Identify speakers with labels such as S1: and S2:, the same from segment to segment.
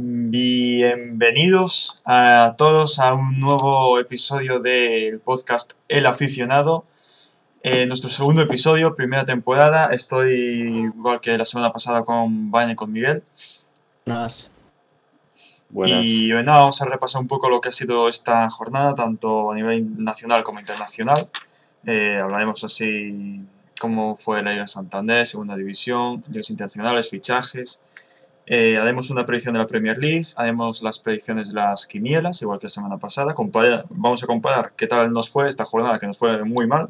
S1: Bienvenidos a todos a un nuevo episodio del podcast El Aficionado. Eh, nuestro segundo episodio, primera temporada. Estoy igual que la semana pasada con Vane y con Miguel.
S2: Buenas.
S3: Buenas.
S1: Y bueno, vamos a repasar un poco lo que ha sido esta jornada, tanto a nivel nacional como internacional. Eh, hablaremos así cómo fue la Liga Santander, Segunda División, ligas internacionales, fichajes. Eh, haremos una predicción de la Premier League, haremos las predicciones de las quinielas, igual que la semana pasada. Compara- vamos a comparar qué tal nos fue esta jornada, que nos fue muy mal.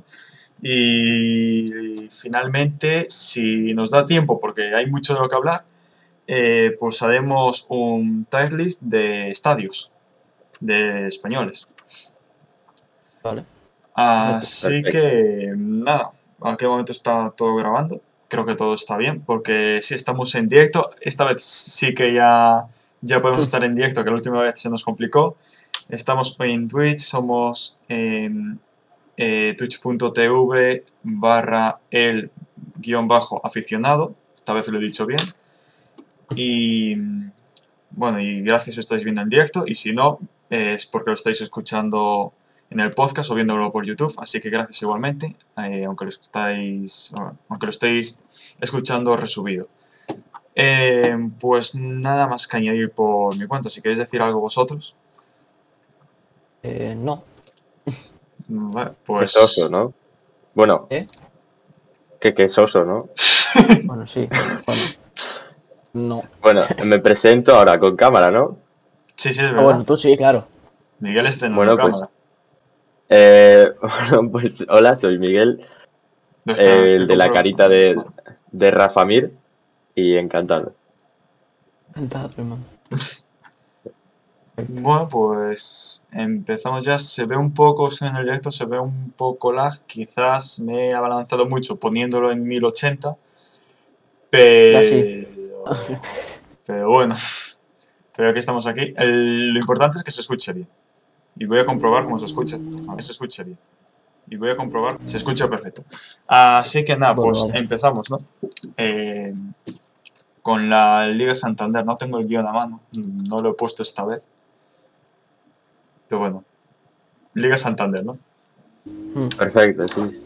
S1: Y finalmente, si nos da tiempo, porque hay mucho de lo que hablar, eh, pues haremos un tier list de estadios de españoles.
S2: Vale.
S1: Así
S3: Perfecto.
S1: que nada, ¿a qué momento está todo grabando? Creo que todo está bien, porque sí estamos en directo. Esta vez sí que ya, ya podemos estar en directo, que la última vez se nos complicó. Estamos en Twitch, somos en eh, twitch.tv barra el guion bajo aficionado. Esta vez lo he dicho bien. Y bueno, y gracias si estáis viendo en directo. Y si no, es porque lo estáis escuchando en el podcast o viéndolo por YouTube, así que gracias igualmente, eh, aunque, lo estáis, aunque lo estéis escuchando resubido. Eh, pues nada más que añadir por mi cuenta, si queréis decir algo vosotros,
S2: Eh, no.
S1: vale,
S3: Qué
S1: pues
S3: soso, ¿no? Bueno,
S2: ¿Eh?
S3: que qué soso, ¿no?
S2: Bueno, sí. Bueno. No.
S3: Bueno, me presento ahora con cámara, ¿no?
S1: sí, sí, es
S2: Ah,
S1: verdad.
S2: bueno, tú sí, claro.
S1: Miguel estrenó
S3: Bueno,
S1: la
S3: pues,
S1: cámara.
S3: Eh, bueno, pues hola, soy Miguel, el
S1: estoy
S3: de la carita de, de Rafamir, y encantado.
S2: Encantado, hermano.
S1: Bueno, pues empezamos ya. Se ve un poco, en el directo se ve un poco lag. Quizás me he abalanzado mucho poniéndolo en 1080. Pero, pero bueno, pero aquí estamos aquí. El- lo importante es que se escuche bien. Y voy a comprobar cómo se escucha. A que se escuche bien. Y voy a comprobar, se escucha perfecto. Así que nada,
S2: Bueno,
S1: pues
S2: vale.
S1: empezamos, ¿no? Eh, con la Liga Santander. No tengo el guion a mano, no lo he puesto esta vez. Pero bueno, Liga Santander, ¿no?
S2: Mm,
S3: Perfecto, sí.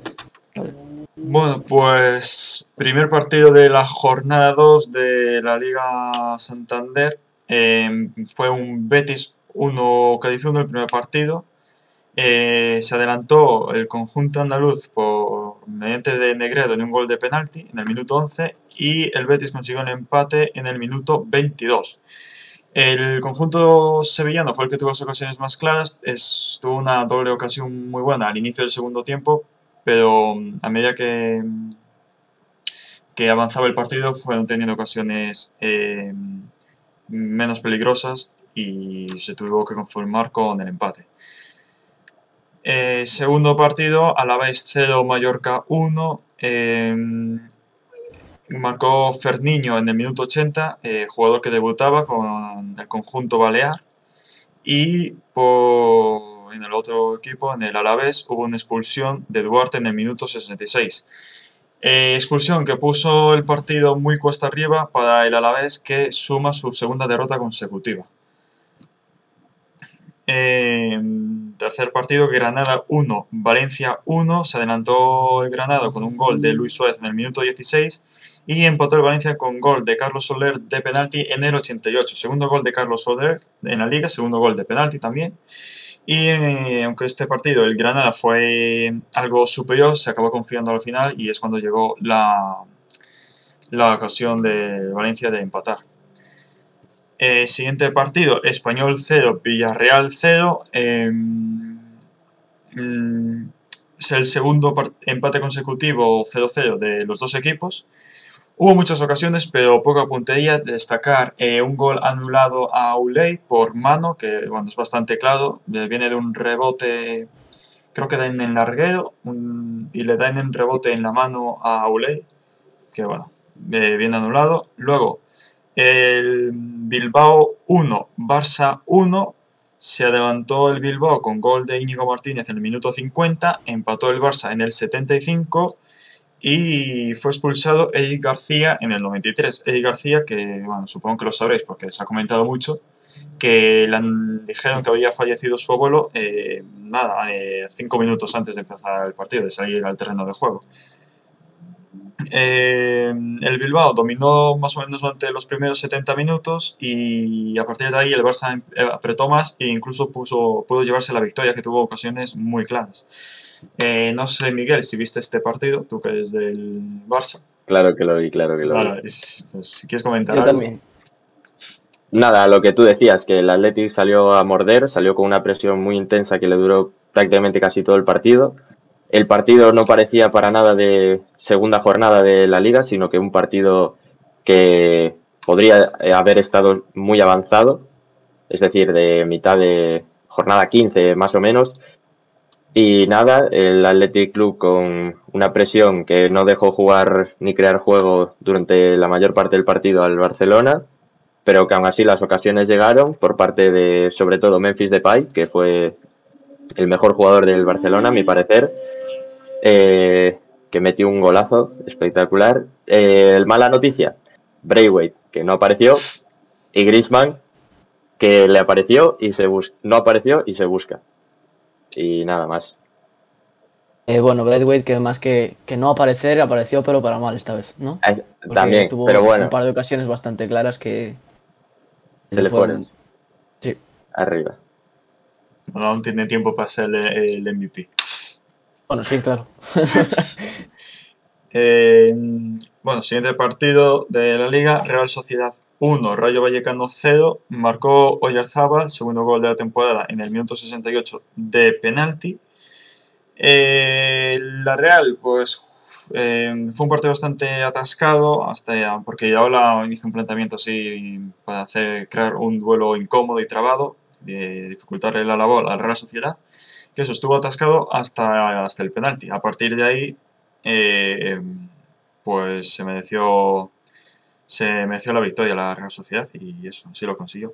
S2: vale.
S1: Bueno, pues primer partido de la jornada 2 de la Liga Santander. eh, fue un Betis 1, Cádiz 1 el primer partido. Eh, se adelantó el conjunto andaluz por mediante de Negredo en un gol de penalti en el minuto 11 y el Betis consiguió el empate en el minuto 22. El conjunto sevillano fue el que tuvo las ocasiones más claras, es- tuvo una doble ocasión muy buena al inicio del segundo tiempo, pero mm, a medida que, que avanzaba el partido fueron teniendo ocasiones eh, menos peligrosas y se tuvo que conformar con el empate. Eh, segundo partido, Alavés 0, Mallorca 1. eh, marcó Ferniño en el minuto 80, eh, jugador que debutaba con el conjunto balear. Y en el otro equipo, en el Alavés, hubo una expulsión de Duarte en el minuto 66. Eh, expulsión que puso el partido muy cuesta arriba para el Alavés, que suma su segunda derrota consecutiva. Eh, tercer partido, Granada 1, Valencia 1. Se adelantó el Granada con un gol de Luis Suárez en el minuto 16 y empató el Valencia con gol de Carlos Soler de penalti en el 88. Segundo gol de Carlos Soler en la liga, segundo gol de penalti también. Y eh, aunque este partido, el Granada fue algo superior, se acabó confiando al final y es cuando llegó la, la ocasión de Valencia de empatar. Eh, siguiente partido, Español 0, Villarreal 0. eh, mm, es el segundo empate consecutivo 0-0 de los dos equipos. Hubo muchas ocasiones, pero poca puntería. Destacar eh, un gol anulado a Uley por mano, que bueno, es bastante claro. Viene de un rebote, creo que da en el larguero, y le dan en rebote en la mano a Uley, que bueno, eh, anulado. Luego, el Bilbao 1, Barça 1. Se adelantó el Bilbao con gol de Íñigo Martínez en el minuto 50, empató el Barça en el 75 y fue expulsado Eddie García en el 93. Eddie García, que bueno, supongo que lo sabréis porque se ha comentado mucho, que le han- dijeron que había fallecido su abuelo, eh, nada, eh, cinco minutos antes de empezar el partido, de salir al terreno de juego. Eh, el Bilbao dominó más o menos durante los primeros 70 minutos y a partir de ahí el Barça em- eh, apretó más e incluso puso, pudo llevarse la victoria que tuvo ocasiones muy claras. Eh, no sé, Miguel, si viste este partido, tú que eres del Barça.
S3: Claro que lo vi, claro que lo vi.
S1: Es- pues, si quieres comentar
S2: Yo
S1: algo.
S2: también.
S3: Nada, lo que tú decías, que el Athletic salió a morder, salió con una presión muy intensa que le duró prácticamente casi todo el partido. El partido no parecía para nada de segunda jornada de la liga, sino que un partido que podría eh, haber estado muy avanzado, es decir, de mitad de jornada 15 más o menos. Y nada, el Athletic Club con una presión que no dejó jugar ni crear juego durante la mayor parte del partido al Barcelona pero que aún así las ocasiones llegaron por parte de, sobre todo, Memphis Depay, que fue el mejor jugador del Barcelona, a mi parecer, eh, que metió un golazo espectacular. Eh, el mala noticia, Braithwaite, que no apareció, y Griezmann, que le apareció y se bus no apareció y se busca. Y nada más.
S2: Eh, bueno, Braithwaite, que más que, que no aparecer, apareció, pero para mal esta vez, ¿no?
S3: Es-
S2: Porque
S3: También,
S2: tuvo
S3: pero bueno,
S2: un par de ocasiones bastante claras que.
S3: se le fueron
S2: Sí.
S3: arriba.
S1: No, aún tiene tiempo para ser el, el MVP.
S2: Bueno, sí, claro.
S1: Eh, bueno, siguiente partido de la Liga, Real Sociedad 1, Rayo Vallecano 0, marcó Oyarzábal, segundo gol de la temporada en el minuto 68 de penalti. Eh, la Real, pues eh, fue un partido bastante atascado, hasta porque Iraola hizo un planteamiento así para hacer, crear un duelo incómodo y trabado, de dificultarle la labor a la Real Sociedad, que eso estuvo atascado hasta, hasta el penalti. A partir de ahí, eh, pues se mereció, se mereció la victoria la Real Sociedad y eso, así lo consiguió.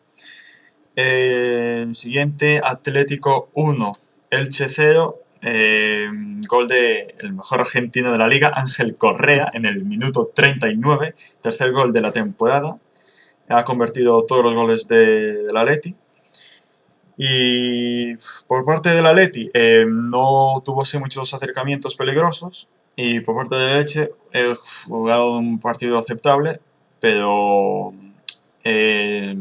S1: Siguiente, Atlético 1, Elche 0, eh, gol de el mejor argentino de la liga, Ángel Correa, en el minuto 39, tercer gol de la temporada. Ha convertido todos los goles de, del Atleti. Y por parte del Atleti eh, no tuvo así muchos acercamientos peligrosos. Y por parte del Elche he jugado un partido aceptable, pero eh,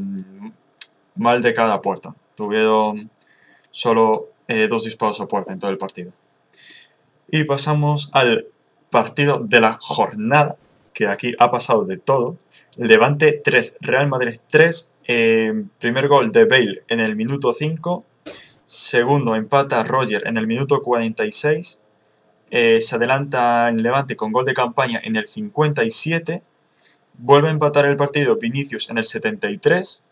S1: mal de cada puerta. Tuvieron solo eh, dos disparos a puerta en todo el partido. Y pasamos al partido de la jornada, que aquí ha pasado de todo. Levante 3, Real Madrid 3. Eh, primer gol de Bale en el minuto 5. Segundo empata Roger en el minuto 46. eh, se adelanta en Levante con gol de campaña en el 57. Vuelve a empatar el partido Vinicius en el 73.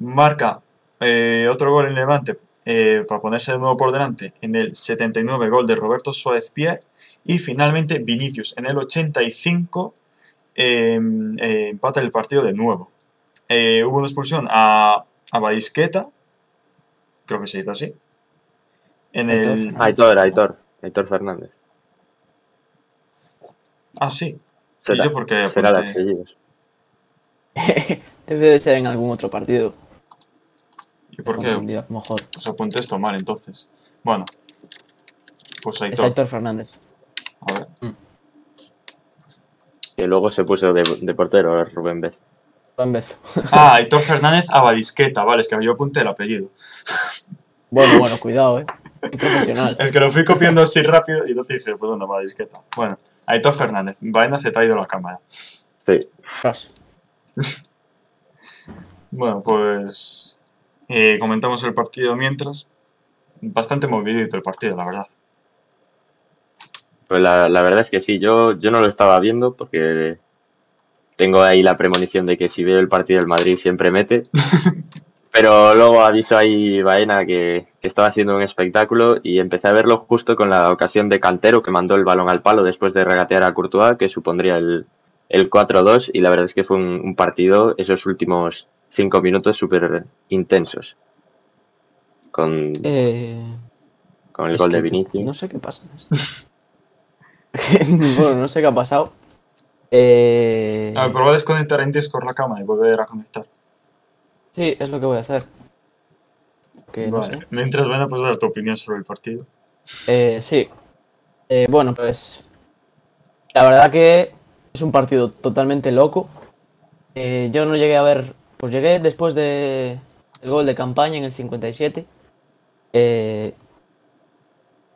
S1: Marca eh, otro gol en Levante eh, para ponerse de nuevo por delante en el 79 gol de Roberto Suárez Pierre. Y finalmente Vinicius en el 85 eh, eh, empata el partido de nuevo. Eh, hubo una expulsión a, a Barisqueta, creo que se dice así. En el,
S3: Aitor, Aitor, Aitor Fernández.
S1: ah, sí. ¿Y yo por qué
S3: será de
S1: apunté?
S3: apellidos.
S2: Debe de ser en algún otro partido.
S1: ¿Y por qué?
S2: Día, a lo mejor.
S1: Pues apunté esto mal entonces. Bueno. Pues ahí
S2: Es. Héctor Fernández.
S1: A ver.
S3: Que luego se puso de, de portero Rubén Vez.
S2: En vez.
S1: Ah, Aitor Fernández Abadisqueta, vale, es que yo apunté el apellido.
S2: Bueno, bueno, cuidado, eh. Profesional.
S1: Es que lo fui copiando así rápido y entonces dije, pues bueno, Abadisqueta. Bueno, Aitor Fernández, vaina se te ha ido la cámara.
S3: Sí.
S1: Bueno, pues eh, comentamos el partido mientras. Bastante movidito el partido, la verdad.
S3: pues la, la verdad es que sí, yo, yo no lo estaba viendo porque tengo ahí la premonición de que si veo el partido del Madrid siempre mete. Pero luego aviso ahí Baena que, que estaba siendo un espectáculo y empecé a verlo justo con la ocasión de Cantero que mandó el balón al palo después de regatear a Courtois, que supondría el, el 4-2 y la verdad es que fue un, un partido, esos últimos cinco minutos súper intensos. Con,
S2: Eh,
S3: con el gol de
S2: pues,
S3: Vinicius.
S2: No sé qué pasa. bueno, no sé qué ha pasado. Eh,
S1: A ver, prueba a desconectar en Discord la cámara y volver a conectar.
S2: sí, es lo que voy a hacer. Que no
S1: Vale.
S2: sé.
S1: Mientras, bueno, pues dar tu opinión sobre el partido.
S2: Eh, sí. Eh, bueno, pues. La verdad que es un partido totalmente loco. Eh, yo no llegué a ver. Pues llegué después de el gol de campaña en el 57. Eh,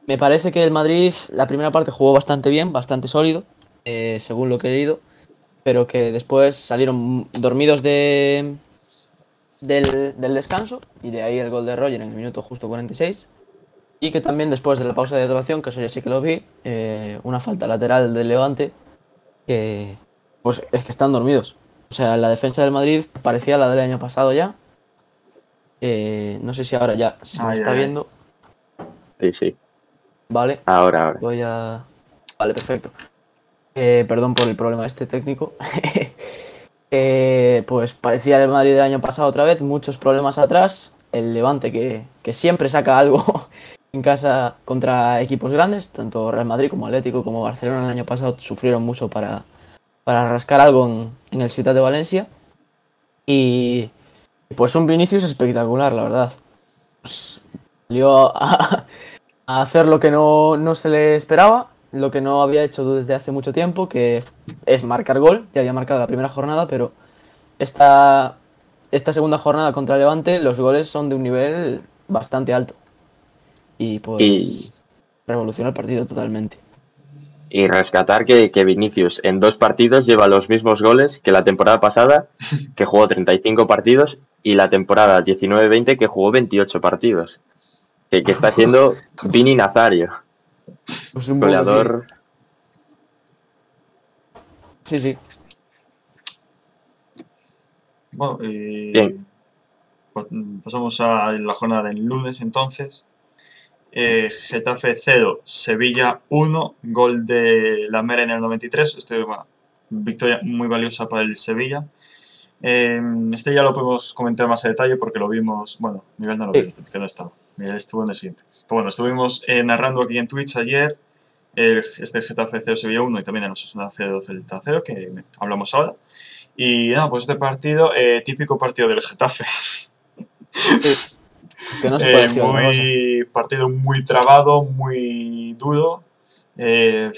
S2: me parece que el Madrid la primera parte jugó bastante bien, bastante sólido, eh, según lo que he leído. Pero que después salieron dormidos de, del, del descanso. Y de ahí el gol de Roger en el minuto justo 46. Y que también después de la pausa de duración, que eso ya sí que lo vi, eh, una falta lateral del Levante, que pues es que están dormidos. O sea, la defensa del Madrid parecía la del año pasado ya. Eh, no sé si ahora ya se me
S1: Ay,
S2: está viendo.
S3: Sí, sí.
S2: Vale,
S3: Ahora, ahora.
S2: voy a... Vale, perfecto. Eh, perdón por el problema este técnico. Eh, pues parecía el Madrid del año pasado otra vez, muchos problemas atrás. El Levante que, que siempre saca algo en casa contra equipos grandes, tanto Real Madrid como Atlético como Barcelona el año pasado sufrieron mucho para, para rascar algo en, el Ciudad de Valencia. Y pues un Vinicius espectacular, la verdad. Pues, salió a, a hacer lo que no, no se le esperaba, lo que no había hecho desde hace mucho tiempo, que es marcar gol. Ya había marcado la primera jornada, pero esta, esta segunda jornada contra Levante los goles son de un nivel bastante alto. Y pues
S3: Y-
S2: revoluciona el partido totalmente.
S3: Y rescatar que, que Vinicius en dos partidos lleva los mismos goles que la temporada pasada, que jugó 35 partidos, y la temporada 19-20, que jugó 28 partidos. Que, que está siendo Vini Nazario,
S2: Pues un
S3: goleador.
S2: Sí, sí.
S1: Bueno, y
S3: Bien.
S1: pa- pasamos a la jornada del lunes entonces. Eh, Getafe 0, Sevilla 1, gol de la Mera en el 93. Este, bueno, victoria muy valiosa para el Sevilla. Eh, este ya lo podemos comentar más a detalle porque lo vimos. Bueno, Miguel no lo vio, que no estaba. Miguel estuvo en el siguiente. Pero bueno, estuvimos eh, narrando aquí en Twitch ayer el, este Getafe 0 Sevilla 1 y también el Osasuna 0 Celta 0, que hablamos ahora. Y nada, pues este partido, eh, típico partido del Getafe.
S2: Es que no se
S1: Eh, muy partido muy trabado, muy duro. Eh,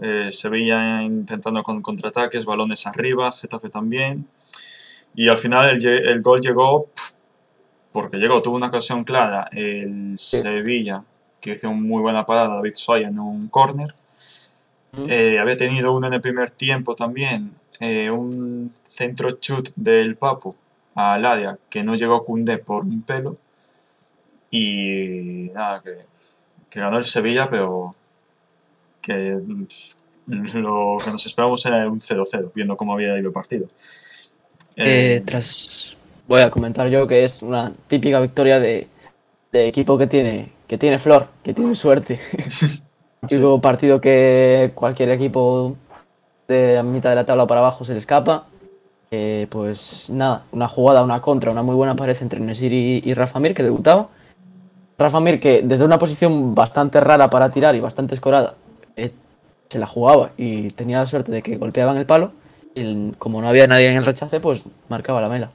S1: eh, Sevilla intentando con contraataques, balones arriba, Getafe también. Y al final el, gol llegó porque llegó, tuvo una ocasión clara el Sevilla, que hizo una muy buena parada, David Soya en un córner.
S2: Mm.
S1: Eh, había tenido uno en el primer tiempo también, eh, un centro chut del Papu al área que no llegó Cundé por un pelo. Y nada, que, que ganó el Sevilla, pero que mm, lo que nos esperábamos era un 0-0, viendo cómo había ido el partido.
S2: Eh,
S1: Eh,
S2: tras voy a comentar yo que es una típica victoria de, de equipo que tiene que tiene flor, que tiene suerte. Típico partido que cualquier equipo de la mitad de la tabla para abajo se le escapa. Eh, pues nada, una jugada, una contra, una muy buena pared entre Nesir y, y Rafa Mir que debutaba. Rafa Mir que desde una posición bastante rara para tirar y bastante escorada eh, se la jugaba y tenía la suerte de que golpeaban el palo. Y el- como no había nadie en el rechace, pues marcaba la mela.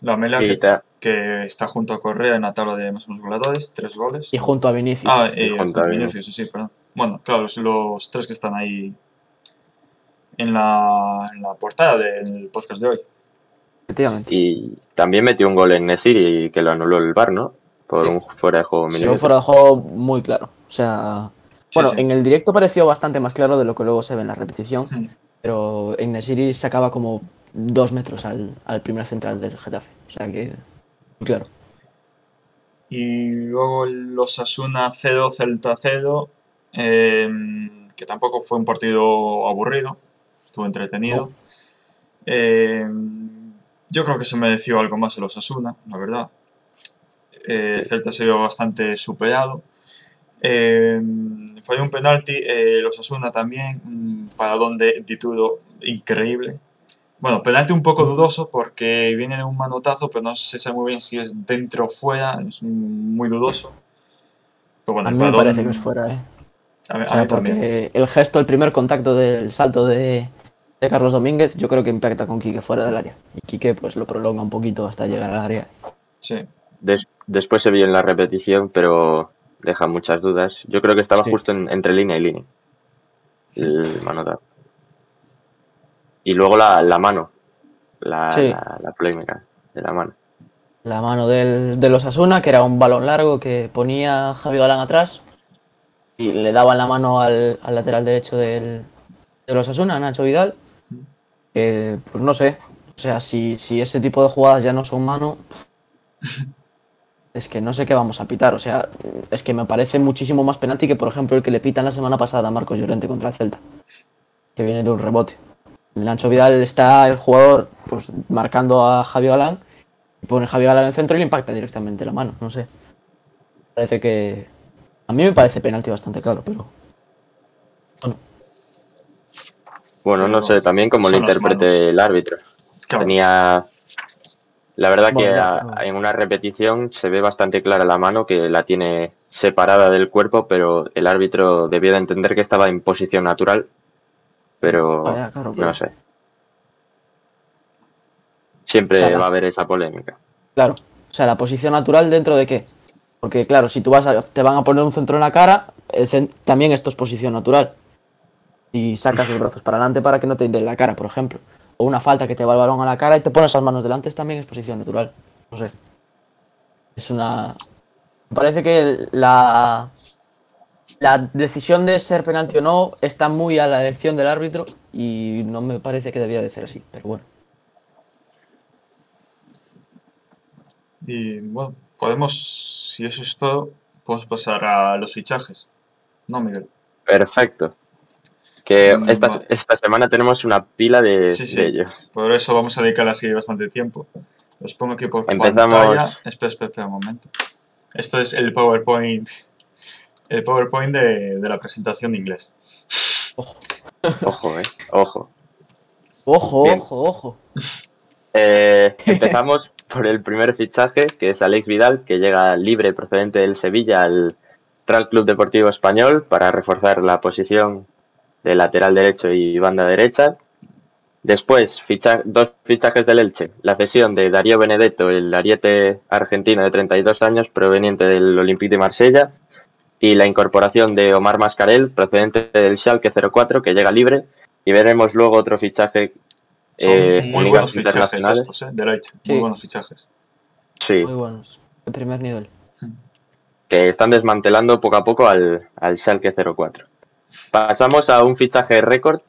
S1: la Mela
S3: Y
S1: que, está junto a Correa en la tabla de máximos goleadores, tres goles.
S2: Y junto a Vinicius.
S1: Ah, eh,
S3: junto a
S1: junto a
S3: Vinicius.
S1: Sí, sí, perdón. Bueno, claro, los, los tres que están ahí en la, en la portada del podcast de hoy.
S2: efectivamente.
S3: Y también metió un gol en Nesiri que lo anuló el VAR, ¿no? Por
S2: Sí.
S3: un fuera de juego
S2: Se
S3: milimétrico.
S2: fuera de juego muy claro. O sea,
S1: Sí,
S2: bueno,
S1: sí.
S2: en el directo pareció bastante más claro de lo que luego se ve en la repetición. Pero en Nesiri sacaba como dos metros al, al primer central del Getafe. O sea que, claro.
S1: Y luego el Osasuna 0, Celta 0, eh, que tampoco fue un partido aburrido, estuvo entretenido. Eh, yo creo que se mereció algo más el Osasuna, la verdad. Eh, Celta se vio bastante superado. Eh, falló un penalti, eh, el Osasuna también, un paradón de Dituro increíble. Bueno, penalti un poco dudoso porque viene de un manotazo, pero no se sabe muy bien si es dentro o fuera, es muy dudoso. Pero bueno,
S2: A mí me parece que es fuera, ¿eh?
S1: A mí,
S2: O
S1: a
S2: sea,
S1: mí también.
S2: porque el gesto, el primer contacto del salto de, de Carlos Domínguez, yo creo que impacta con Quique fuera del área. Y Quique pues lo prolonga un poquito hasta llegar al área.
S1: Sí.
S3: Des- después se vio en la repetición, pero deja muchas dudas. Yo creo que estaba
S2: Sí.
S3: justo en- entre línea y línea. El manotazo. Y luego la, la mano. La,
S2: Sí.
S3: la, la polémica de la mano.
S2: La mano del, de los Asuna, que era un balón largo que ponía Javi Galán atrás y le daban la mano al, al lateral derecho del, de los Asuna, Nacho Vidal. que, pues no sé, o sea, si, si ese tipo de jugadas ya no son mano, es que no sé qué vamos a pitar. O sea, es que me parece muchísimo más penalti que, por ejemplo, el que le pitan la semana pasada a Marcos Llorente contra el Celta, que viene de un rebote. El Nacho Vidal está el jugador pues marcando a Javi Galán y pone Javi Galán en el centro y le impacta directamente la mano, no sé. Parece que. A mí me parece penalti bastante claro, pero. Bueno,
S3: Bueno, no sé también cómo lo interprete el árbitro.
S1: Claro.
S3: Tenía. La verdad que
S2: Bueno,
S3: a- en una repetición se ve bastante clara la mano, que la tiene separada del cuerpo, pero el árbitro debió de entender que estaba en posición natural. Pero
S2: vaya, claro,
S3: no sé. Siempre
S2: O sea,
S3: va a haber esa polémica.
S2: Claro. O sea, la posición natural dentro de qué? Porque, claro, si tú vas a, te van a poner un centro en la cara, el también esto es posición natural. Y sacas los brazos para adelante para que no te den la cara, por ejemplo. O una falta que te va el balón a la cara y te pones las manos delante, también es posición natural. No sé. Es una. Parece que la. La decisión de ser penalti o no está muy a la elección del árbitro y no me parece que debiera de ser así, pero bueno.
S1: Y bueno, podemos, si eso es todo, podemos pasar a los fichajes. ¿No, Miguel?
S3: Perfecto. Que esta,
S1: vale.
S3: esta semana tenemos una pila de,
S1: Sí, sí.
S3: de ellos.
S1: Por eso vamos a dedicarle así bastante tiempo. Los pongo aquí por
S3: Empezamos-
S1: pantalla. Espera, espera, espera un momento. Esto es el PowerPoint. El PowerPoint de, de la presentación de inglés.
S2: Ojo,
S3: Ojo, eh. Ojo.
S2: ojo,
S3: Bien.
S2: ojo, ojo.
S3: Eh, empezamos por el primer fichaje, que es Alex Vidal, que llega libre procedente del Sevilla al Real Club Deportivo Español para reforzar la posición de lateral derecho y banda derecha. Después, ficha- dos fichajes del Elche. La cesión de Darío Benedetto, el ariete argentino de 32 años, proveniente del Olympique de Marsella. Y la incorporación de Omar Mascarel, procedente del Schalke 04, que llega libre. Y veremos luego otro fichaje
S1: Son
S3: eh,
S1: muy buenos fichajes estos, ¿eh? De Leite.
S2: Sí.
S1: Muy buenos fichajes.
S3: Sí,
S2: Muy buenos. De primer nivel.
S3: que están desmantelando poco a poco al, al Schalke 04. Pasamos a un fichaje récord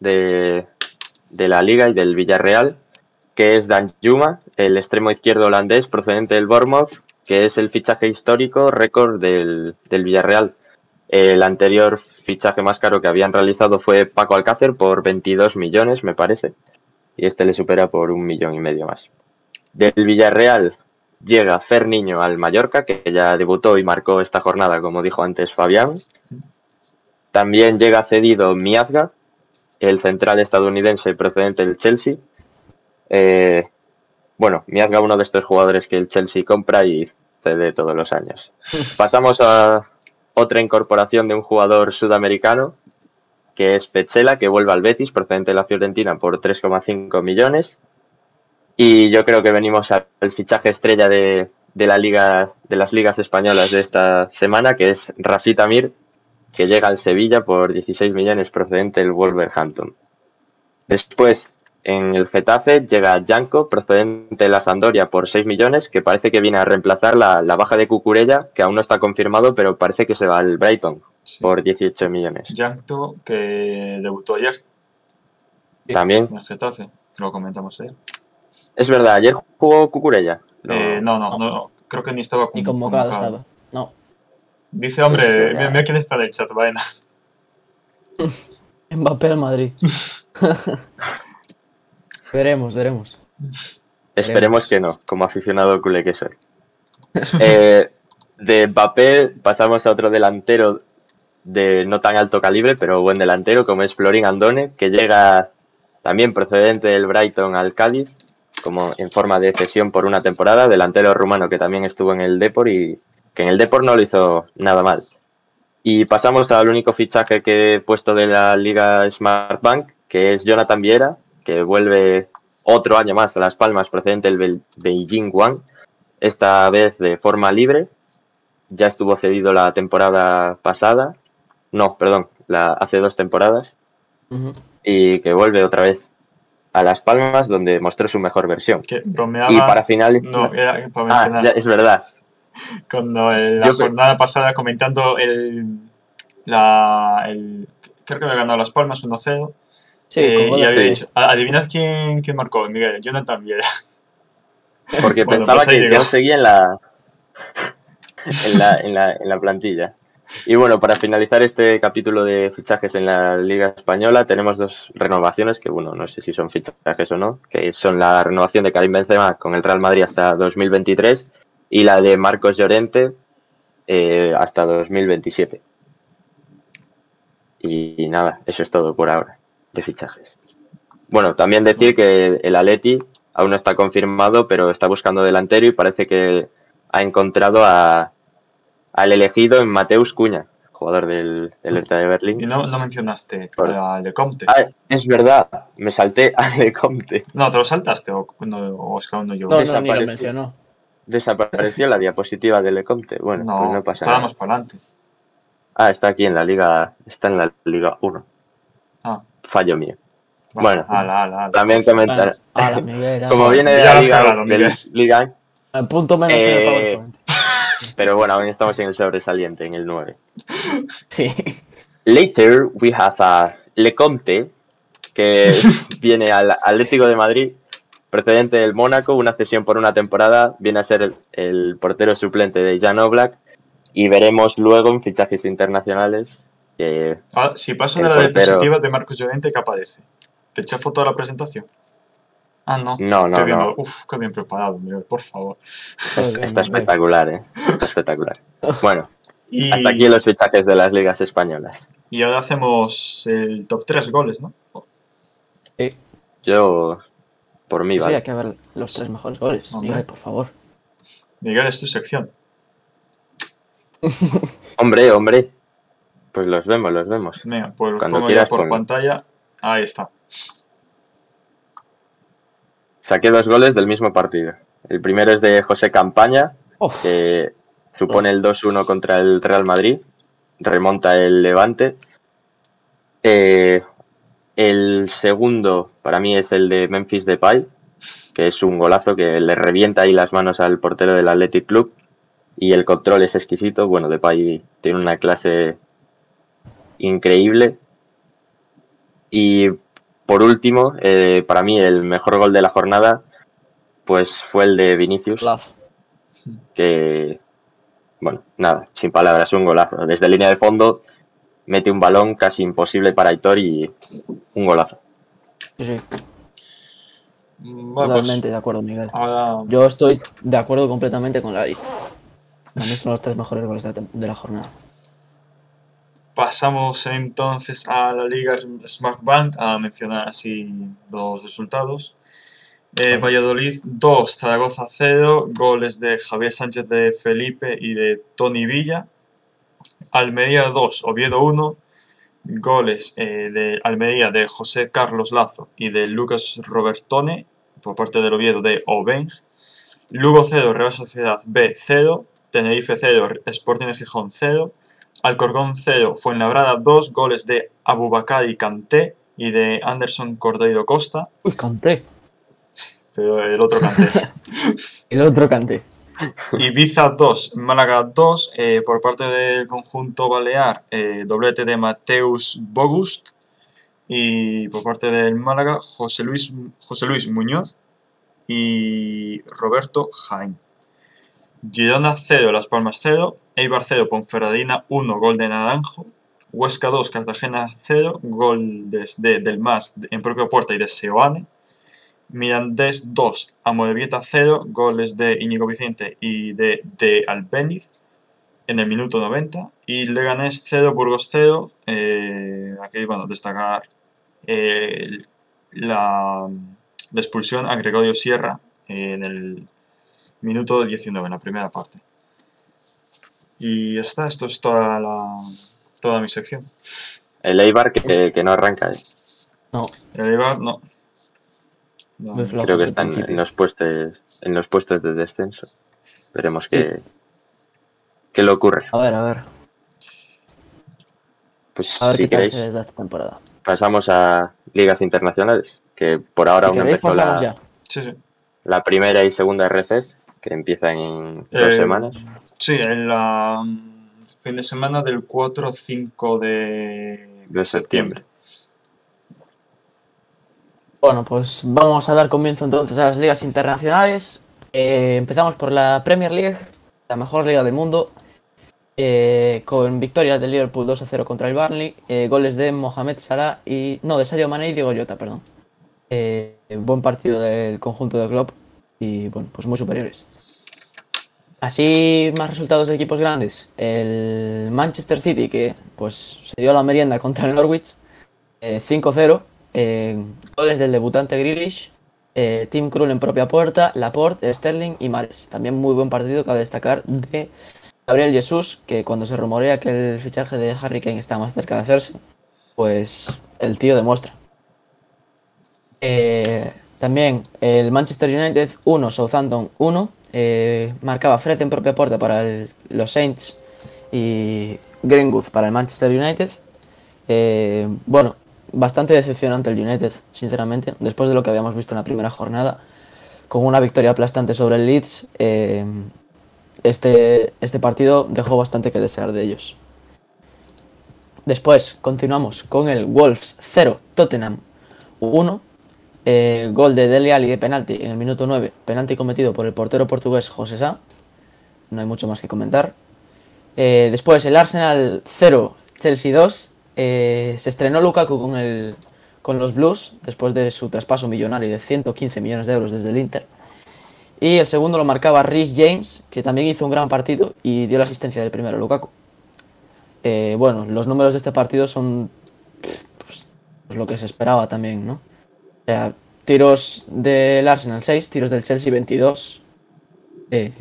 S3: de, de la Liga y del Villarreal, que es Dan Juma, el extremo izquierdo holandés procedente del Bournemouth, que es el fichaje histórico récord del, del Villarreal. El anterior fichaje más caro que habían realizado fue Paco Alcácer por 22 millones, me parece, y este le supera por un millón y medio más. Del Villarreal llega Fer Niño al Mallorca, que ya debutó y marcó esta jornada, como dijo antes Fabián. También llega cedido Miazga, el central estadounidense procedente del Chelsea. Eh, bueno, Miazga, uno de estos jugadores que el Chelsea compra y cede todos los años. Pasamos a otra incorporación de un jugador sudamericano, que es Pechela, que vuelve al Betis, procedente de la Fiorentina, por 3,5 millones. Y yo creo que venimos al fichaje estrella de, de la liga, de las ligas españolas de esta semana, que es Rafita Mir, que llega al Sevilla por 16 millones procedente del Wolverhampton. Después, en el Getafe llega Janko, procedente de la Sampdoria por 6 millones, que parece que viene a reemplazar la, la baja de Cucurella, que aún no está confirmado, pero parece que se va al Brighton
S1: Sí.
S3: por 18 millones.
S1: Yankto, que debutó ayer.
S3: También,
S1: en el Getafe. Lo comentamos ayer.
S3: es verdad, ayer jugó Cucurella. No.
S1: Eh, no, no, no, no, Creo que ni estaba
S2: Ni
S1: con-
S2: convocado estaba. No.
S1: Dice, hombre, mira, mira quién está en el chat, vaina.
S2: Mbappé al Madrid. veremos, veremos.
S3: Esperemos que no, como aficionado culé que soy. Eh, de Mbappé pasamos a otro delantero de no tan alto calibre, pero buen delantero, como es Florin Andone, que llega también procedente del Brighton al Cádiz, como en forma de cesión por una temporada, delantero rumano que también estuvo en el Depor y que en el Depor no lo hizo nada mal. Y pasamos al único fichaje que he puesto de la Liga Smart Bank, que es Jonathan Viera, que vuelve otro año más a Las Palmas procedente del Be- Beijing One, esta vez de forma libre. Ya estuvo cedido la temporada pasada, no, perdón, la, hace dos temporadas, y que vuelve otra vez a Las Palmas, donde mostró su mejor versión.
S1: Que bromeabas.
S3: Y para finalizar...
S1: No, era para
S3: Ah, ya, es verdad.
S1: Cuando en la
S3: Yo
S1: jornada pasada comentando el. La, el creo que me ganado Las Palmas 1-0.
S2: Sí,
S1: eh, y había dicho, "A- adivinad quién, quién marcó, Miguel, Jonathan Viera.
S3: Porque
S1: Bueno,
S3: pensaba
S1: pues
S3: que,
S1: llegó.
S3: aún seguía en la, en la, en la, en la plantilla. Y bueno, para finalizar este capítulo de fichajes en la Liga Española, tenemos dos renovaciones que, bueno, no sé si son fichajes o no, que son la renovación de Karim Benzema con el Real Madrid hasta 2023 y la de Marcos Llorente eh, hasta 2027. Y, nada, eso es todo por ahora de fichajes. Bueno, también decir que el Atleti aún no está confirmado, pero está buscando delantero y parece que ha encontrado a, al elegido en Mateus Cuña, jugador del, del Hertha de
S1: Y
S3: Berlín.
S1: no, no mencionaste
S3: Por-
S1: al de Comte.
S3: Ah, es verdad, me salté al de Comte.
S1: No, ¿te lo saltaste o, no, o es que aún no yo?
S2: No, no, ni lo mencionó.
S3: Desapareció la diapositiva del Lecomte. Bueno,
S1: no,
S3: pues no pasa nada.
S1: más para adelante.
S3: Ah, está aquí en la Liga, está en la Liga 1.
S1: Ah,
S3: Fallo mío. Bueno.
S1: ala, ala, ala.
S3: También comentar,
S2: Bueno, ala, Miguel,
S3: como viene de
S1: Ya
S3: la Liga,
S2: El punto menos el
S3: Eh,
S2: PowerPoint.
S3: pero bueno, aún estamos en el sobresaliente, en el 9.
S2: Sí.
S3: Later we have a Lecomte que viene al Atlético de Madrid procedente del Mónaco, una cesión por una temporada, viene a ser el, el portero suplente de Jan Oblak y veremos luego en fichajes internacionales que
S1: Ah, si paso de la
S3: portero.
S1: diapositiva de Marcos Llorente, ¿qué aparece? ¿Te eché foto de la presentación? Ah, no.
S3: no, no,
S1: qué bien,
S3: no,
S1: Uf, qué bien preparado, Miguel, por favor.
S3: Está espectacular, ¿eh? Está espectacular. Bueno,
S1: Y,
S3: hasta aquí los fichajes de las ligas españolas.
S1: y ahora hacemos el top 3 goles, ¿no?
S3: Yo, por mí,
S2: Sí,
S3: vale.
S2: hay que ver los tres mejores goles.
S1: Hombre.
S2: Miguel, por favor.
S1: Miguel, es tu sección.
S3: Hombre, hombre, pues los vemos, los vemos.
S1: Venga, pues
S3: Cuando
S1: pongo ya
S3: quieras,
S1: por pantalla. Ahí está.
S3: Saqué dos goles del mismo partido. El primero es de José Campaña,
S2: Uf,
S3: que supone el 2-1 contra el Real Madrid, remonta el Levante. Eh, el segundo para mí es el de Memphis Depay, que es un golazo que le revienta ahí las manos al portero del Athletic Club y el control es exquisito. Bueno, Depay tiene una clase increíble. Y por último, eh, para mí el mejor gol de la jornada pues fue el de Vinicius
S2: Love.
S3: que, bueno, nada, sin palabras, un golazo. Desde línea de fondo mete un balón casi imposible para Aitor y un golazo.
S2: Sí,
S1: pues,
S2: totalmente de acuerdo, Miguel.
S1: ahora
S2: Yo estoy de acuerdo completamente con la lista. Para mí son los tres mejores goles de la, tem- de la jornada.
S1: pasamos entonces a la Liga Smart Bank a mencionar así los resultados. Eh, Valladolid 2, Zaragoza 0, goles de Javier Sánchez de Felipe y de Tony Villa. Almería 2, Oviedo 1, goles eh, de Almería de José Carlos Lazo y de Lucas Robertone por parte del Oviedo de Obeng. Lugo 0, Real Sociedad B 0, Tenerife 0, Sporting de Gijón 0, Alcorcón 0, Fuenlabrada 2, goles de Abubakar y Kanté y de Anderson Cordeiro Costa,
S2: Uy, canté.
S1: pero el otro Kanté.
S2: El otro canté.
S1: Ibiza 2, Málaga 2, eh, por parte del conjunto balear, eh, doblete de Mateus Bogust y por parte del Málaga, José Luis, José Luis Muñoz y Roberto Jaén. Girona 0, Las Palmas 0, Eibar 0, Ponferradina 1, gol de Naranjo, Huesca 2, Cartagena 0, gol de, de- del Mas en propia puerta y de Seoane, Mirandés 2, Amorebieta 0, goles de Íñigo Vicente y de, de Albéniz en el minuto 90, y Leganés 0, Burgos 0, eh, aquí bueno, destacar eh, la, la expulsión a Gregorio Sierra en el minuto 19, en la primera parte. Y ya está, esto es toda, la, toda mi sección.
S3: El Eibar que, que no arranca, ¿eh?
S2: No,
S1: El Eibar, no. No,
S2: Muy flojo.
S3: creo que están en los puestos en los puestos de descenso. Veremos qué, qué le ocurre.
S2: a ver, a ver.
S3: Pues
S2: A ver
S3: si
S2: qué tal
S3: queréis,
S2: se les da esta temporada.
S3: pasamos a ligas internacionales, que por ahora
S2: Si
S3: aún
S2: queréis,
S3: empezó la,
S2: ya.
S1: Sí, sí.
S3: la primera y segunda RC, que empiezan en dos
S1: Eh,
S3: semanas.
S1: Sí, en la mm, fin de semana del 4-5 de,
S3: De septiembre.
S2: Bueno, pues vamos a dar comienzo entonces a las ligas internacionales. Eh, empezamos por la Premier League, la mejor liga del mundo, eh, con victorias del Liverpool 2 a 0 contra el Burnley, eh, goles de Mohamed Salah y. No, de Sadio Mané y Diego Jota, perdón. Buen partido del conjunto de Klopp y, bueno, pues muy superiores. Así, más resultados de equipos grandes. El Manchester City, que pues se dio la merienda contra el Norwich, eh, 5-0. Eh, goles del debutante Grealish, eh, Tim Krul en propia puerta, Laporte, Sterling y Mares. También muy buen partido, cabe destacar, de Gabriel Jesús, que cuando se rumorea que el fichaje de Harry Kane está más cerca de hacerse, pues el tío demuestra. Eh, también el Manchester United 1, Southampton 1. eh, marcaba Fred en propia puerta para los Saints y Greenwood para el Manchester United. Eh, bueno, bastante decepcionante el United, sinceramente, después de lo que habíamos visto en la primera jornada. Con una victoria aplastante sobre el Leeds, eh, este, este partido dejó bastante que desear de ellos. Después continuamos con el Wolves 0, Tottenham 1. Eh, gol de Dele Alli de penalti en el minuto 9, penalti cometido por el portero portugués José Sá. No hay mucho más que comentar. Eh, después el Arsenal 0, Chelsea 2. Eh, se estrenó Lukaku con, el, con los Blues después de su traspaso millonario de 115 millones de euros desde el Inter. Y el segundo lo marcaba Rhys James, que también hizo un gran partido y dio la asistencia del primero Lukaku. Eh, bueno, los números de este partido son pues, pues lo que se esperaba también, ¿no? O sea, tiros del Arsenal 6, tiros del Chelsea 22. Eh,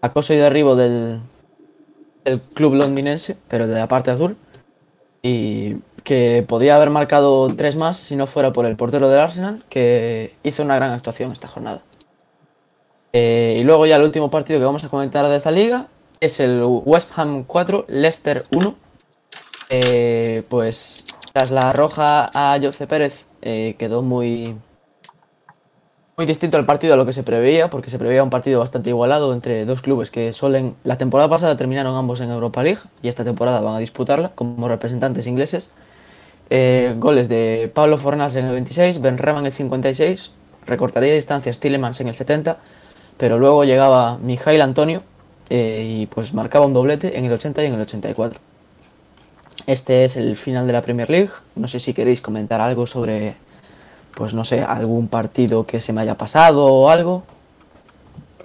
S2: acoso y derribo del, del club londinense, pero de la parte azul. Y que podía haber marcado tres más si no fuera por el portero del Arsenal, que hizo una gran actuación esta jornada. Eh, y luego ya el último partido que vamos a comentar de esta liga es el West Ham 4, Leicester 1. Eh, pues tras la roja a Jose Pérez eh, quedó muy, muy distinto el partido a lo que se preveía, porque se preveía un partido bastante igualado entre dos clubes que suelen... La temporada pasada terminaron ambos en Europa League y esta temporada van a disputarla como representantes ingleses. Eh, goles de Pablo Fornals en el 26, Ben Rama en el 56, recortaría distancias Tillemans en el 70, pero luego llegaba Mijail Antonio eh, y pues marcaba un doblete en el 80 y en el 84. Este es el final de la Premier League. No sé si queréis comentar algo sobre, pues no sé, algún partido que se me haya pasado o algo.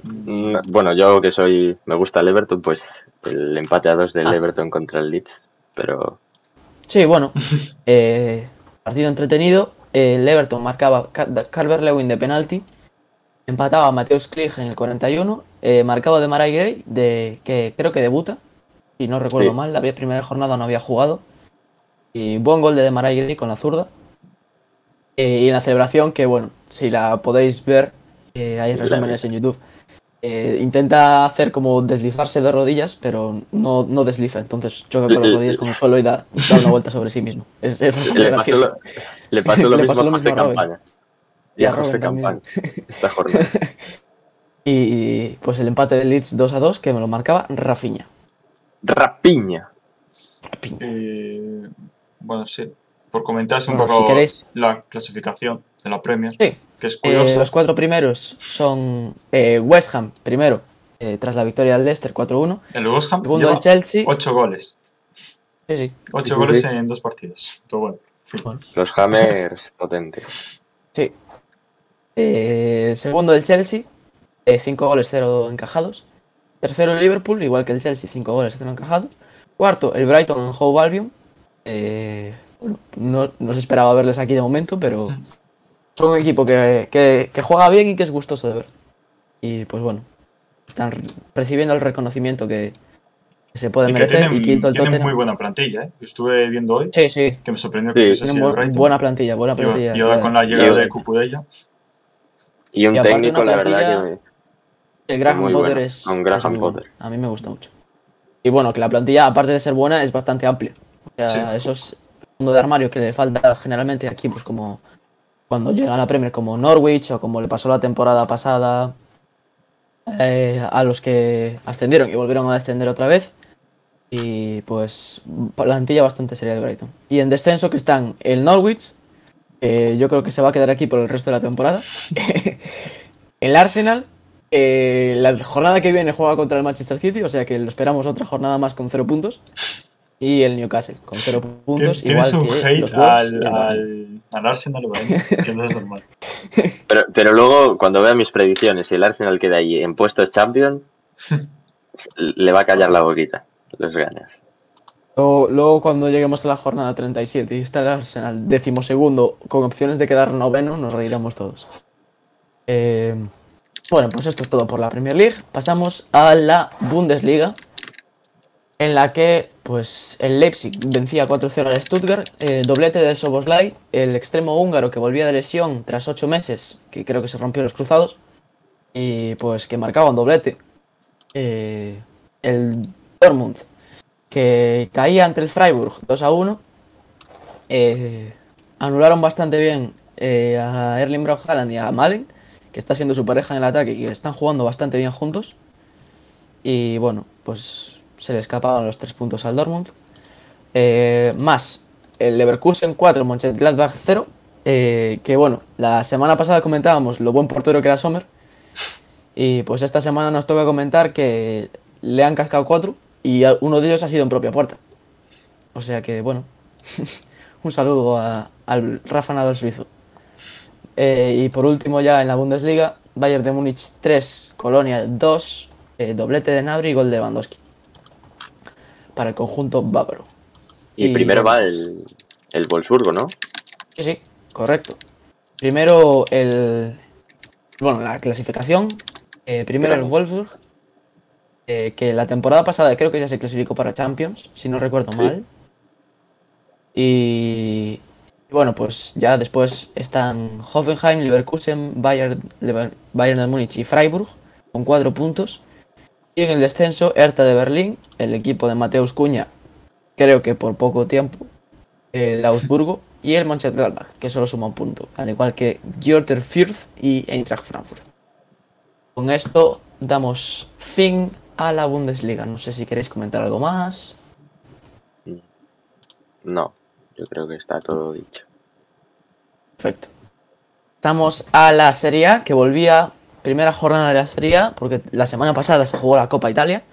S3: Mm, Bueno, yo que soy, me gusta el Everton, pues el empate a dos del
S2: Ah.
S3: Everton contra el Leeds, pero
S2: Sí, bueno, eh, partido entretenido. El Everton marcaba Calvert Lewin de penalti. Empataba Mateus Klich en el 41. Eh, marcaba de Marai Gray, de, que creo que debuta. Y no recuerdo
S3: Sí.
S2: mal, la primera jornada no había jugado. Y buen gol de Demarai Gray con la zurda. Eh, y en la celebración, que bueno, si la podéis ver, eh, hay resúmenes en YouTube. Eh, intenta hacer como deslizarse de rodillas, pero no, no desliza. Entonces choca con las rodillas con el suelo y da, da una vuelta sobre sí mismo. Es, es bastante
S3: le pasó, lo, le pasó lo
S2: Le
S3: mismo
S2: pasó lo
S3: a José
S2: mismo a Robin.
S3: Campaña. Y
S2: Y
S3: a José. Campaña esta jornada.
S2: Y pues el empate del Leeds 2 a 2 que me lo marcaba Rafinha.
S3: Rapiña.
S1: Eh, bueno, sí. Por comentarse un
S2: Bueno,
S1: poco
S2: si queréis-
S1: la clasificación de la Premier,
S2: Sí,
S1: que es
S2: eh,
S1: curiosa.
S2: los cuatro primeros son eh, West Ham, primero, eh, tras la victoria del Leicester 4-1.
S1: el West Ham
S2: Segundo
S1: lleva
S2: el Chelsea.
S1: 8 goles.
S2: Sí, sí.
S1: 8
S3: Sí, sí,
S1: goles
S3: sí.
S1: en dos partidos. Pero bueno, en fin.
S3: Los Hammers potentes.
S2: Sí. Eh, segundo el Chelsea, 5 goles, 0 encajados. Tercero el Liverpool, igual que el Chelsea, 5 goles, 0 encajados. Cuarto el Brighton en Hove Albion. Eh, bueno, no, no se esperaba verles aquí de momento, pero son un equipo que, que- que juega bien y que es gustoso de ver. Y pues bueno, están re- recibiendo el reconocimiento que, que se puede
S1: Y que
S2: merecer.
S1: tienen,
S2: y quinto el
S1: tienen
S2: Tottenham.
S1: muy buena plantilla, ¿eh? Yo estuve viendo hoy,
S2: Sí, sí.
S1: que me sorprendió
S3: Sí,
S1: que
S2: bu-
S1: Brighton.
S2: buena plantilla, buena plantilla.
S1: Y ahora con la
S3: Y-
S1: llegada de Cupudella.
S3: Y un
S2: Y aparte
S3: técnico,
S2: una
S3: la verdad
S2: plantilla-
S3: que
S2: El Graham Potter
S3: bueno,
S2: es.
S3: un Graham
S2: es muy bueno.
S3: Potter.
S2: A mí me gusta mucho. Y bueno, que la plantilla, aparte de ser buena, es bastante amplia. O sea,
S1: Sí.
S2: eso es de armario que le falta generalmente a equipos como cuando llegan a la Premier, como Norwich o como le pasó la temporada pasada eh, a los que ascendieron y volvieron a descender otra vez. Y pues, plantilla bastante seria de Brighton. Y en descenso que están el Norwich, yo creo que se va a quedar aquí por el resto de la temporada. el Arsenal, la jornada que viene juega contra el Manchester City, o sea que lo esperamos otra jornada más con cero puntos. Y el Newcastle con cero puntos.
S1: Tienes
S2: igual
S1: un
S2: que
S1: hate
S2: los Wolves
S1: al,
S2: y el Bayern.
S1: al, al Arsenal, ¿vale? que no es normal.
S3: Pero, pero luego, cuando vea mis predicciones y el Arsenal queda ahí en puestos champion, le va a callar la boquita. Los ganas.
S2: Luego, luego cuando lleguemos a la jornada 37 y está el Arsenal decimosegundo con opciones de quedar noveno, nos reiremos todos. Eh, bueno, pues esto es todo por la Premier League. Pasamos a la Bundesliga, en la que pues el Leipzig vencía 4-0 al Stuttgart, eh, doblete de Soboslai, el extremo húngaro que volvía de lesión tras 8 meses, que creo que se rompió los cruzados, y pues que marcaba un doblete. Eh, el Dortmund que caía ante el Freiburg 2 a 1. Eh, anularon bastante bien eh, a Erling Braut y a Malen, que está siendo su pareja en el ataque y que están jugando bastante bien juntos. Y bueno, pues se le escapaban los tres puntos al Dortmund. Eh, más el Leverkusen 4, Mönchengladbach 0. eh, que bueno, la semana pasada comentábamos lo buen portero que era Sommer. Y pues esta semana nos toca comentar que le han cascado 4 y uno de ellos ha sido en propia puerta. O sea que, bueno, un saludo al Rafa Nadal suizo. Eh, y por último, ya en la Bundesliga, Bayern de Múnich 3, Colonia 2, eh, doblete de Nabri y gol de Lewandowski. Para el conjunto bávaro.
S3: Y,
S2: Y
S3: primero va el, el Wolfsburgo, ¿no?
S2: Sí, sí, correcto. Primero el. Bueno, la clasificación. eh, primero el. Wolfsburg. eh, que la temporada pasada creo que ya se clasificó para Champions, si no recuerdo mal. Y. y bueno, pues ya después están Hoffenheim, Leverkusen, Bayern, Lever- Bayern de Múnich y Freiburg con cuatro puntos. Y en el descenso, Hertha de Berlín, el equipo de Mateus Cuña, creo que por poco tiempo, el Augsburgo y el Mönchengladbach, que solo suma un punto, al igual que Greuther Fürth y Eintracht Frankfurt. Con esto damos fin a la Bundesliga. No sé si queréis comentar algo más.
S3: No, yo creo que está todo dicho.
S2: Perfecto. Estamos a la Serie A, que volvía primera jornada de la Serie A, porque la semana pasada se jugó la Copa Italia.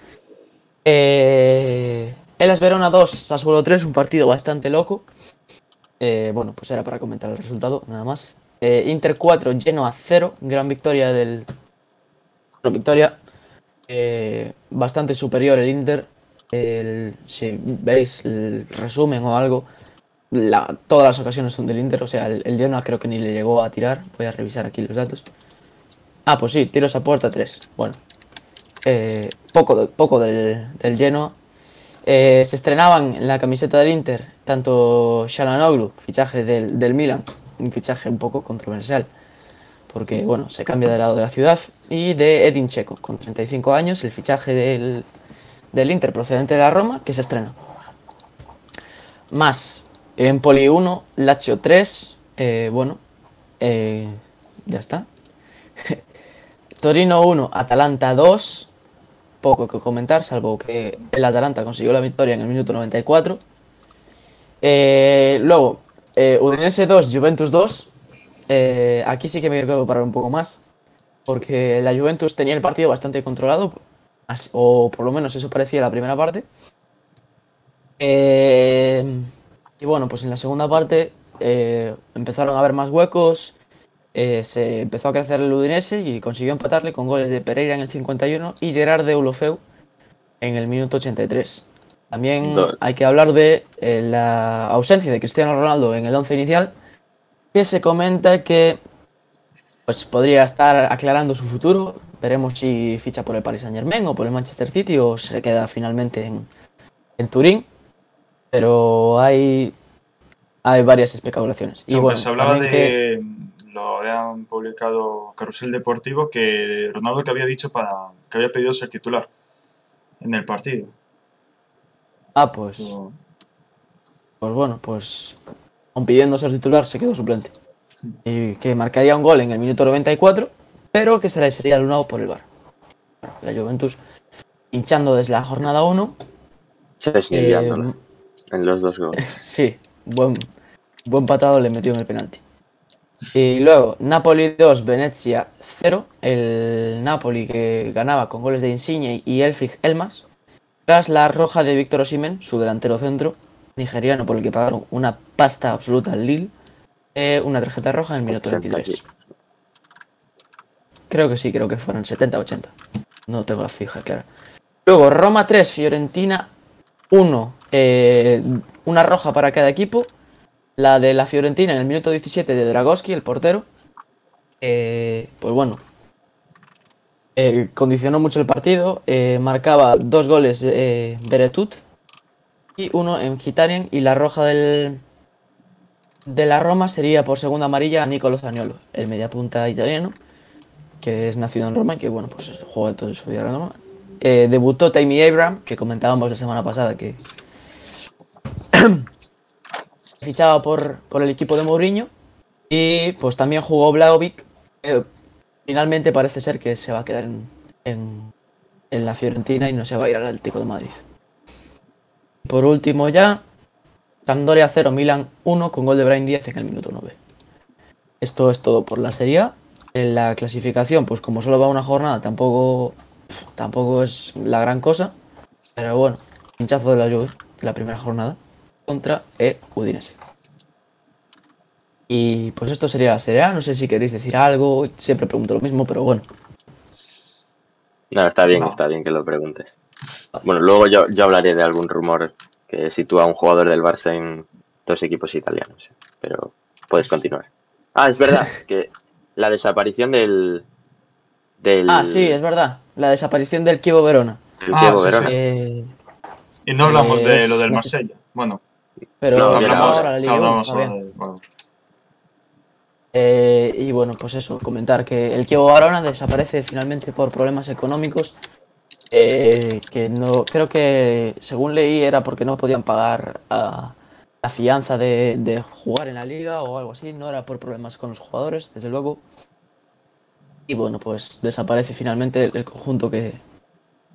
S2: Eh, el Verona 2, Sassuolo 3, un partido bastante loco. Eh, bueno, pues era para comentar el resultado, nada más. Eh, Inter 4, Genoa 0, gran victoria del... bueno, victoria eh, bastante superior el Inter. Si veis el resumen o algo, todas las ocasiones son del Inter, o sea, el, el Genoa creo que ni le llegó a tirar. Voy a revisar aquí los datos. Ah, pues sí, tiros a puerta 3. Bueno, eh, poco, poco del, del. Eh, se estrenaban en la camiseta del Inter tanto Shalanoglu, fichaje del, del Milan, un fichaje un poco controversial, porque bueno, se cambia de lado de la ciudad, y de Edin Checo, con 35 años, el fichaje del, del Inter procedente de la Roma, que se estrena. Más Empoli 1, Lazio 3, eh, bueno, ya está. Torino 1, Atalanta 2, poco que comentar, salvo que el Atalanta consiguió la victoria en el minuto 94. Eh, luego, eh, Udinese 2, Juventus 2. Eh, aquí sí que me quiero parar un poco más, porque la Juventus tenía el partido bastante controlado, o por lo menos eso parecía la primera parte. Eh, y bueno, pues en la segunda parte empezaron a haber más huecos, eh, se empezó a crecer el Udinese y consiguió empatarle con goles de Pereira en el 51 y Gerard de Ulofeu en el minuto 83. También hay que hablar de eh, la ausencia de Cristiano Ronaldo en el once inicial, que se comenta que pues podría estar aclarando su futuro. veremos si ficha por el Paris Saint Germain o por el Manchester City o se queda finalmente en, en Turín. Pero hay, hay varias especulaciones.
S1: Y bueno, se hablaba de. Lo habían publicado Carrusel Deportivo que Ronaldo que había dicho para que había pedido ser titular en el partido.
S2: Ah, pues. Pues bueno, pues. Aun pidiendo ser titular, se quedó suplente. Y que marcaría un gol en el minuto 94, pero que se sería anulado por el bar. La Juventus hinchando desde la jornada 1.
S3: Eh, en los dos goles.
S2: sí, buen, buen patado le metió en el penalti. Y luego, Napoli 2, Venecia 0. El Napoli que ganaba con goles de Insigne y Elfig Elmas. Tras la roja de Víctor Osimen, su delantero centro nigeriano, por el que pagaron una pasta absoluta al Lille, eh, una tarjeta roja en el minuto 23. Creo que sí, creo que fueron 70-80. No tengo la fija, claro. Luego, Roma 3, Fiorentina 1. Eh, una roja para cada equipo. La de la Fiorentina en el minuto 17 de Dragowski, el portero. Eh, pues bueno, eh, condicionó mucho el partido. Eh, marcaba dos goles Beretut y uno en Gitarian. Y la roja del, de la Roma sería por segunda amarilla a Nicolo Zaniolo, el mediapunta italiano, que es nacido en Roma y que bueno, pues juega todo su vida en Roma. debutó Tammy Abraham, que comentábamos la semana pasada que fichaba por, por el equipo de Mourinho. Y pues también jugó Blaovic, Finalmente parece ser que se va a quedar en, la Fiorentina y no se va a ir al Atlético de Madrid. Por último ya, Sampdoria 0, Milan 1 con gol de Brian 10 en el minuto 9. Esto es todo por la Serie En la clasificación, pues como solo va una jornada, tampoco, tampoco es la gran cosa. Pero bueno, hinchazo de la Juve, la primera jornada, contra E Udinese. Y pues esto sería la Serie A. No sé si queréis decir algo. Siempre pregunto lo mismo, pero bueno.
S3: No, está bien, está bien que lo preguntes. Bueno, luego yo, yo hablaré de algún rumor que sitúa a un jugador del Barça en dos equipos italianos. Pero puedes continuar. Ah, es verdad que la desaparición del, del...
S2: Ah, sí, es verdad. La desaparición del Kievo Verona.
S1: El ah, Verona. Eh, y no hablamos de lo del Marsella. Bueno.
S2: Pero hablamos ahora la Liga eh, y bueno, pues eso, comentar que el Kievo Barona desaparece finalmente por problemas económicos. Eh, que no creo que según leí era porque no podían pagar la fianza de, jugar en la liga o algo así, no era por problemas con los jugadores, desde luego. Y bueno, pues desaparece finalmente el, conjunto que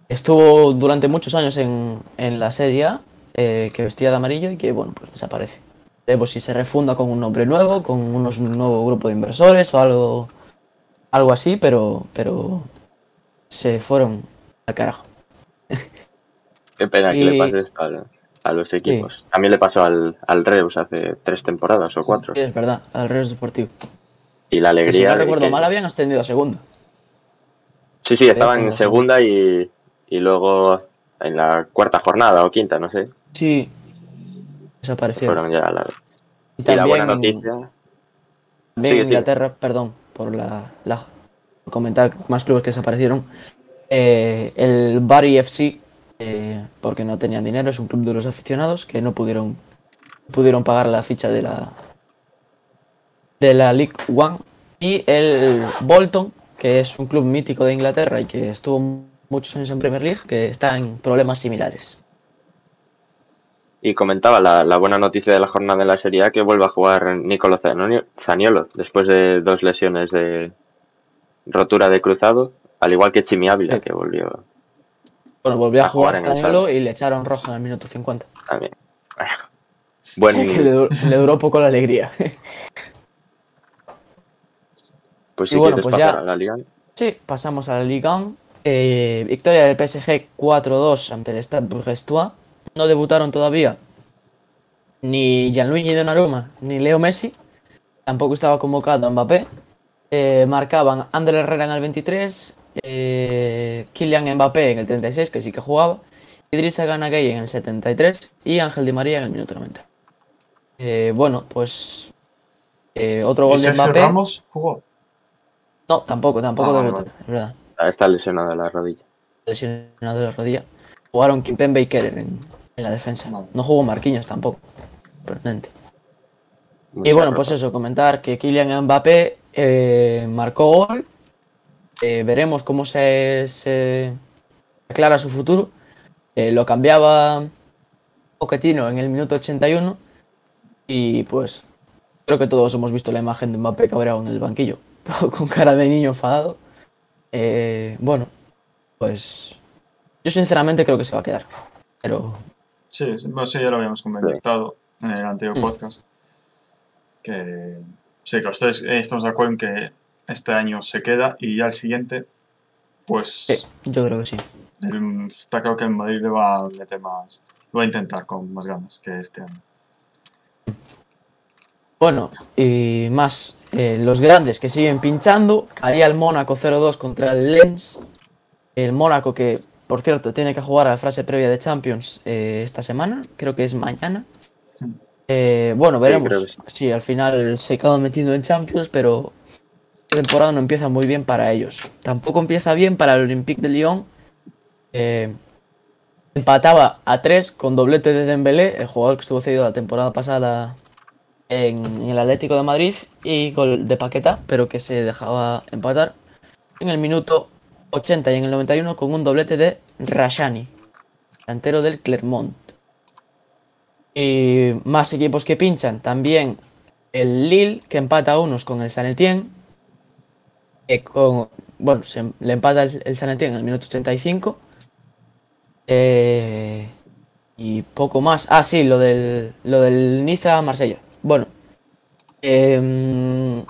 S2: estuvo durante muchos años en, la serie eh, que vestía de amarillo y que bueno, pues desaparece. Veremos si se refunda con un nombre nuevo, con unos, un nuevo grupo de inversores o algo, algo así, pero, pero se fueron al carajo.
S3: Qué pena que le pase esto a, los equipos. También le pasó al, al, Reus hace tres temporadas o cuatro.
S2: Sí, es verdad, al Reus Deportivo.
S3: Y la alegría. si
S2: no recuerdo mal, habían ascendido a segunda.
S3: Sí, sí, estaban en segunda y, y luego en la cuarta jornada o quinta, no sé.
S2: Sí, Desaparecieron.
S3: Fueron ya la...
S2: Y, también, la buena noticia. También en Inglaterra, perdón por la, comentar más clubes que desaparecieron. Eh, el Bari FC, eh, porque no tenían dinero, es un club de los aficionados que no pudieron, pudieron pagar la ficha de la de la League One. Y el Bolton, que es un club mítico de Inglaterra y que estuvo muchos años en Premier League, que está en problemas similares.
S3: Y comentaba la, buena noticia de la jornada de la Serie A que vuelve a jugar Nicolo Zaniolo después de dos lesiones de rotura de cruzado, al igual que Chimi Ávila, que volvió.
S2: Bueno, volvió a, jugar, Zaniolo y le echaron roja en el minuto 50.
S3: También. Bueno,
S2: le, duró poco la alegría.
S3: Pues sí, bueno, pues ya, a la Liga.
S2: Sí, pasamos a la Liga. Eh, victoria del PSG 4-2 ante el Stade Brestois no debutaron todavía ni Gianluigi Donnarumma ni Leo Messi. Tampoco estaba convocado Mbappé. Eh, marcaban Ander Herrera en el 23, eh, Kylian Mbappé en el 36, que sí que jugaba, Idrissa Ganagay en el 73 y Ángel Di María en el minuto 90. Eh, bueno, pues otro gol de Mbappé.
S1: Ramos jugó?
S2: No, tampoco, tampoco ah, debutó, es verdad.
S3: Está lesionado de la rodilla.
S2: Lesionado de la rodilla. Jugaron Kimpembe y Kerer en, en la defensa. No jugó Marquinhos tampoco. Sorprendente. Y bueno, pues eso, comentar que Kylian Mbappé eh, marcó gol. Eh, veremos cómo se, se aclara su futuro. Eh, lo cambiaba Pochettino en el minuto 81. Y pues creo que todos hemos visto la imagen de Mbappé cabreado en el banquillo, con cara de niño enfadado. Bueno, pues yo sinceramente creo que se va a quedar. Pero
S1: Sí, sí, bueno, sí, ya lo habíamos comentado en el anterior
S2: Mm.
S1: podcast. Que sí, que ustedes eh, estamos de acuerdo en que este año se queda y ya el siguiente, pues
S2: sí, yo creo que sí.
S1: el- está claro que el Madrid le va a meter más, lo va a intentar con más ganas que este año.
S2: Bueno, y más, eh, los grandes que siguen pinchando. Caía el Mónaco 0-2 contra el Lens. El Mónaco que, por cierto, tiene que jugar a la fase previa de Champions eh, esta semana. Creo que es mañana. Eh, bueno, veremos
S3: sí.
S2: si al final se acaba metiendo en Champions, pero la temporada no empieza muy bien para ellos. Tampoco empieza bien para el Olympique de Lyon. Eh, empataba a 3 con doblete de Dembélé, el jugador que estuvo cedido la temporada pasada en, en el Atlético de Madrid y gol de Paqueta, pero que se dejaba empatar en el minuto 80 y en el 91 con un doblete de Rashani, delantero del Clermont. Y más equipos que pinchan, también el Lille que empata a unos con el San Etienne. que con, bueno, le empata el, el San en el minuto 85. Eh, y poco más. Ah, sí, lo del, lo del Niza-Marsella. Bueno. em,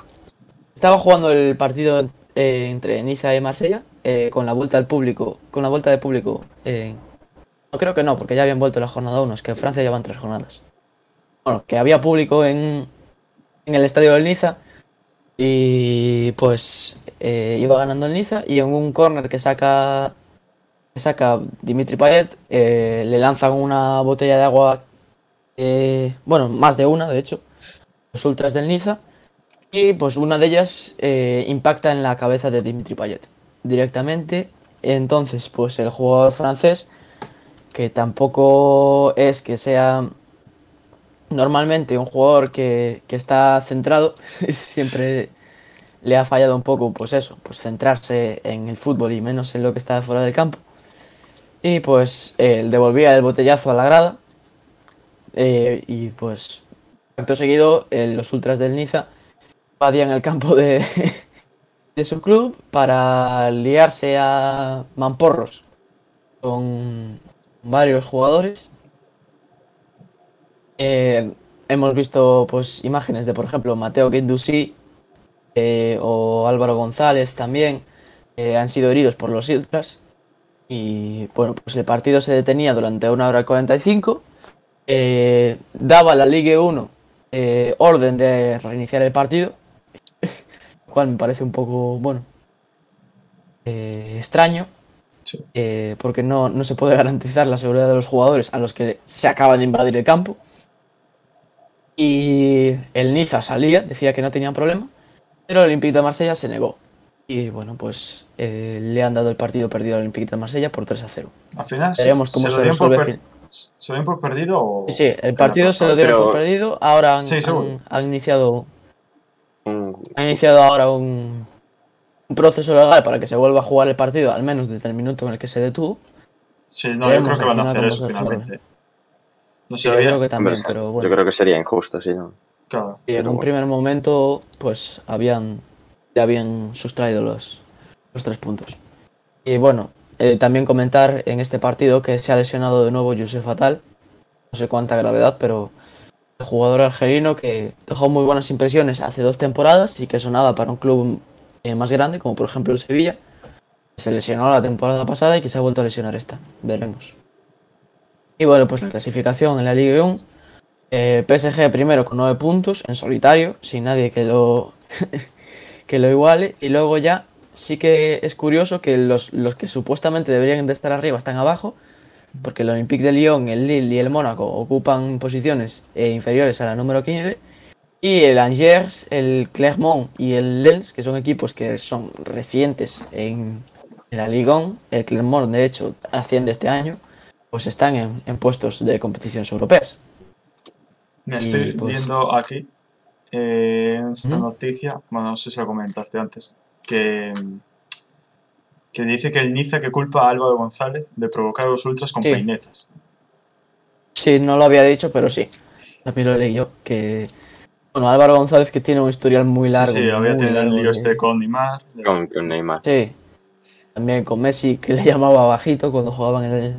S2: estaba jugando el partido eh, entre Niza y Marsella eh, con la vuelta al público, con la vuelta de público. eh, no creo que no, porque ya habían vuelto la jornada 1, es que en Francia llevan tres jornadas. Bueno, que había público en, en el estadio del Niza y pues eh, iba ganando el Niza y en un córner que saca que saca Dimitri Payet le lanzan una botella de agua bueno más de una de hecho los ultras del Niza y pues una de ellas impacta en la cabeza de Dimitri Payet directamente entonces pues el jugador francés que tampoco es que sea normalmente un jugador que, que está centrado, siempre le ha fallado un poco, pues eso, pues centrarse en el fútbol y menos en lo que está fuera del campo. Y pues él devolvía el botellazo a la grada. eh, y pues, acto seguido, eh, los ultras del Niza invadían el campo de, de su club para liarse a mamporros con varios jugadores. Eh, hemos visto pues imágenes de, por ejemplo, Mateo Guendouzi eh, o Álvaro González también han sido heridos por los Ultras. Y bueno, pues el partido se detenía durante una hora y 45. Eh, daba la Ligue 1 eh, orden de reiniciar el partido, cual me parece un poco, bueno, eh, extraño.
S1: Sí.
S2: eh, porque no, no se puede garantizar la seguridad de los jugadores a los que se acaba de invadir el campo. Y el Niza salía, decía que no tenían problema, pero el Olympique de Marsella se negó. Y bueno, pues eh, le han dado el partido perdido al Olympique de Marsella por 3 a 0.
S1: Al final, se-
S2: Veremos cómo
S1: ¿se,
S2: se, resuelve.
S1: per- ¿se lo dieron por perdido o...?
S2: Sí, sí, el partido se lo dieron
S3: Pero-
S2: por perdido. Ahora han,
S1: Sí, seguro.
S2: han- han iniciado, Han iniciado ahora un, un proceso legal para que se vuelva a jugar el partido, al menos desde el minuto en el que se detuvo.
S1: Sí, no, yo creo que van a hacer eso finalmente. No
S2: Sí,
S1: se
S2: yo creo que también,
S3: hombre,
S2: pero bueno.
S3: Yo creo que sería injusto, si no.
S1: Claro.
S2: Y en
S3: pero
S2: un
S3: bueno.
S2: primer momento, pues habían, ya habían sustraído los, los tres puntos. Y bueno, eh, también comentar en este partido que se ha lesionado de nuevo Yusef Fatal. No sé cuánta gravedad, pero jugador argelino que dejó muy buenas impresiones hace dos temporadas y que sonaba para un club eh, más grande, como por ejemplo el Sevilla. Se lesionó la temporada pasada y que se ha vuelto a lesionar esta. Veremos. Y bueno, pues la clasificación en la Liga 1. Eh, PSG primero con 9 puntos en solitario, sin nadie que lo, que lo iguale. Y luego ya sí que es curioso que los, los que supuestamente deberían de estar arriba están abajo, porque el Olympique de Lyon, el Lille y el Mónaco ocupan posiciones eh, inferiores a la número 15. Y el Angers, el Clermont y el Lens, que son equipos que son recientes en, En la Ligón, el Clermont, de hecho, asciende este año, pues están en, en puestos de competiciones europeas.
S1: Me
S2: Y,
S1: estoy
S2: pues-
S1: viendo aquí eh, esta noticia, bueno, no sé si la comentaste antes, que, que dice que el Niza que culpa a Álvaro González de provocar a los ultras con
S2: Sí.
S1: peinetas.
S2: Sí, no lo había dicho, pero sí. También lo leí yo. Que. Bueno, Álvaro González que tiene un historial muy largo.
S1: sí, había tenido el lío este con Neymar. de-
S3: Con, con Neymar.
S2: Sí. También con Messi, que le llamaba bajito cuando jugaban en el,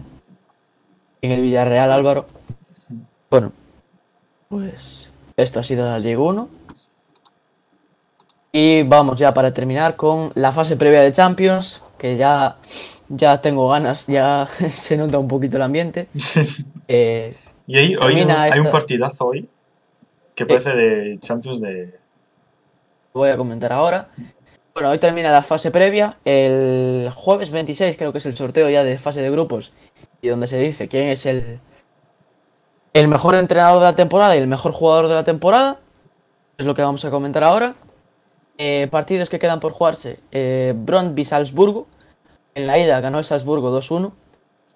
S2: en el Villarreal, Álvaro. Bueno, pues esto ha sido la Liga 1. Y vamos ya para terminar con la fase previa de Champions, que ya, ya tengo ganas, ya se nota un poquito el ambiente. Eh,
S1: y ahí hoy hay un partidazo hoy que parece de Champions de...
S2: voy a comentar ahora. Bueno, hoy termina la fase previa. El jueves 26 creo que es el sorteo ya de fase de grupos y donde se dice quién es el, el mejor entrenador de la temporada y el mejor jugador de la temporada. Es lo que vamos a comentar ahora. Eh, partidos que quedan por jugarse. Eh, Brøndby Salzburgo. En la ida ganó el Salzburgo 2-1.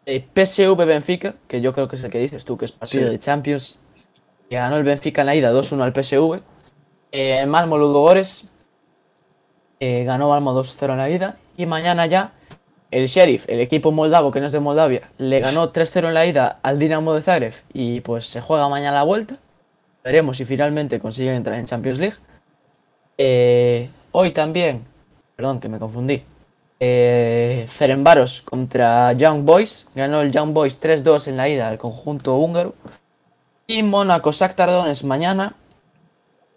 S2: Eh, PSV Benfica, que yo creo que es el que dices tú, que es partido
S1: Sí.
S2: de Champions. Que ganó el Benfica en la ida 2-1 al PSV. Eh, Malmo Ludogores eh, ganó Malmo 2-0 en la ida. Y mañana ya el Sheriff, el equipo moldavo que no es de Moldavia, le ganó 3-0 en la ida al Dinamo de Zagreb. Y pues se juega mañana la vuelta. Veremos si finalmente consiguen entrar en Champions League. Eh, hoy también, perdón que me confundí. Eh, contra Young Boys. Ganó el Young Boys 3-2 en la ida al conjunto húngaro. Y Mónaco Shakhtar mañana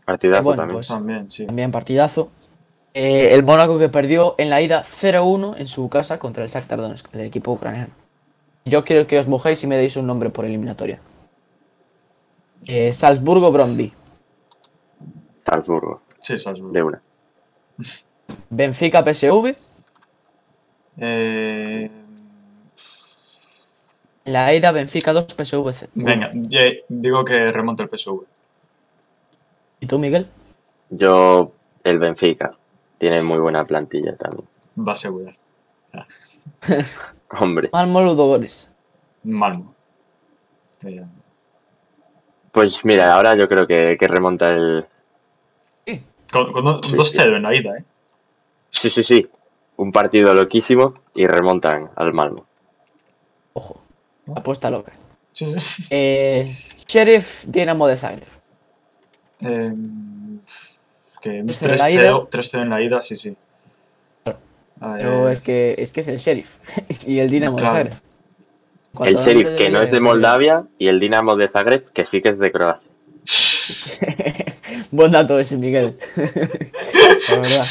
S3: Partidazo
S2: bueno,
S3: también.
S2: pues-
S1: También, sí.
S2: también partidazo. Eh, el Mónaco que perdió en la ida 0-1 en su casa contra el Shakhtar Donetsk, el equipo ucraniano. Yo quiero que os mojéis y me deis un nombre por eliminatoria. Eh, Salzburgo Brondby,
S3: Salzburgo,
S1: Sí, Salzburgo.
S3: de una.
S2: Benfica PSV,
S1: Eh,
S2: la ida Benfica 2 PSV 0.
S1: venga, digo que remonta el PSV.
S2: ¿Y tú, Miguel?
S3: Yo, el Benfica. Tiene muy buena plantilla también.
S1: Va a asegurar.
S3: Hombre,
S2: Malmo Ludogorets.
S1: Malmo. Eh,
S3: pues mira, ahora yo creo que, que remonta el.
S1: Con, con un
S3: Sí,
S1: 2-0 en la ida, ¿eh?
S3: Sí, sí, sí. Un partido loquísimo y remontan al Malmo.
S2: Ojo, apuesta loca.
S1: Sí, sí.
S2: Eh, Sheriff Dinamo de Zagreb.
S1: Eh, que un
S2: 3-0 en la ida.
S1: 3-0 3-0 en la ida, sí, sí.
S2: Claro.
S1: A
S2: Pero es que, es que es el Sheriff y el Dinamo
S1: Claro.
S2: de Zagreb.
S3: El Sheriff, que no es de Moldavia, y el Dinamo de Zagreb, que sí que es de Croacia.
S2: Buen dato ese, Miguel. La verdad.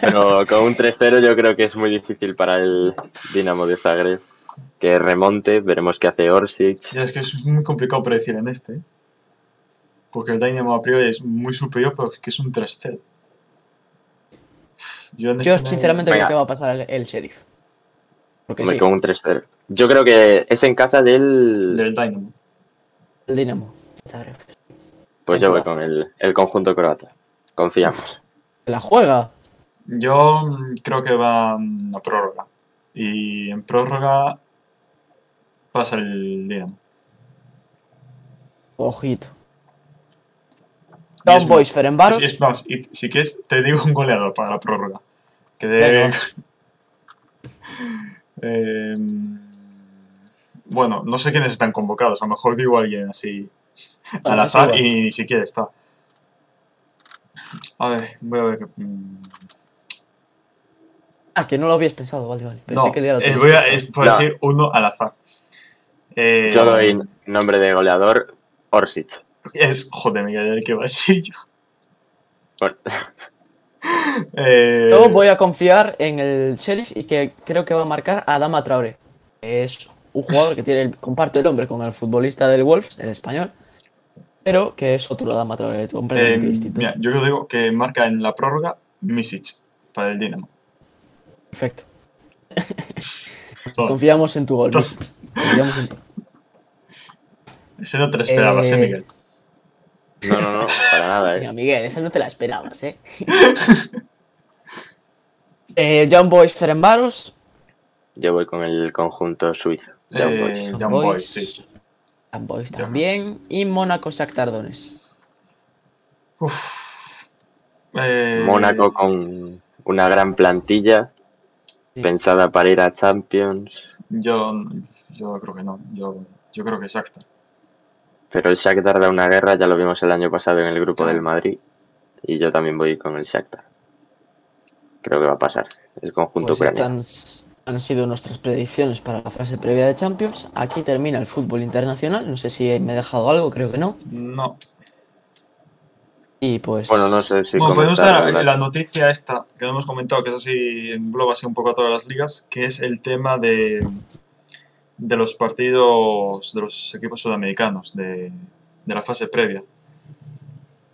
S3: Pero con un 3-0 yo creo que es muy difícil para el Dinamo de Zagreb. Que remonte, veremos qué hace Orsic.
S1: Ya es que es muy complicado predecir en este. ¿eh? Porque el Dynamo a priori es muy superior, pero es que es un 3-0. Yo,
S2: Yo
S1: este me-
S2: sinceramente creo que va a pasar el, el Sheriff. Porque
S3: Hombre,
S2: sí,
S3: con un 3-0. Yo creo que es en casa del.
S1: Del Dynamo.
S2: el Dinamo. de Zagreb.
S3: Pues yo voy con el, el conjunto croata. Confiamos.
S2: La juega.
S1: Yo mm, creo que va mm, a prórroga. Y en prórroga pasa el Dynamo.
S2: Ojito.
S1: Es
S2: Boys
S1: más-
S2: Ferenbaros.
S1: Es, es más, y si quieres, te digo un goleador para la prórroga. Que
S2: Venga,
S1: de. Em, bueno, no sé quiénes están convocados. A lo mejor digo a alguien así al
S2: es
S1: azar y ni siquiera está. A ver, voy a ver. qué- mm,
S2: Ah, que no lo habías pensado, vale, vale. Pensé
S1: No,
S2: que lo
S1: eh, voy a es por
S3: No.
S1: decir uno al azar. Eh,
S3: Yo doy nombre de goleador Orsic.
S1: Es, joder, Miguel, ¿qué iba a decir yo?
S3: Bueno,
S1: Eh,
S2: Yo voy a confiar en el Sheriff y que creo que va a marcar a Adama Traoré. que Es un jugador que tiene, comparte el nombre con el futbolista del Wolves, el español, pero que es otro Traoré, completamente
S1: eh,
S2: distinto.
S1: mira, yo digo que marca en la prórroga Misic para el Dinamo.
S2: Perfecto. Confiamos en tu gol, Luis. Confiamos en ti.
S1: Ese no te lo esperabas, eh,
S2: Eh,
S1: Miguel.
S3: no, no, no, para nada, eh.
S2: Miguel, esa no te la esperabas, ¿eh? Eh, Young Boys Ferenbaros.
S3: Yo voy con el conjunto suizo. Young Boys.
S1: Eh, Boys, sí.
S2: Boys
S1: Young
S2: también. Y Mónaco Sactardones.
S1: Uf. Eh,
S3: Mónaco con una gran plantilla
S2: Sí.
S3: pensada para ir a Champions,
S1: Yo, yo creo que no. Yo, yo creo que exacta.
S3: pero el Shakhtar da una guerra, ya lo vimos el año pasado en el grupo del Madrid y yo también voy con el Shakhtar. Creo que va a pasar el conjunto
S2: Pues
S3: ucraniano.
S2: Han sido nuestras predicciones para la fase previa de Champions. Aquí termina el fútbol internacional. No sé si me he dejado algo, creo que no.
S1: No.
S2: Y pues.
S3: Bueno, no sé si
S1: Bueno, podemos dar
S3: la-
S1: la noticia esta que hemos comentado, que es así, engloba así un poco a todas las ligas, que es el tema de, de los partidos de los equipos sudamericanos, de, de la fase previa.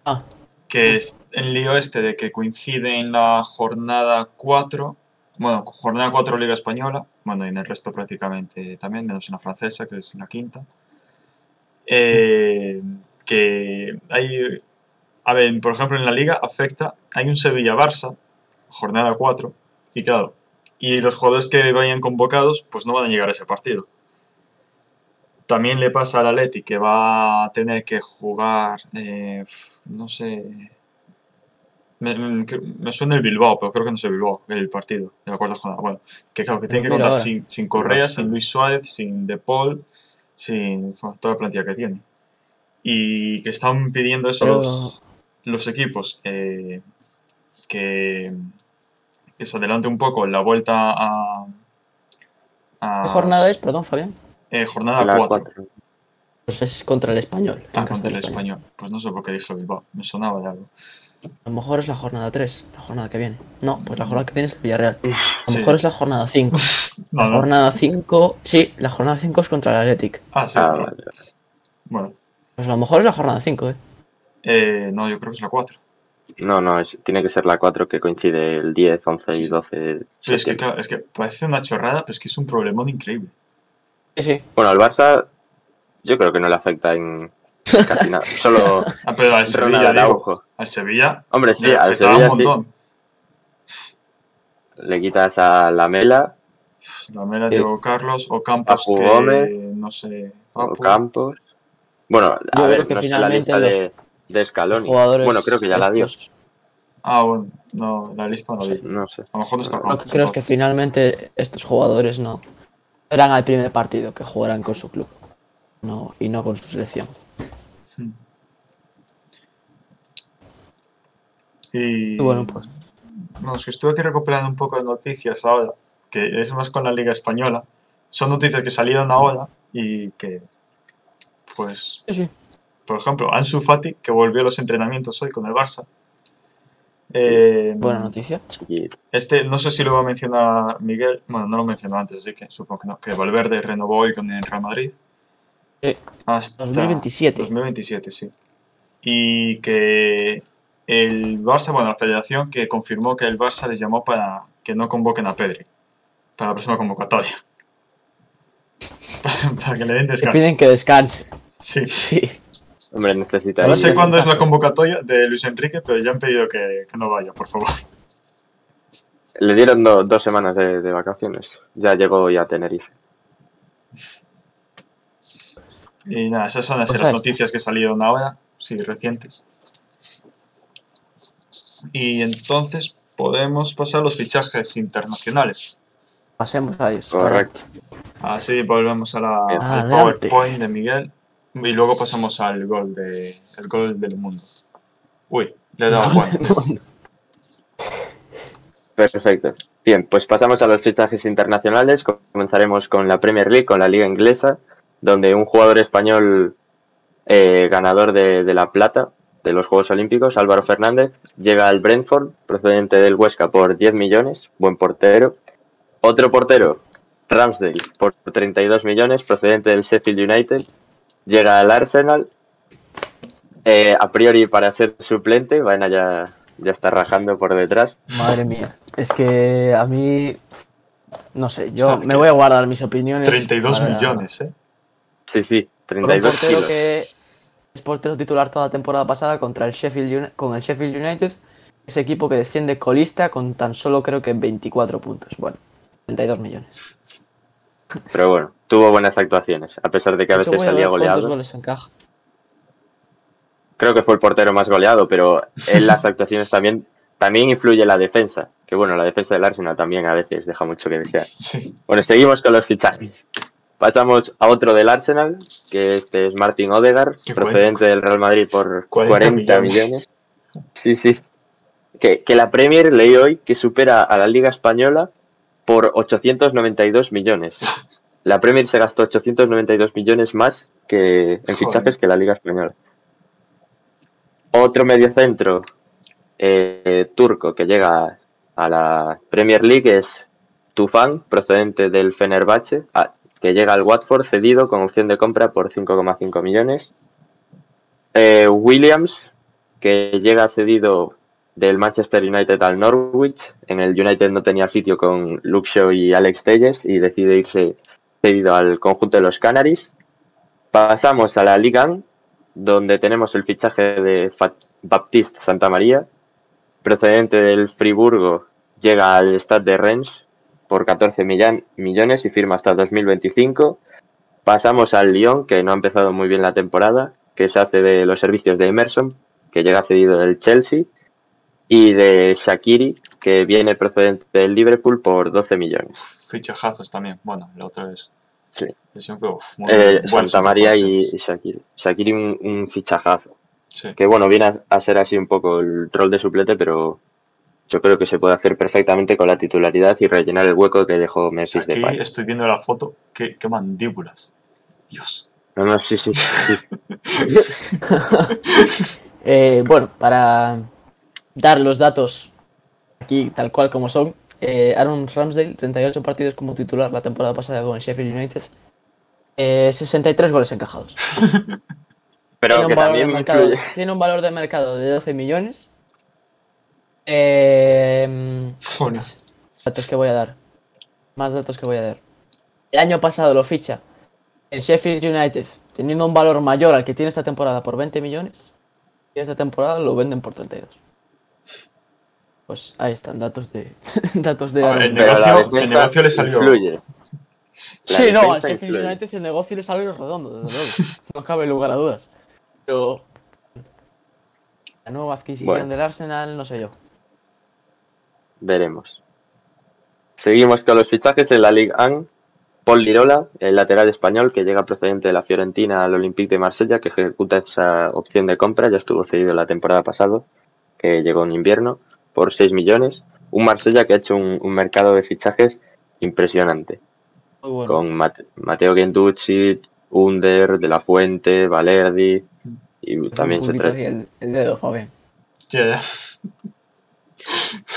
S2: Ah,
S1: Que es el lío este de que coincide en la jornada 4, bueno, jornada 4 Liga Española, bueno, y en el resto prácticamente también, menos en la francesa, que es la quinta. Eh, que hay, a ver, por ejemplo, en la Liga afecta, hay un Sevilla-Barça, jornada 4, y claro, y los jugadores que vayan convocados, pues no van a llegar a ese partido. También le pasa al Atleti que va a tener que jugar, eh, no sé, me, me- que- me suena el Bilbao, pero creo que no es el Bilbao, el partido de la cuarta jornada. Bueno, que claro, que tiene que
S2: Mira
S1: contar sin, sin Correa, sin Luis Suárez, sin De Paul, sin bueno, toda la plantilla que tiene. Y que están pidiendo eso
S2: Pero-
S1: los, los equipos, eh, que, que se adelante un poco la vuelta a... a
S2: ¿Qué jornada es? Perdón, Fabián.
S1: eh, jornada
S3: la
S1: 4.
S3: cuatro.
S2: Pues es contra el español.
S1: Ah, contra el español. Pues no sé por qué dije Bilbao, me sonaba de algo.
S2: A lo mejor es la jornada 3, la jornada que viene. No, pues la jornada que viene es el Villarreal. A lo
S1: Sí.
S2: mejor es la jornada 5.
S1: No,
S2: La
S1: no.
S2: jornada 5. Sí, la jornada 5 es contra el Athletic.
S1: Ah, sí.
S3: Ah, vale.
S1: Bueno,
S2: Pues a lo mejor es la jornada 5, ¿eh?
S1: eh, no, yo creo que es la 4.
S3: No, no, es- tiene que ser la 4 que coincide el 10, 11 y 12 de
S1: Pero es que, claro, es que parece una chorrada, pero es que es un problemón increíble.
S2: Sí, sí.
S3: Bueno, al Barça yo creo que no le afecta en casi nada. Solo
S1: Ah, pero al Sevilla, digo, al Sevilla,
S3: Hombre, sí,
S1: le
S3: al Sevilla
S1: un
S3: sí.
S1: montón.
S3: Le quitas a la Mela,
S1: La mera
S2: Sí.
S1: Diego Carlos o Campos,
S3: Papu
S1: que
S3: Gómez.
S1: no sé,
S3: o
S1: Papu.
S3: Campos. Bueno, a
S2: Yo
S3: ver,
S2: creo que
S3: no sé la
S2: finalmente
S3: lista
S2: los
S3: de, de Scaloni. Bueno, creo que ya la dio.
S1: Ah, bueno, no, la lista no la vi.
S3: No sé.
S1: A lo mejor no está Campos.
S2: que creo es que finalmente estos jugadores no eran al primer partido que jugarán con su club no, y no con su selección.
S1: Hmm. Y,
S2: bueno, pues
S1: No, es que estuve aquí recopilando un poco de noticias ahora, que es más con la Liga Española. Son noticias que salieron ahora y que, pues,
S2: sí, sí.
S1: por ejemplo, Ansu Fati, que volvió a los entrenamientos hoy con el Barça. Eh,
S2: buena noticia.
S1: Este, no sé si lo va a mencionar Miguel, bueno, no lo mencionó antes, así que supongo que no, que Valverde renovó hoy con el Real Madrid.
S2: Sí.
S1: Hasta
S2: 2027.
S1: 2027, sí. Y que el Barça, bueno, la federación que confirmó que el Barça les llamó para que no convoquen a Pedri para la próxima convocatoria. para, que le den
S2: Te
S1: descanso.
S2: piden que descanse.
S1: Sí.
S2: Sí.
S3: Hombre, necesita.
S1: No sé cuándo es la convocatoria de Luis Enrique, pero ya han pedido que, que no vaya, por favor.
S3: Le dieron do- dos semanas de, de vacaciones. Ya llegó ya a Tenerife.
S1: Y nada, esas son las,
S2: Pues
S1: las noticias que salieron ahora, sí, recientes. Y entonces podemos pasar a los fichajes internacionales.
S2: Pasemos a ellos.
S3: Correcto.
S1: Así volvemos a la, al. PowerPoint de Miguel y luego pasamos al gol, de, el gol del mundo. Uy, le he dado Juan.
S3: Perfecto. Bien, pues pasamos a los fichajes internacionales. Comenzaremos con la Premier League, con la Liga Inglesa, donde un jugador español eh, ganador de, de la plata de los Juegos Olímpicos, Álvaro Fernández, llega al Brentford, procedente del Huesca, por 10 millones, buen portero. Otro portero, Ramsdale, por 32 millones, procedente del Sheffield United, llega al Arsenal, eh, a priori para ser suplente, Vaina ya, ya está rajando por detrás.
S2: Madre mía. Es que a mí. No sé, yo
S1: Está-
S2: me voy a guardar mis opiniones.
S1: 32
S2: para-
S1: millones, ¿eh?
S3: Sí, sí,
S2: Por un
S3: 32
S2: portero
S3: kilos.
S2: que portero titular toda la temporada pasada contra el Sheffield con el Sheffield United ese equipo que desciende colista con tan solo creo que 24 puntos. Bueno, 32 millones.
S3: Pero bueno, tuvo buenas actuaciones, a pesar de que a
S2: De hecho,
S3: veces salía goleado.
S2: goles encaja.
S3: Creo que fue el portero más goleado, pero en las actuaciones también, también influye la defensa. Que bueno, la defensa del Arsenal también a veces deja mucho que desear.
S1: Sí.
S3: Bueno, seguimos con los fichajes. Pasamos a otro del Arsenal, que este es Martin Odegaard, procedente del Real Madrid por
S1: 40
S3: 40,
S1: millones.
S3: millones. Sí, sí. Que, que la Premier leí hoy que supera a la Liga Española por 892 millones. La Premier se gastó 892 millones más que en
S1: Joder.
S3: fichajes que la Liga Española. Otro mediocentro eh, turco que llega a la Premier League es Tufan, procedente del Fenerbahce, a- que llega al Watford cedido con opción de compra por 5,5 millones. Eh, Williams, que llega cedido del Manchester United al Norwich. En el United no tenía sitio con Luke y Alex Telles y decide irse cedido al conjunto de los Canaries. Pasamos a la Liga 1, donde tenemos el fichaje de Baptiste Santamaría, procedente del Friburgo, llega al Stade de Rennes por 14 millan- millones y firma hasta 2025. Pasamos al Lyon, que no ha empezado muy bien la temporada, que se hace de los servicios de Emerson, que llega cedido del Chelsea, y de Shakiri, que viene procedente del Liverpool por 12 millones.
S1: Fichajazos también. Bueno, el otro es.
S3: Sí.
S1: es siempre, uf, muy
S3: Eh, Santa María y, Shakiri. Shakiri un, un fichajazo.
S1: Sí.
S3: Que bueno, viene a, a ser así un poco el rol de suplete, pero yo creo que se puede hacer perfectamente con la titularidad y rellenar el hueco que dejó Memphis
S1: Aquí
S3: Depay.
S1: estoy viendo la foto. Qué, qué mandíbulas. Dios.
S3: No, no, sí, sí, sí.
S2: Eh, bueno, para dar los datos aquí tal cual como son, eh, Aaron Ramsdale, 38 partidos como titular la temporada pasada con el Sheffield United, eh, 63 goles encajados.
S3: Pero
S2: tiene,
S3: que
S2: un valor de
S3: también
S2: mercado,
S3: influye.
S2: tiene un valor de mercado de 12 millones. Eh,
S1: Joder.
S2: más datos que voy a dar. Más datos que voy a dar. El año pasado lo ficha el Sheffield United, teniendo un valor mayor al que tiene esta temporada por 20 millones. Y esta temporada lo venden por 32. Pues ahí están, datos de. datos de.
S1: Ver, el negocio-
S3: defensa
S1: el negocio le salió.
S3: influye. La
S2: Sí, no, al Sheffield
S3: influye.
S2: United el negocio le salió redondo, desde luego. No cabe lugar a dudas. Pero. La nueva adquisición
S3: Bueno.
S2: del Arsenal, no sé yo.
S3: Veremos. Seguimos con los fichajes en la Ligue 1. Paul Lirola, el lateral español que llega procedente de la Fiorentina al Olympique de Marsella, que ejecuta esa opción de compra, ya estuvo cedido la temporada pasada, que llegó en invierno, por 6 millones. Un Marsella que ha hecho un, un mercado de fichajes impresionante,
S2: Muy bueno.
S3: con Mate- Mateo Genducci, Under, De La Fuente, Valerdi, y también se trae.
S2: el, el dedo, Fabián.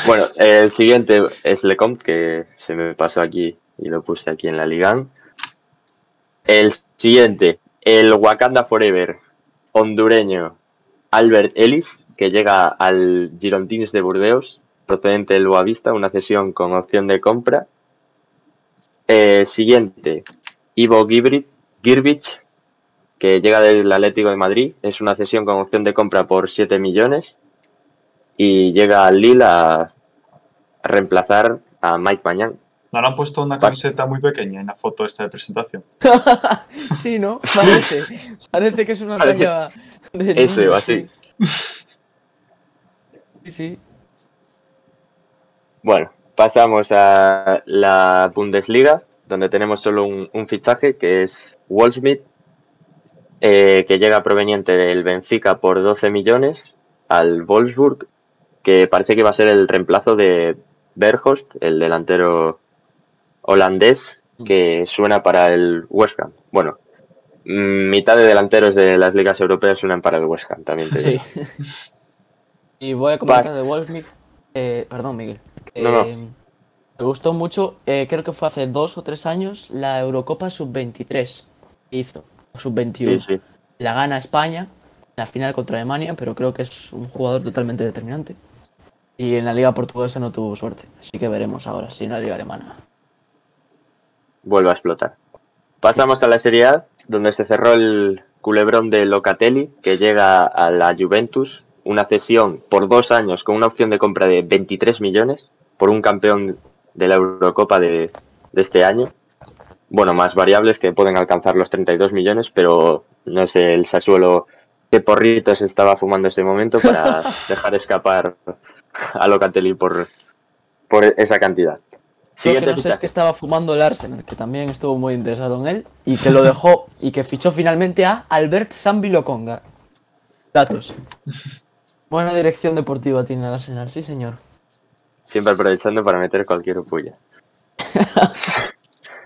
S3: Bueno, el siguiente es Lecomte, que se me pasó aquí y lo puse aquí en la Liga. El siguiente, el Wakanda Forever hondureño Albert Ellis, que llega al Girondins de Burdeos, procedente del Boavista, una cesión con opción de compra. Eh, siguiente, Ivo Girbich, que llega del Atlético de Madrid, es una cesión con opción de compra por 7 millones y llega al Lille a, a reemplazar a Mike Mañán.
S1: No le han puesto una camiseta muy pequeña en la foto esta de presentación.
S2: sí, ¿no? Parece. Parece que es una
S3: Parece-
S2: talla de.
S3: Ese o
S2: niño,
S3: así.
S2: Sí, sí.
S3: Bueno, pasamos a la Bundesliga, donde tenemos solo un, un fichaje, que es Wallsmith, eh, que llega proveniente del Benfica por 12 millones al Wolfsburg, que parece que va a ser el reemplazo de Berghost, el delantero holandés, que suena para el West Ham. Bueno, mm, mitad de delanteros de las ligas europeas suenan para el West Ham, también te
S2: Sí. y voy a comentar de Wolfsmith. Eh, perdón, Miguel. que
S3: No, no.
S2: Me gustó mucho, eh, creo que fue hace dos o tres años, la Eurocopa Sub-23 que hizo. O Sub-21.
S3: Sí, sí.
S2: La gana España la final contra Alemania, pero creo que es un jugador totalmente determinante. Y en la Liga Portuguesa no tuvo suerte. Así que veremos ahora si en la Liga Alemana.
S3: vuelve a explotar. Pasamos a la Serie A, donde se cerró el culebrón de Locatelli, que llega a la Juventus una cesión por dos años con una opción de compra de 23 millones por un campeón de la Eurocopa de, de este año. Bueno, más variables que pueden alcanzar los 32 millones, pero no sé el Sassuolo qué porritos estaba fumando ese momento para dejar escapar a Locatelli por, por esa cantidad.
S2: Lo que no sé es que estaba fumando el Arsenal, que también estuvo muy interesado en él, y que lo dejó y que fichó finalmente a Albert Sambi Lokonga. Datos. Buena dirección deportiva tiene el Arsenal, sí señor.
S3: Siempre aprovechando para meter cualquier puya.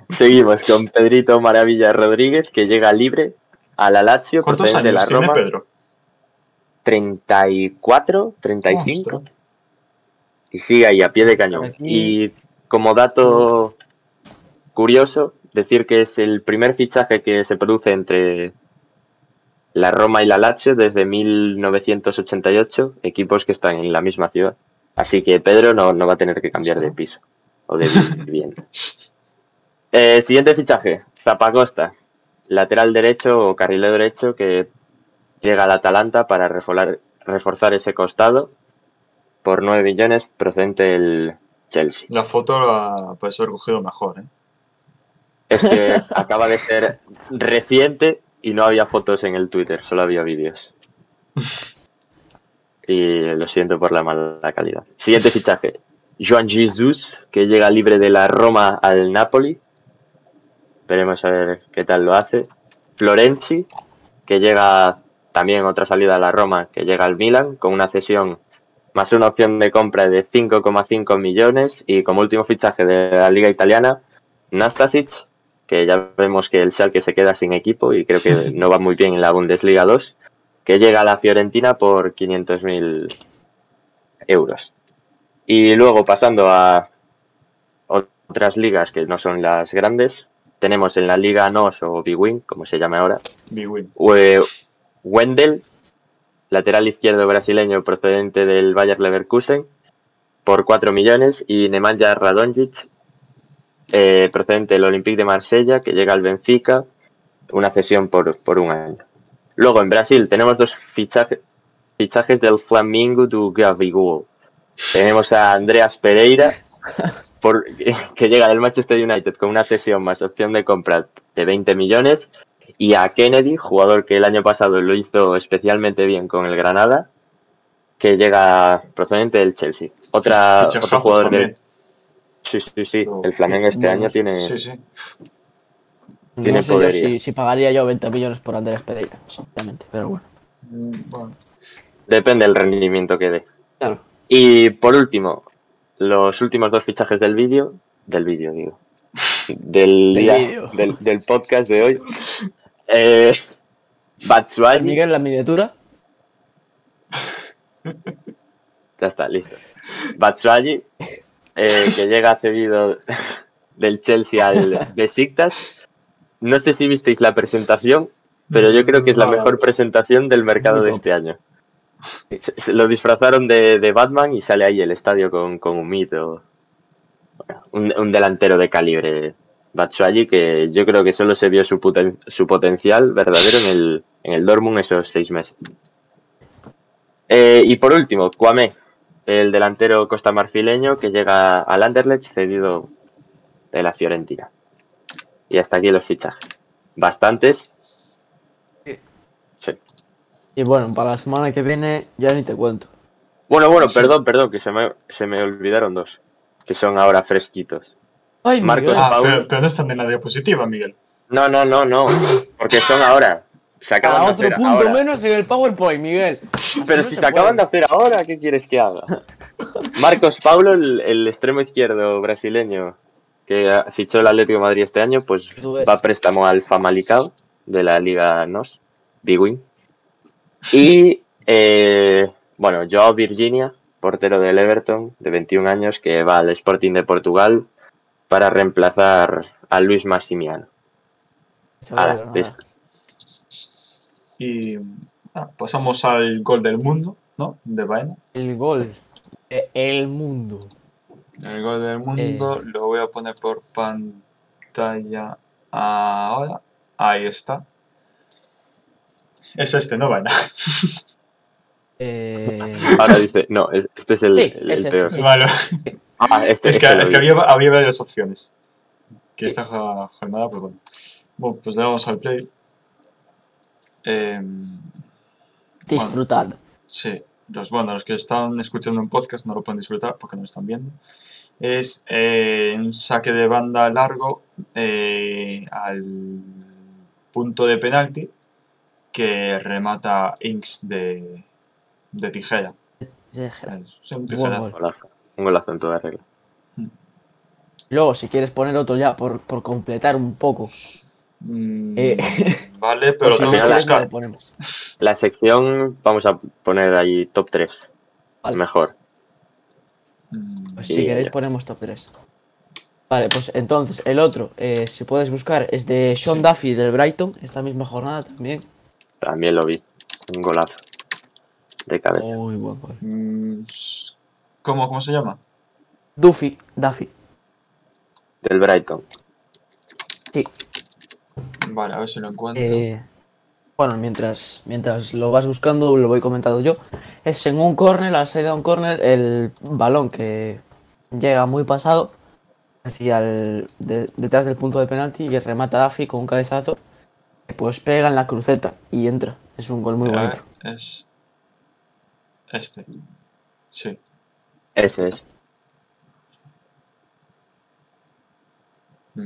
S3: Seguimos con Pedrito Maravilla Rodríguez, que llega libre a la Lazio,
S1: ¿Cuántos
S3: procedente de
S1: años
S3: la
S1: tiene
S3: Roma.
S1: Pedro?
S3: 34, 35.
S1: Ostras.
S3: Y sigue ahí, a pie de cañón.
S2: Aquí-
S3: Y como dato curioso, decir que es el primer fichaje que se produce entre la Roma y la Lazio desde 1988, equipos que están en la misma ciudad. Así que Pedro no, no va a tener que cambiar de piso o de vivienda. Eh, siguiente fichaje, Zapacosta, lateral derecho o carrilero derecho que llega al Atalanta para reforzar, reforzar ese costado por 9 millones procedente del Chelsea.
S1: La foto la puedes haber cogido mejor, ¿eh?
S3: Es que acaba de ser reciente y no había fotos en el Twitter, solo había vídeos. Y lo siento por la mala calidad. Siguiente fichaje. Joan Jesus, que llega libre de la Roma al Napoli. Veremos a ver qué tal lo hace. Florenzi, que llega también otra salida a la Roma, que llega al Milan, con una cesión más una opción de compra de 5,5 millones. Y como último fichaje de la Liga Italiana, Nastasic, que ya vemos que el Schalke se queda sin equipo y creo que no va muy bien en la Bundesliga 2, que llega a la Fiorentina por 500.000 euros. Y luego pasando a otras ligas que no son las grandes, tenemos en la Liga NOS o Big Win, como se llama ahora,
S1: Big win.
S3: Wendel, lateral izquierdo brasileño procedente del Bayer Leverkusen, por 4 millones, y Nemanja Radonjic, eh, procedente del Olympique de Marsella, que llega al Benfica, una cesión por, por un año. Luego en Brasil tenemos dos fichajes, del Flamengo do Gabigol. Tenemos a Andreas Pereira, por- que llega del Manchester United con una cesión más opción de compra de 20 millones, y a Kennedy, jugador que el año pasado lo hizo especialmente bien con el Granada, que llega procedente del Chelsea. Otra, otro jugador
S1: también.
S3: de... Sí, sí, sí. El Flamengo este año tiene...
S1: Sí, sí.
S3: Tiene
S2: No sé yo
S3: poderío.
S2: si, si pagaría yo 20 millones por Andrés Pereira, sinceramente, pero bueno.
S1: Mm, Bueno,
S3: Depende del rendimiento que dé.
S2: Claro.
S3: Y por último, los últimos dos fichajes del vídeo, del vídeo digo, del
S2: Del
S3: día, del, del podcast de hoy. Eh, Batshuayi,
S2: Miguel, la miniatura.
S3: ya está, listo. Batshuayi, eh, que llega cedido del Chelsea al Besiktas. No sé si visteis la presentación, pero yo creo que es la mejor presentación del mercado de este año. Lo disfrazaron de, de Batman y sale ahí el estadio con, con un mito. Bueno, un, un delantero de calibre, Batshuayi, que yo creo que solo se vio su, poten- su potencial verdadero en el, en el Dortmund esos seis meses. Eh, y por último, Kwame, el delantero costamarfileño que llega al Anderlecht cedido de la Fiorentina. Y hasta aquí los fichajes. Bastantes. Sí.
S2: Y bueno, para la semana que viene ya ni te cuento.
S3: Bueno, bueno,
S1: Sí.
S3: perdón, perdón, que se me, se me olvidaron dos, que son ahora fresquitos.
S2: Ay,
S3: Marcos
S2: Miguel.
S1: Ah, pero, pero no están en la diapositiva, Miguel.
S3: No, no, no, no, porque son ahora. Se acaban de
S2: otro
S3: hacer
S2: punto
S3: ahora.
S2: menos en el PowerPoint, Miguel.
S3: Pero
S2: No
S3: si
S2: se
S3: se acaban de hacer ahora, ¿qué quieres que haga? Marcos Paulo, el, el extremo izquierdo brasileño que fichó el Atlético de Madrid este año, pues va a préstamo al Famalicao de la Liga NOS, Big Win. Y, eh, bueno, Joao Virginia, portero del Everton, de 21 años, que va al Sporting de Portugal para reemplazar a Luis Massimiano. Ahora,
S2: nada.
S3: listo.
S1: Y ah, pasamos al gol del mundo, ¿no? De Baena.
S2: El gol. de El mundo.
S1: El gol del mundo lo voy a poner por pantalla ahora. Ahí está. Es este, ¿no, Baena?
S2: Eh,
S3: Ahora dice, no, es- este es el,
S2: Sí,
S3: el-
S2: es
S3: el
S2: este,
S3: peor.
S2: sí.
S1: Vale.
S3: Ah, este,
S1: Es que,
S3: este
S1: es que había, había varias opciones. Que esta jo- jornada, pues bueno. Bueno, pues le damos al play. Em,
S2: disfrutad.
S1: sí, los, bueno, los que están escuchando en podcast no lo pueden disfrutar porque no lo están viendo. Es eh, un saque de banda largo eh, al punto de penalti que remata Inks de, de tijera. Es un tijerazo.
S3: Un golazo en toda regla.
S2: Luego, si quieres poner otro ya por, por completar un poco.
S1: Mm,
S2: Eh,
S1: vale, pero
S2: si
S1: tengo
S2: no
S1: que buscar.
S2: le ponemos.
S3: La sección, vamos a poner ahí top 3.
S2: Vale.
S3: Mejor.
S1: Mm,
S2: Pues si queréis
S3: ya.
S2: ponemos top 3. Vale, pues entonces el otro, eh, si puedes buscar, es de Sean
S1: Sí.
S2: Duffy del Brighton, esta misma jornada también.
S3: También lo vi. Un golazo. De cabeza.
S2: Muy buen gol.
S1: mm, ¿Cómo, ¿Cómo se llama?
S2: Duffy, Duffy.
S3: Del Brighton.
S2: Sí.
S1: Vale, a ver si lo encuentro.
S2: Eh, bueno, mientras, mientras lo vas buscando, lo voy comentando yo. Es en un corner, a la salida de un corner, el balón que llega muy pasado, así al, de- detrás del punto de penalti, y remata Duffy con un cabezazo, pues pega en la cruceta y entra. Es un gol muy bonito.
S1: es este. Sí.
S3: Ese es.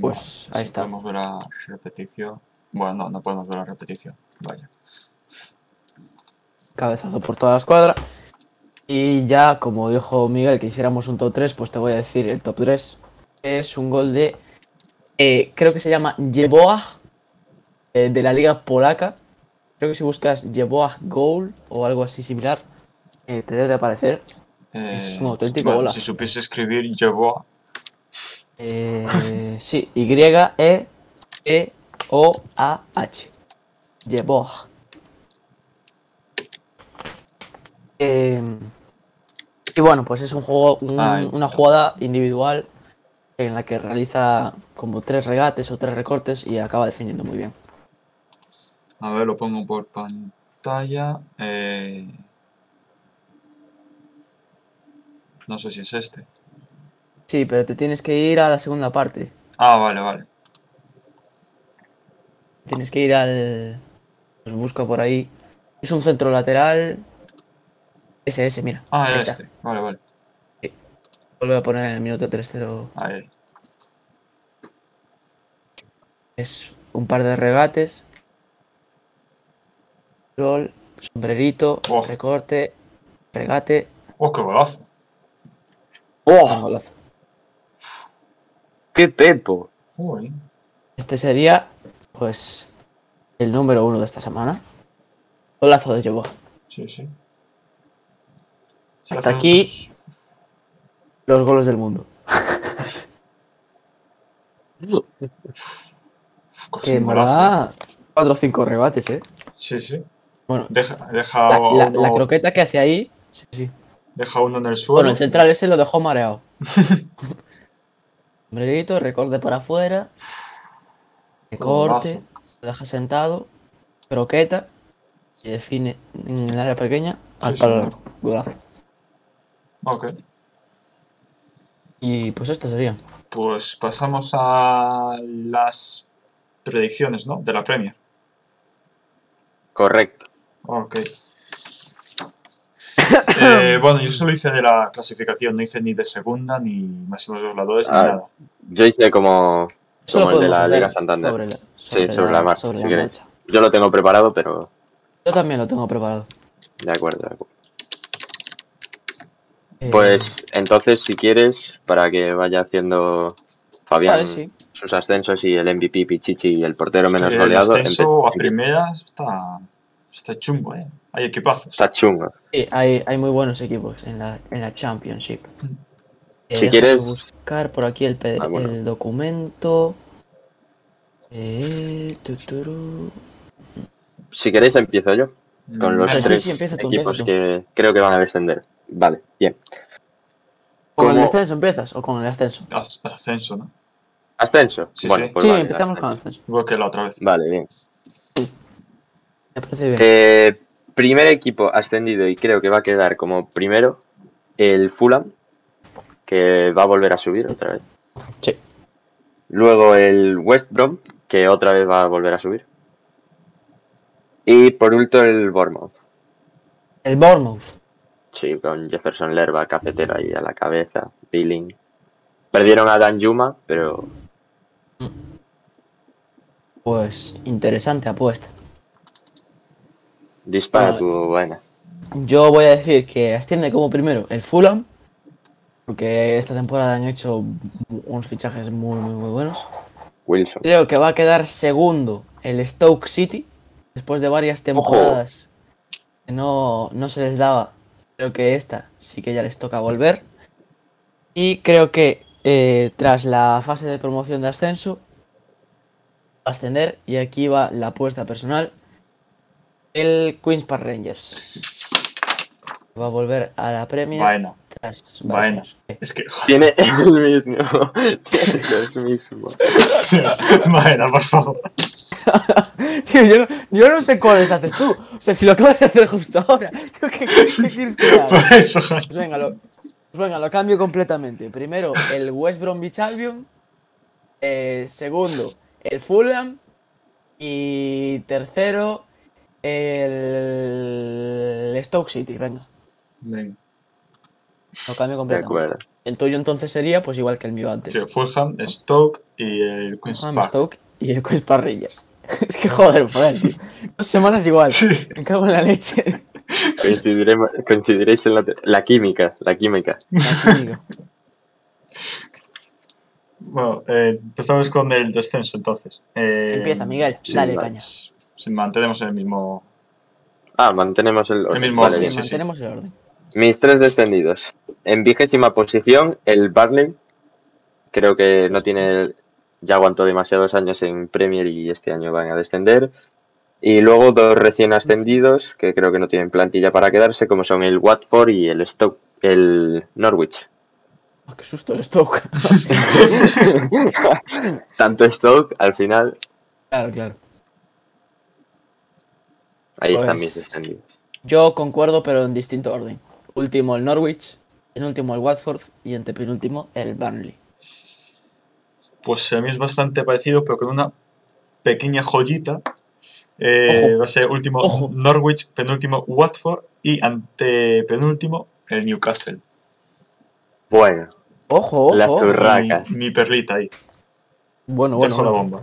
S2: Pues, ahí
S1: si
S2: está.
S1: Podemos ver la repetición. Bueno, no, no podemos ver la repetición. Vaya.
S2: Cabezazo por toda la escuadra. Y ya, como dijo Miguel, que hiciéramos un top 3, pues te voy a decir el top 3. Es un gol de. eh, creo que se llama Jeboa eh, de la liga polaca. Creo que si buscas Jeboa Goal o algo así similar, eh, te debe de aparecer. Es un auténtico
S1: bueno. Si supiese escribir, llevó.
S2: Eh, sí, Y-E-E-O-A-H. Jeboa. Eh, y bueno, pues es un juego, un-
S1: Ahí
S2: una jugada individual en la que realiza como tres regates o tres recortes y acaba definiendo muy bien.
S1: A ver, lo pongo por pantalla. Eh, No sé si es este.
S2: Sí, pero te tienes que ir a la segunda parte.
S1: Ah, vale, vale.
S2: Tienes que ir al. Os busco por ahí. Es un centro lateral. Ese, ese, mira.
S1: Ah, era este. Vale, vale.
S2: Vuelvo a poner en el minuto 3-0.
S1: Ahí.
S2: Es un par de regates. Roll, sombrerito,
S1: Oh.
S2: recorte, regate,
S1: ¡Oh, qué golazo!
S3: ¡Oh! ¡Qué pepo!
S1: Uy.
S2: Este sería, pues, el número uno de esta semana. Golazo de Jeboa.
S1: Sí, sí.
S2: Hasta aquí. Los goles del mundo. Que en
S1: un golazo.
S2: verdad, 4 o 5 regates, eh.
S1: Sí, sí.
S2: Bueno,
S1: Deja, deja,
S2: la, la croqueta que hace ahí. Sí, sí.
S1: Deja uno en el suelo.
S2: Bueno, el central ese lo dejó mareado. Sombrerito, recorte para afuera. Recorte, lo deja sentado. Croqueta. Y define en el área pequeña al
S1: Sí,
S2: palo
S1: sí.
S2: Golazo.
S1: Ok.
S2: Y pues esto sería.
S1: Pues pasamos a las predicciones, ¿no? De la Premier.
S3: Correcto.
S1: Ok. Eh, bueno, yo solo hice de la clasificación, no hice ni de segunda, ni máximos goleadores, ni
S3: Ah.
S1: nada.
S3: Yo hice como, como el de la Liga Santander.
S2: Sobre la,
S3: Sí, sobre la marcha,
S2: sobre
S3: si
S2: la
S3: queréis.
S2: marcha.
S3: Yo lo tengo preparado, pero
S2: Yo también lo tengo preparado.
S3: de acuerdo, de acuerdo.
S2: Eh,
S3: Pues entonces, si quieres, para que vaya haciendo Fabián
S2: Vale, sí.
S3: sus ascensos y el MVP Pichichi y el portero menos
S1: el
S3: goleado,
S1: ascenso
S3: empe-
S1: a primeras está, está chungo, ¿eh? Hay equipazos.
S3: está chungo.
S2: Sí, hay, hay muy buenos equipos en la, en la Championship. Eh,
S3: Si quieres-
S2: buscar por aquí el,
S3: Ah, bueno.
S2: el documento. Eh, tuturu.
S3: Si queréis, empiezo yo con los
S2: Vale, sí,
S3: tres
S2: sí, empieza tú,
S3: equipos
S2: empieza tú.
S3: que creo que van a descender. Vale, bien.
S2: ¿Con el
S3: ¿Cómo?
S2: descenso empiezas o con el ascenso?
S1: As- Ascenso, ¿no?
S3: ¿Ascenso?
S1: Sí,
S3: bueno,
S1: sí.
S3: pues
S2: sí,
S3: vale,
S2: empezamos con el
S3: ascenso.
S2: ascenso.
S1: Igual que la otra vez.
S3: Vale, bien.
S2: Me parece bien.
S3: Eh, primer equipo ascendido y creo que va a quedar como primero el Fulham, que va a volver a subir otra vez.
S2: Sí.
S3: Luego el West Brom, que otra vez va a volver a subir. Y por último el Bournemouth.
S2: El Bournemouth.
S3: Sí, con Jefferson Lerba, cafetero ahí a la cabeza, Billing. Perdieron a Dan Yuma, pero
S2: Pues interesante apuesta.
S3: Dispara
S2: Ah.
S3: tu vaina.
S2: Yo voy a decir que asciende como primero el Fulham, porque esta temporada han hecho unos fichajes muy, muy, muy buenos.
S3: Wilson.
S2: Creo que va a quedar segundo el Stoke City, después de varias temporadas que no, no se les daba. Creo que esta sí que ya les toca volver. Y creo que eh, tras la fase de promoción de ascenso, va a ascender, y aquí va la apuesta personal, el Queen's Park Rangers. Va a volver a la Premier
S1: Bueno,
S2: tras
S1: bueno. es que.
S3: Tiene el mismo. Tiene el mismo.
S1: bueno, por favor.
S2: Tío, yo no, yo no sé cuáles haces tú. O sea, si lo acabas de hacer justo ahora, ¿qué, qué- qué quieres que haga?
S1: Por eso, joder.
S2: Pues venga, lo, pues venga, lo cambio completamente. Primero, el West Bromwich Albion. eh, segundo, el Fulham. Y tercero, el Stoke City. Venga,
S1: Venga.
S2: lo cambio completamente. El tuyo entonces sería pues igual que el mío antes.
S1: Sí, Fulham, Stoke y el Queen's
S2: Fulham,
S1: Park.
S2: Stoke y el Queen's Park Rangers. Es que joder, joder, tío. Dos semanas igual.
S1: Sí.
S2: Me cago en la leche.
S3: Coincidiremos- coincidiréis en la, te- la química. La química.
S1: Bueno, eh, empezamos con el descenso entonces. Eh,
S2: Empieza, Miguel.
S1: sí,
S2: Dale,
S1: vale.
S2: caña.
S1: Si mantenemos en el mismo.
S3: Ah, mantenemos el orden.
S1: mismo
S3: Vale.
S2: Sí, mantenemos el orden.
S3: Mis tres descendidos. En vigésima posición, el Barley. Creo que no tiene. Ya aguantó demasiados años en Premier y este año van a descender. Y luego dos recién ascendidos, que creo que no tienen plantilla para quedarse, como son el Watford y el Stoke, el Norwich.
S2: Oh, qué susto el Stoke.
S3: Tanto Stoke, al final,
S2: claro, claro.
S3: Ahí están
S2: Pues-
S3: mis descendidos.
S2: Yo concuerdo, pero en distinto orden. Último el Norwich, penúltimo el Watford y antepenúltimo el Burnley.
S1: Pues a mí es bastante parecido, pero con una pequeña joyita. Eh,
S2: Ojo.
S1: va a ser último
S2: Ojo.
S1: Norwich, penúltimo Watford y antepenúltimo el Newcastle.
S3: Bueno,
S2: Ojo,
S3: Las
S2: ojo.
S3: turra-
S1: Mi, mi perlita ahí.
S2: Bueno, bueno.
S1: Dejo la bomba.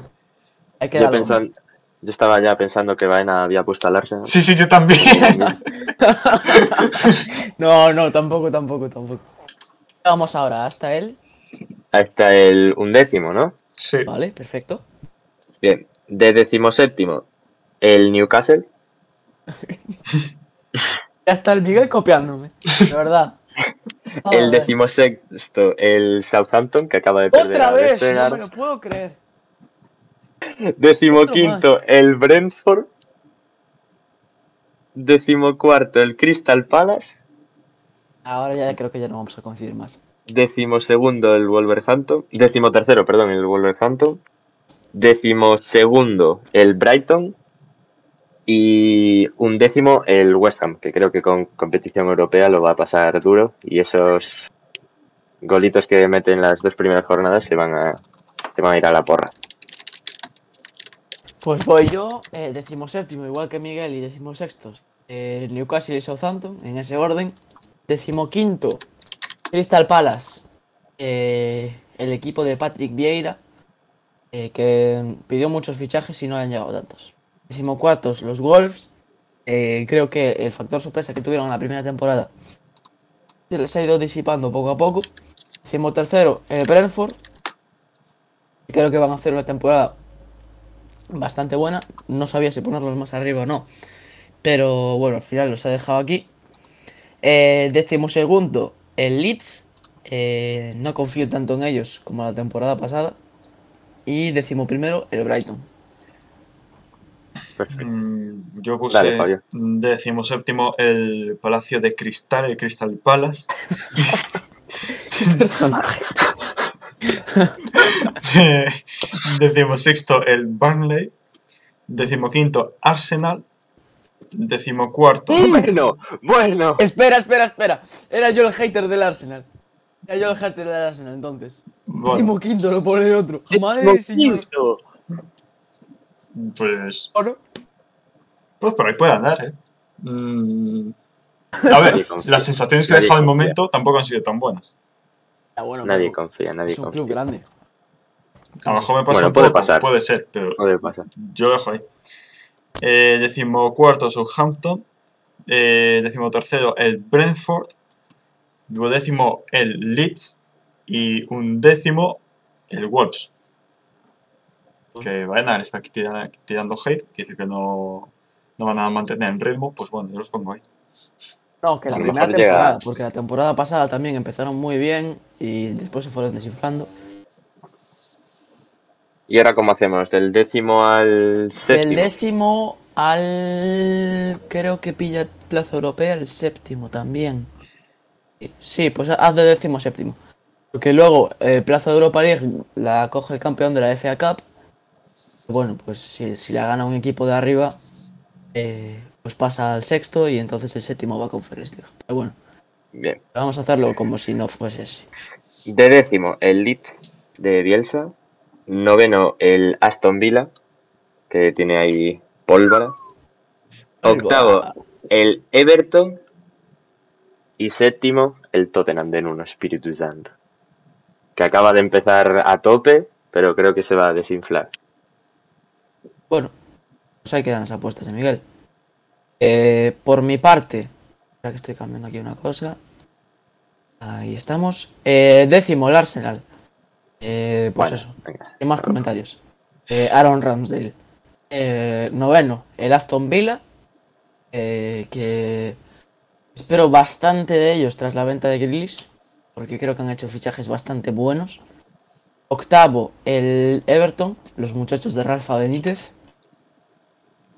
S2: Hay que
S3: yo,
S2: darle
S3: pensan- yo estaba ya pensando que Baena había puesto al Arsenal.
S1: Sí, sí, yo también.
S2: No, no, tampoco, tampoco, tampoco. Vamos ahora hasta él.
S3: Ahí está el undécimo, ¿no?
S1: sí.
S2: Vale, perfecto.
S3: Bien, de decimoséptimo, el Newcastle.
S2: Ya está el Miguel copiándome. De verdad.
S3: El decimosexto, el Southampton, que acaba de perder
S2: ¡Otra vez! No me lo puedo creer.
S3: Decimoquinto, el Brentford. Decimocuarto, el Crystal Palace.
S2: Ahora ya creo que ya no vamos a coincidir más.
S3: Decimosegundo, el Wolverhampton. Decimotercero, perdón, el Wolverhampton. Decimosegundo, el Brighton. Y un décimo, el West Ham, que creo que con competición europea lo va a pasar duro. Y esos golitos que meten las dos primeras jornadas se van a, se van a ir a la porra.
S2: Pues voy yo, eh, decimoséptimo, igual que Miguel, y decimosextos, eh, Newcastle y Southampton, en ese orden. Decimoquinto, Crystal Palace, eh, el equipo de Patrick Vieira, eh, que pidió muchos fichajes y no han llegado tantos. Decimocuartos, los Wolves. creo que el factor sorpresa que tuvieron en la primera temporada se les ha ido disipando poco a poco. Decimotercero, el Brentford. Creo que van a hacer una temporada bastante buena. No sabía si ponerlos más arriba o no. Pero bueno, al final los he dejado aquí. Eh, décimo segundo, el Leeds. Eh, no confío tanto en ellos como la temporada pasada. Y décimo primero, el Brighton.
S3: Perfecto.
S1: Mm, Yo
S3: Dale,
S1: puse décimo séptimo el Palacio de Cristal, el Crystal Palace.
S2: ¿Qué personaje?
S1: décimo sexto el Burnley. Décimo quinto Arsenal. Decimocuarto.
S3: Bueno, bueno.
S2: Espera, espera, espera. Era yo el hater del Arsenal. Era yo el hater del Arsenal entonces.
S1: Bueno,
S2: Décimo quinto lo pone el otro. Madre del señor.
S3: Quinto.
S1: pues,
S2: ¿O no?
S1: pues por ahí puede andar, ¿eh? Mm, A ver, las sensaciones que ha dejado el momento tampoco han sido tan buenas.
S2: Bueno,
S3: Nadie
S2: pero
S3: confía, nadie
S2: Es un club
S3: confía.
S2: grande.
S1: A lo mejor me pasa
S3: Bueno,
S1: un
S3: puede
S1: poco,
S3: pasar.
S1: puede ser, pero
S3: Puede pasar.
S1: yo lo dejo ahí. Eh, decimocuarto, Southampton. Eh, decimotercero, el Brentford. Duodécimo, el Leeds. Y un décimo, el Wolves. Que Baenar está aquí tira- tirando hate, que dice que no, no van a mantener el ritmo. Pues bueno, yo los pongo ahí.
S2: No, que la primera
S3: llega-
S2: temporada, porque la temporada pasada también empezaron muy bien y después se fueron desinflando.
S3: ¿Y ahora cómo hacemos? ¿Del décimo al séptimo?
S2: Del décimo al. Creo que pilla plaza europea el séptimo también. Sí, pues haz de décimo séptimo. Porque luego eh, plaza de Europa League la coge el campeón de la FA Cup. Bueno, pues si, si la gana un equipo de arriba, eh, pues pasa al sexto y entonces el séptimo va a Conference League. Pero bueno,
S3: Bien.
S2: vamos a hacerlo como si no fuese así.
S3: De décimo, el Leeds de Bielsa. Noveno, el Aston Villa, que tiene ahí pólvora. Octavo, el Everton. Y séptimo, el Tottenham de Nuno Espíritu Santo. Que acaba de empezar a tope, pero creo que se va a desinflar.
S2: Bueno, pues ahí quedan las apuestas de Miguel. Eh, por mi parte, ahora que estoy cambiando aquí una cosa. Ahí estamos. Eh, décimo, el Arsenal. Eh, pues
S3: Bueno,
S2: eso,
S3: venga.
S2: más comentarios. Eh, Aaron Ramsdale. Eh, noveno, el Aston Villa. eh, que espero bastante de ellos tras la venta de Grealish. Porque creo que han hecho fichajes bastante buenos. Octavo, el Everton, los muchachos de Rafa Benítez.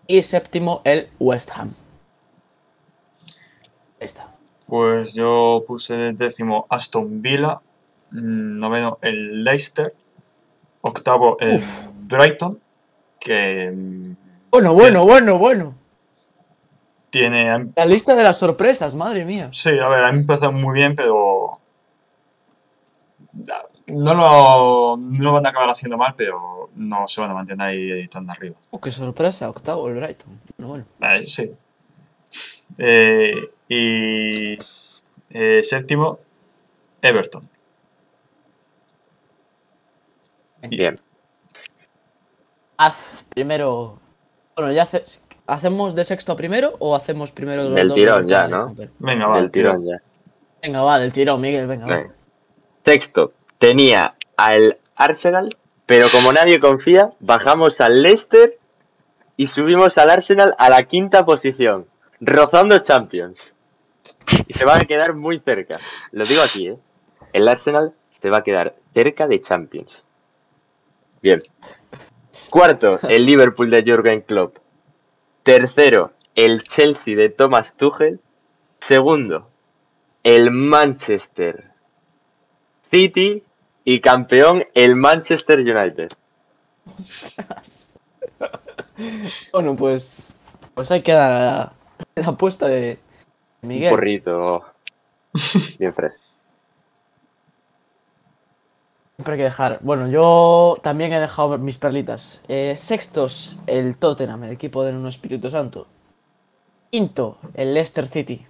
S2: Y séptimo, el West Ham. Ahí está.
S1: Pues yo puse de décimo Aston Villa, mm, noveno el Leicester, octavo el Brighton, que mm,
S2: Bueno, bueno, bueno, bueno.
S1: tiene...
S2: La lista de las sorpresas, madre mía.
S1: Sí, a ver, han empezado muy bien, pero... No lo, no van a acabar haciendo mal, pero no se van a mantener ahí tan arriba.
S2: Oh, qué sorpresa, octavo el Brighton. Bueno, bueno.
S1: Eh, sí. Eh, y eh, séptimo, Everton.
S3: Bien.
S2: Haz primero. Bueno, ya hace- hacemos de sexto a primero o hacemos primero los
S3: Del
S2: dos
S3: tirón
S2: de
S3: ya? ¿no?
S1: Venga, va.
S3: Del tirón ya.
S2: Venga, va, del tirón, Miguel, venga, va.
S3: Venga. Sexto, tenía al Arsenal, pero como nadie confía, bajamos al Leicester y subimos al Arsenal a la quinta posición, rozando Champions. Y se va a quedar muy cerca. Lo digo aquí, ¿eh? El Arsenal se va a quedar cerca de Champions. Bien. Cuarto, el Liverpool de Jürgen Klopp. Tercero, el Chelsea de Thomas Tuchel. Segundo, el Manchester City y campeón el Manchester United.
S2: Bueno, pues. Pues ahí queda la, la apuesta de Miguel.
S3: Un porrito bien fresco.
S2: Siempre hay que dejar. Bueno, yo también he dejado mis perlitas. Eh, sextos, el Tottenham, el equipo de Nuno Espíritu Santo. Quinto, el Leicester City.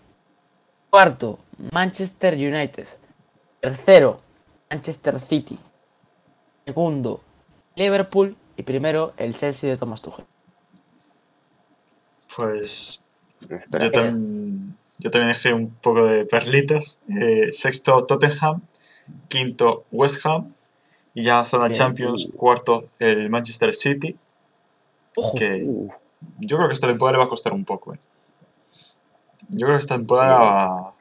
S2: Cuarto, Manchester United. Tercero, Manchester City. Segundo, Liverpool. Y primero, el Chelsea de Thomas Tuchel.
S1: Pues
S3: Espera.
S1: yo, tam- yo también dejé un poco de perlitas. Eh, sexto, Tottenham. Quinto, West Ham. Y ya zona
S2: Bien.
S1: Champions, cuarto, el Manchester City.
S2: Ojo.
S1: Que
S3: Uh,
S1: yo creo que esta temporada le va a costar un poco. eh. Yo creo que esta temporada va-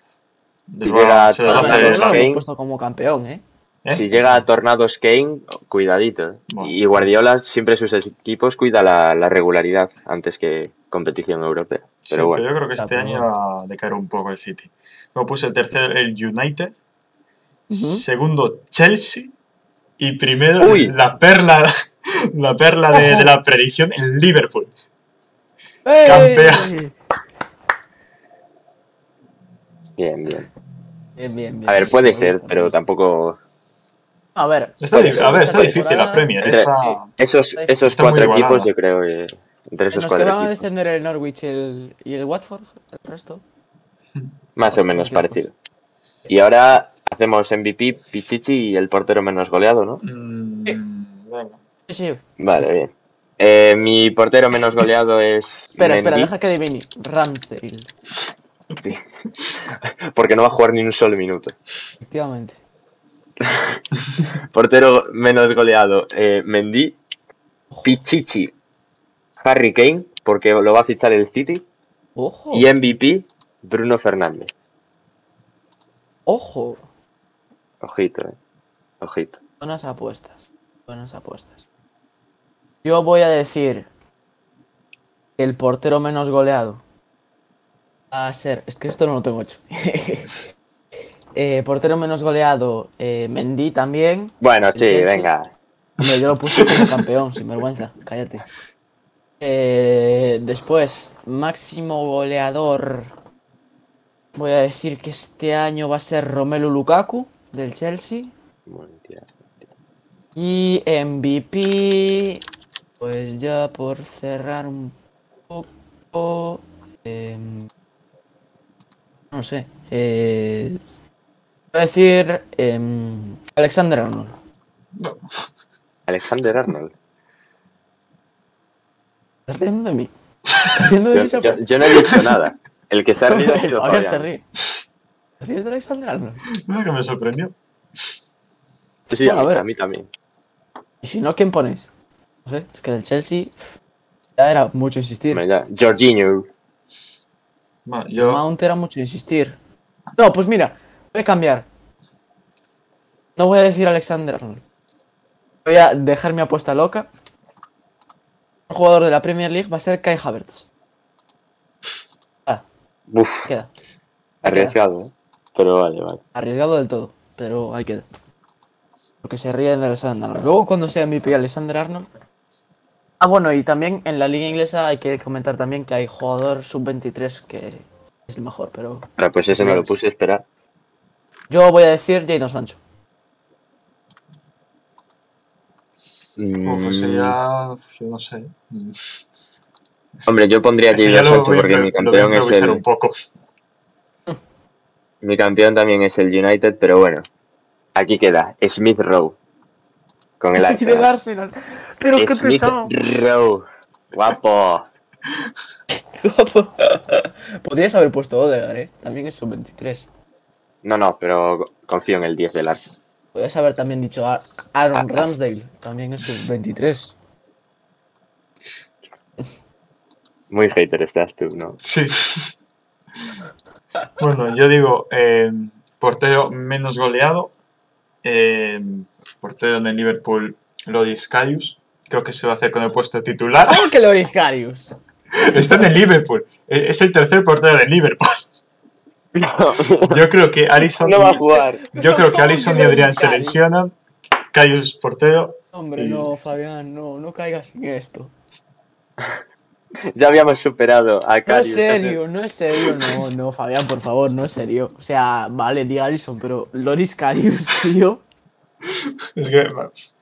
S1: se les va a hacer-
S2: lo puesto como campeón, ¿eh?
S1: ¿Eh?
S3: Si llega a Tornados Kane, cuidadito. ¿eh?
S1: Bueno.
S3: Y Guardiola siempre sus equipos cuida la, la regularidad antes que competición europea.
S1: Sí,
S3: Pero bueno,
S1: yo creo que este año va a decaer un poco el City. Luego puse el tercero el United, segundo Chelsea y primero
S3: Uy.
S1: la perla, la perla de, la predicción el Liverpool.
S2: ¡Ey!
S1: Campeón.
S3: Bien, bien.
S2: Bien, bien, bien.
S3: A ver, puede ser, pero tampoco.
S2: A ver,
S1: Está,
S2: ser,
S1: a ver, está difícil la Premier. Está...
S3: Esos, esos
S1: Está
S3: cuatro equipos, yo creo que. Entre esos cuatro
S2: van a descender el Norwich y el, y el Watford, el resto.
S3: Más o
S2: Pues
S3: menos parecido. Y ahora hacemos MVP, Pichichi y el portero menos goleado, ¿no?
S1: Mm, venga.
S2: Sí, sí.
S3: Vale, bien. Eh, mi portero menos goleado es.
S2: Espera, espera, deja que adivine. Ramsdale,
S3: Porque no va a jugar ni un solo minuto.
S2: efectivamente.
S3: Portero menos goleado, eh, Mendy, Pichichi, Harry Kane, porque lo va a fichar el City,
S2: Ojo,
S3: y MVP, Bruno Fernández.
S2: ojo.
S3: Ojito, eh. Ojito.
S2: Buenas apuestas. Buenas apuestas. Yo voy a decir el portero menos goleado va a ser. Es que esto no lo tengo hecho. Eh, portero menos goleado, eh, Mendy también.
S3: Bueno, sí, venga.
S2: Hombre, yo lo puse como campeón, sin vergüenza. Cállate. Eh, después, máximo goleador. Voy a decir que este año va a ser Romelu Lukaku del Chelsea. Y MVP, pues ya por cerrar un poco, em, no sé, eh, a decir em, Alexander Arnold.
S1: No.
S3: Alexander Arnold.
S2: ¿Estás riendo de mí? ¿Estás riendo de
S3: Yo, no he dicho nada. El que se ha reído ha sido
S2: Fabián se ríe. ¿Te ríes de Alexander Arnold?
S1: No, que me sorprendió.
S3: Sí,
S2: Bueno,
S3: a,
S2: a
S3: mí,
S2: ver.
S3: a mí también.
S2: Y si no, ¿quién ponéis? No sé, es que del Chelsea ya era mucho insistir.
S3: Ya. Jorginho.
S1: Yo...
S2: Mount era mucho insistir. No, pues mira, voy a cambiar. No voy a decir Alexander Arnold. Voy a dejar mi apuesta loca. Un jugador de la Premier League va a ser Kai Havertz. Ah,
S3: Uf,
S2: queda.
S3: Arriesgado, ¿eh? Pero vale, vale.
S2: Arriesgado del todo, pero ahí queda. Porque se ríen de Alexander Arnold. Luego cuando sea MVP Alexander Arnold. Ah, bueno, y también en la liga inglesa hay que comentar también que hay jugador sub-23 que es el mejor, pero
S3: Ahora, pues ese me lo puse a esperar.
S2: Yo voy a decir Jadon Sancho.
S1: Uf,
S3: Mm,
S1: ya... Yo no sé.
S3: Hombre, yo pondría a
S1: Ese
S3: Jadon Sancho
S1: voy,
S3: porque mi campeón es
S1: improvisar un
S3: el.
S1: poco.
S3: Mi campeón también es el United, pero bueno. Aquí queda. Smith Rowe. Con el
S2: del
S3: Arsenal.
S2: Arsenal. Pero qué
S3: Smith
S2: pesado.
S3: Rowe. Guapo.
S2: Guapo. Podrías haber puesto Odegaard, eh. También es sub-23.
S3: No, no, pero confío en el 10 del Arsenal.
S2: Podrías haber también dicho a- Aaron
S3: Ah.
S2: Ramsdale. También es sub-23.
S3: Muy hater estás tú, ¿no?
S1: Sí. bueno, yo digo, eh, portero menos goleado. eh, portero de Liverpool, Lodis Karius. Creo que se va a hacer con el puesto titular.
S2: ¿Cómo que Loris Karius?
S1: Está en el Liverpool. eh, Es el tercer portero de Liverpool. Yo creo que Alisson,
S3: no va a jugar.
S1: yo creo que
S2: ¿Cómo
S1: Alisson
S2: que
S1: y Adrián se lesionan. Karius portero.
S2: Hombre,
S1: Y-
S2: no, Fabián, no, no caigas en esto.
S3: Ya habíamos superado a
S2: No es serio, no es serio, no, no, Fabián, por favor, no es serio. O sea, vale, di Alisson, pero Loris Karius, tío.
S1: Es que, bueno, es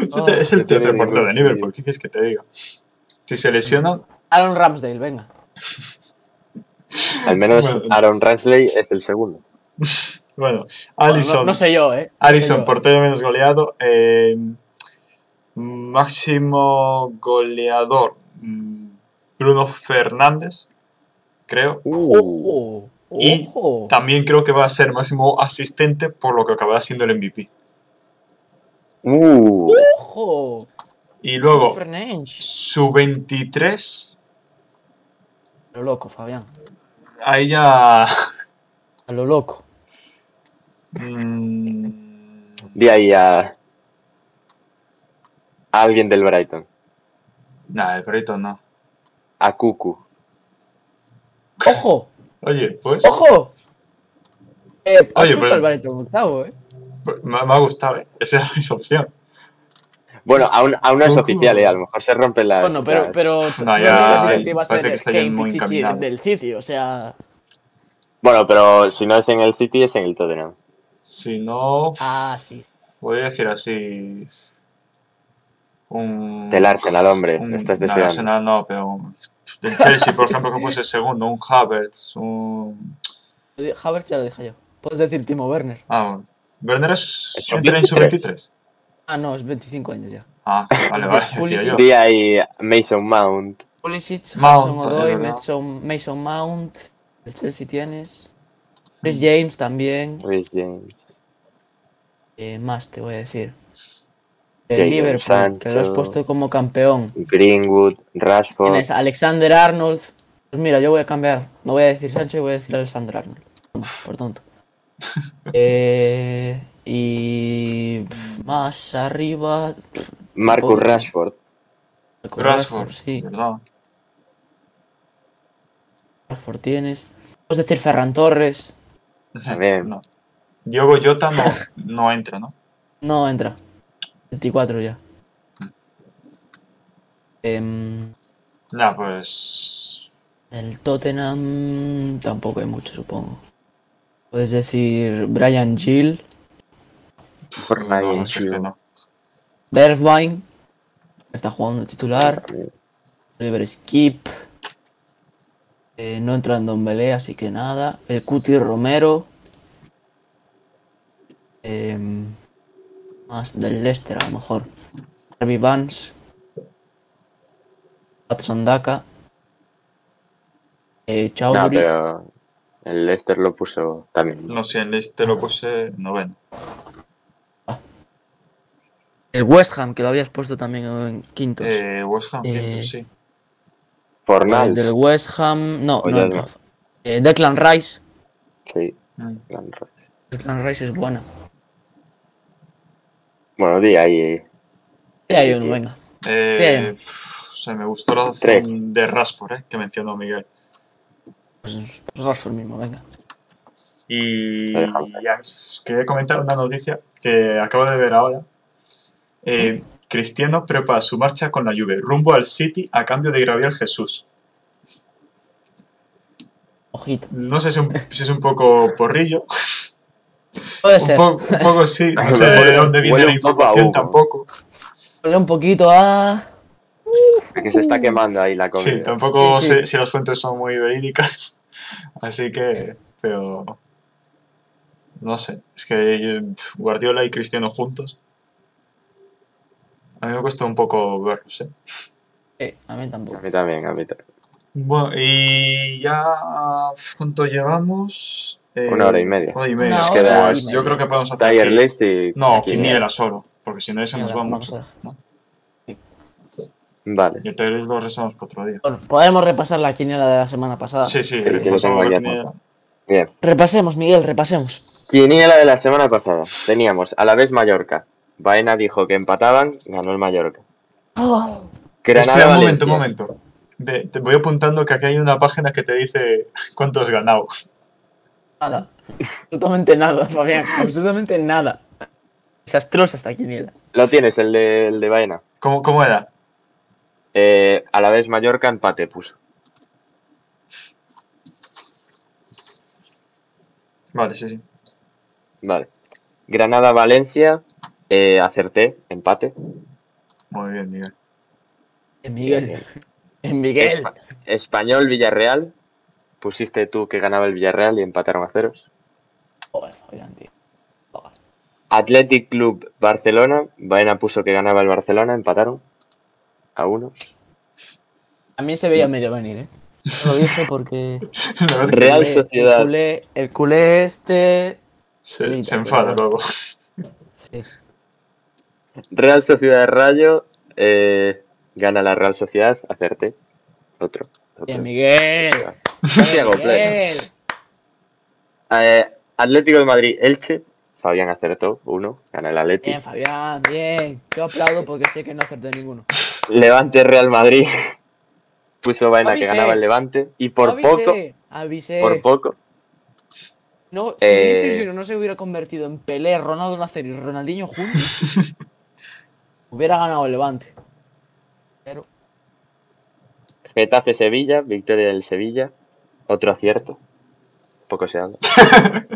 S1: el-
S2: Oh,
S1: es el tercer portero de Liverpool. ¿Qué quieres que te diga? Si se lesionan,
S2: Aaron Ramsdale, venga.
S3: Al menos
S1: Bueno.
S3: Aaron Ramsley es el segundo.
S1: bueno, Alisson.
S2: no, no sé yo, eh. No sé
S1: Alisson,
S2: yo.
S1: portero menos goleado. eh, máximo goleador. mm, Bruno Fernández, creo.
S2: Ojo,
S1: Y
S2: ojo.
S1: También creo que va a ser máximo asistente por lo que acabará siendo el MVP.
S3: Uh,
S2: Ojo.
S1: Y luego,
S2: Fernandes.
S1: su 23,
S2: A lo loco, Fabián.
S1: Ahí ya...
S2: A lo loco.
S1: mm,
S3: di ahí a, a alguien del Brighton.
S1: Nada, el Brighton no.
S3: A Cucu.
S2: ¡Ojo!
S1: Oye, pues...
S2: ¡Ojo! Eh,
S1: Oye, pero-
S2: al Brighton octavo, eh.
S1: pues, Me, me ha gustado, ¿eh? Esa era mi opción.
S3: Bueno, aún, aún no es oficial, ¿eh? A lo mejor se rompen las.
S2: Bueno, pero, pero
S1: No, ya,
S2: que iba a
S1: parece
S2: ser
S1: que muy
S2: Pichichi
S1: encaminado.
S2: del City, o sea.
S3: Bueno, pero si no es en el City, es en el Tottenham.
S1: Si no,
S2: Ah, sí.
S1: voy a decir así. Un.
S3: Del Arsenal, hombre.
S1: un-
S3: Estás
S1: no. Arsenal no, pero. Del Chelsea, por ejemplo, que puse segundo. Un Havertz, un.
S2: Havertz ya lo dije yo. Puedes decir Timo Werner.
S1: Ah, bueno. Werner es.
S3: Es
S1: entra en su 23.
S2: Ah, no, es 25 años ya.
S1: Ah, vale, vale,
S2: Pulisic.
S1: yo.
S3: Mason Mount.
S2: Pulisic,
S1: Mount,
S2: Odoi,
S1: verdad.
S2: Mason, Mason Mount. El Chelsea tienes. Chris James también.
S3: Rhys James.
S2: Eh, más te voy a decir. El Liverpool, que lo has puesto como campeón.
S3: Greenwood. Rashford.
S2: Tienes Alexander Arnold. Pues mira, yo voy a cambiar. No voy a decir Sancho, voy a decir Alexander Arnold. Por tonto. Eh, y pff, más arriba. pff,
S3: Marcus Rashford.
S2: Marcus
S1: Rashford,
S2: sí.
S1: ¿verdad?
S2: Rashford tienes. Puedes decir Ferran Torres.
S3: También.
S1: No. Diogo Jota no, no entra, ¿no?
S2: No entra. 24 ya. Em,
S1: Ya, pues.
S2: el Tottenham tampoco hay mucho, supongo. Puedes decir Brian Gill,
S3: Por
S1: No,
S3: nadie,
S1: no sé.
S2: Bergwijn, está jugando titular, Oliver Skip, eh, no entra en Dombele, así que nada. El Cuti Romero, em, más del Leicester a lo mejor. Harvey Vance, Watson Daka, eh,
S3: No, pero el Leicester lo puso también.
S1: No sé, en Leicester lo puse noveno.
S2: El West Ham, que lo habías puesto también en quintos.
S1: Eh, West Ham,
S2: Eh,
S1: quinto, sí.
S3: Fornals.
S2: el del West Ham, no,
S3: O
S2: no
S3: ya
S2: entra.
S3: no.
S2: Eh, Declan Rice,
S3: Sí,
S1: Mm.
S3: gran Rice.
S2: Declan Rice es buena.
S3: Bueno, di ahí.
S2: Y hay uno, venga.
S1: Eh,
S2: Bien.
S1: pf, se me gustó la opción de Rashford, eh, que mencionó Miguel.
S2: Pues, pues Rashford mismo, venga.
S1: Y ya, quería comentar una noticia que acabo de ver ahora. Eh, Cristiano prepara su marcha con la Juve rumbo al City a cambio de Gabriel Jesús.
S2: Ojito.
S1: No sé si, un- si es un poco porrillo,
S2: Puede
S1: un,
S2: ser.
S1: po- un poco sí, no sé de dónde viene
S3: huele
S1: la información tampoco.
S2: Huele un poquito a.
S3: Que se está quemando ahí la comida.
S1: Sí, tampoco
S2: Sí, sí.
S1: sé si las fuentes son muy verídicas, así que, pero no sé, es que eh, Guardiola y Cristiano juntos, a mí me cuesta un poco verlos, ¿eh?
S2: Eh, a mí
S3: A
S2: tampoco.
S3: mí también, a mí también.
S1: Bueno, y ya, ¿cuánto llevamos? Eh,
S3: Una hora y media.
S1: Hora y media.
S2: Una
S3: hora
S1: Pues
S2: y
S1: yo creo que podemos hacer
S3: Tiger
S1: así.
S3: List y.
S1: No, quiniela solo, porque si no ese nos
S2: a
S1: ¿no?
S3: Vale.
S1: Y el Tiger List lo rezamos para otro día.
S2: Bueno, podemos repasar la quiniela de la semana pasada.
S1: Sí, sí,
S3: Pero
S1: la quiniela.
S3: Bien.
S2: Repasemos, Miguel, repasemos.
S3: Quiniela de la semana pasada. Teníamos a la vez Mallorca. Baena dijo que empataban, ganó el Mallorca. Granada
S1: Espera, un momento, un momento. Ve, te voy apuntando que aquí hay una página que te dice cuánto has ganado.
S2: Nada. Absolutamente nada, Fabián. Absolutamente nada. Desastrosa esta quiniela.
S3: Lo tienes, el de, el de Baena.
S1: ¿Cómo, cómo era?
S3: Eh, a la vez Mallorca empate puso.
S1: Vale, sí, sí.
S3: Vale. Granada Valencia, eh, acerté, empate.
S1: Muy bien, Miguel.
S2: En Miguel. En Miguel.
S3: Espa- Español Villarreal. Pusiste tú que ganaba el Villarreal y empataron a ceros.
S2: Tío.
S3: Athletic Club Barcelona. Baena puso que ganaba el Barcelona, empataron a uno.
S2: También se veía medio venir, ¿eh? No lo dije porque.
S3: Real
S2: el,
S3: Sociedad.
S2: El culé, el culé este.
S1: se, enfada
S2: pero-
S1: luego.
S2: Sí.
S3: Real Sociedad Rayo. eh, gana la Real Sociedad, acerté. Otro. otro.
S2: Bien, Miguel.
S3: Casi hago play.
S2: Miguel.
S3: Eh, Atlético de Madrid, Elche. Fabián acertó, uno. Gana el Atlético.
S2: Bien, Fabián, bien. Yo aplaudo porque sé que no acerté ninguno.
S3: Levante Real Madrid. Puso Baena que ganaba el Levante. Y por
S2: avisé,
S3: poco,
S2: Avisé.
S3: por poco,
S2: No, si
S3: Eh.
S2: Vinicius no se hubiera convertido en Pelé, Ronaldo Nazario y Ronaldinho juntos, hubiera ganado el Levante. Pero
S3: Getafe Sevilla, victoria del Sevilla. Otro acierto. poco se habla.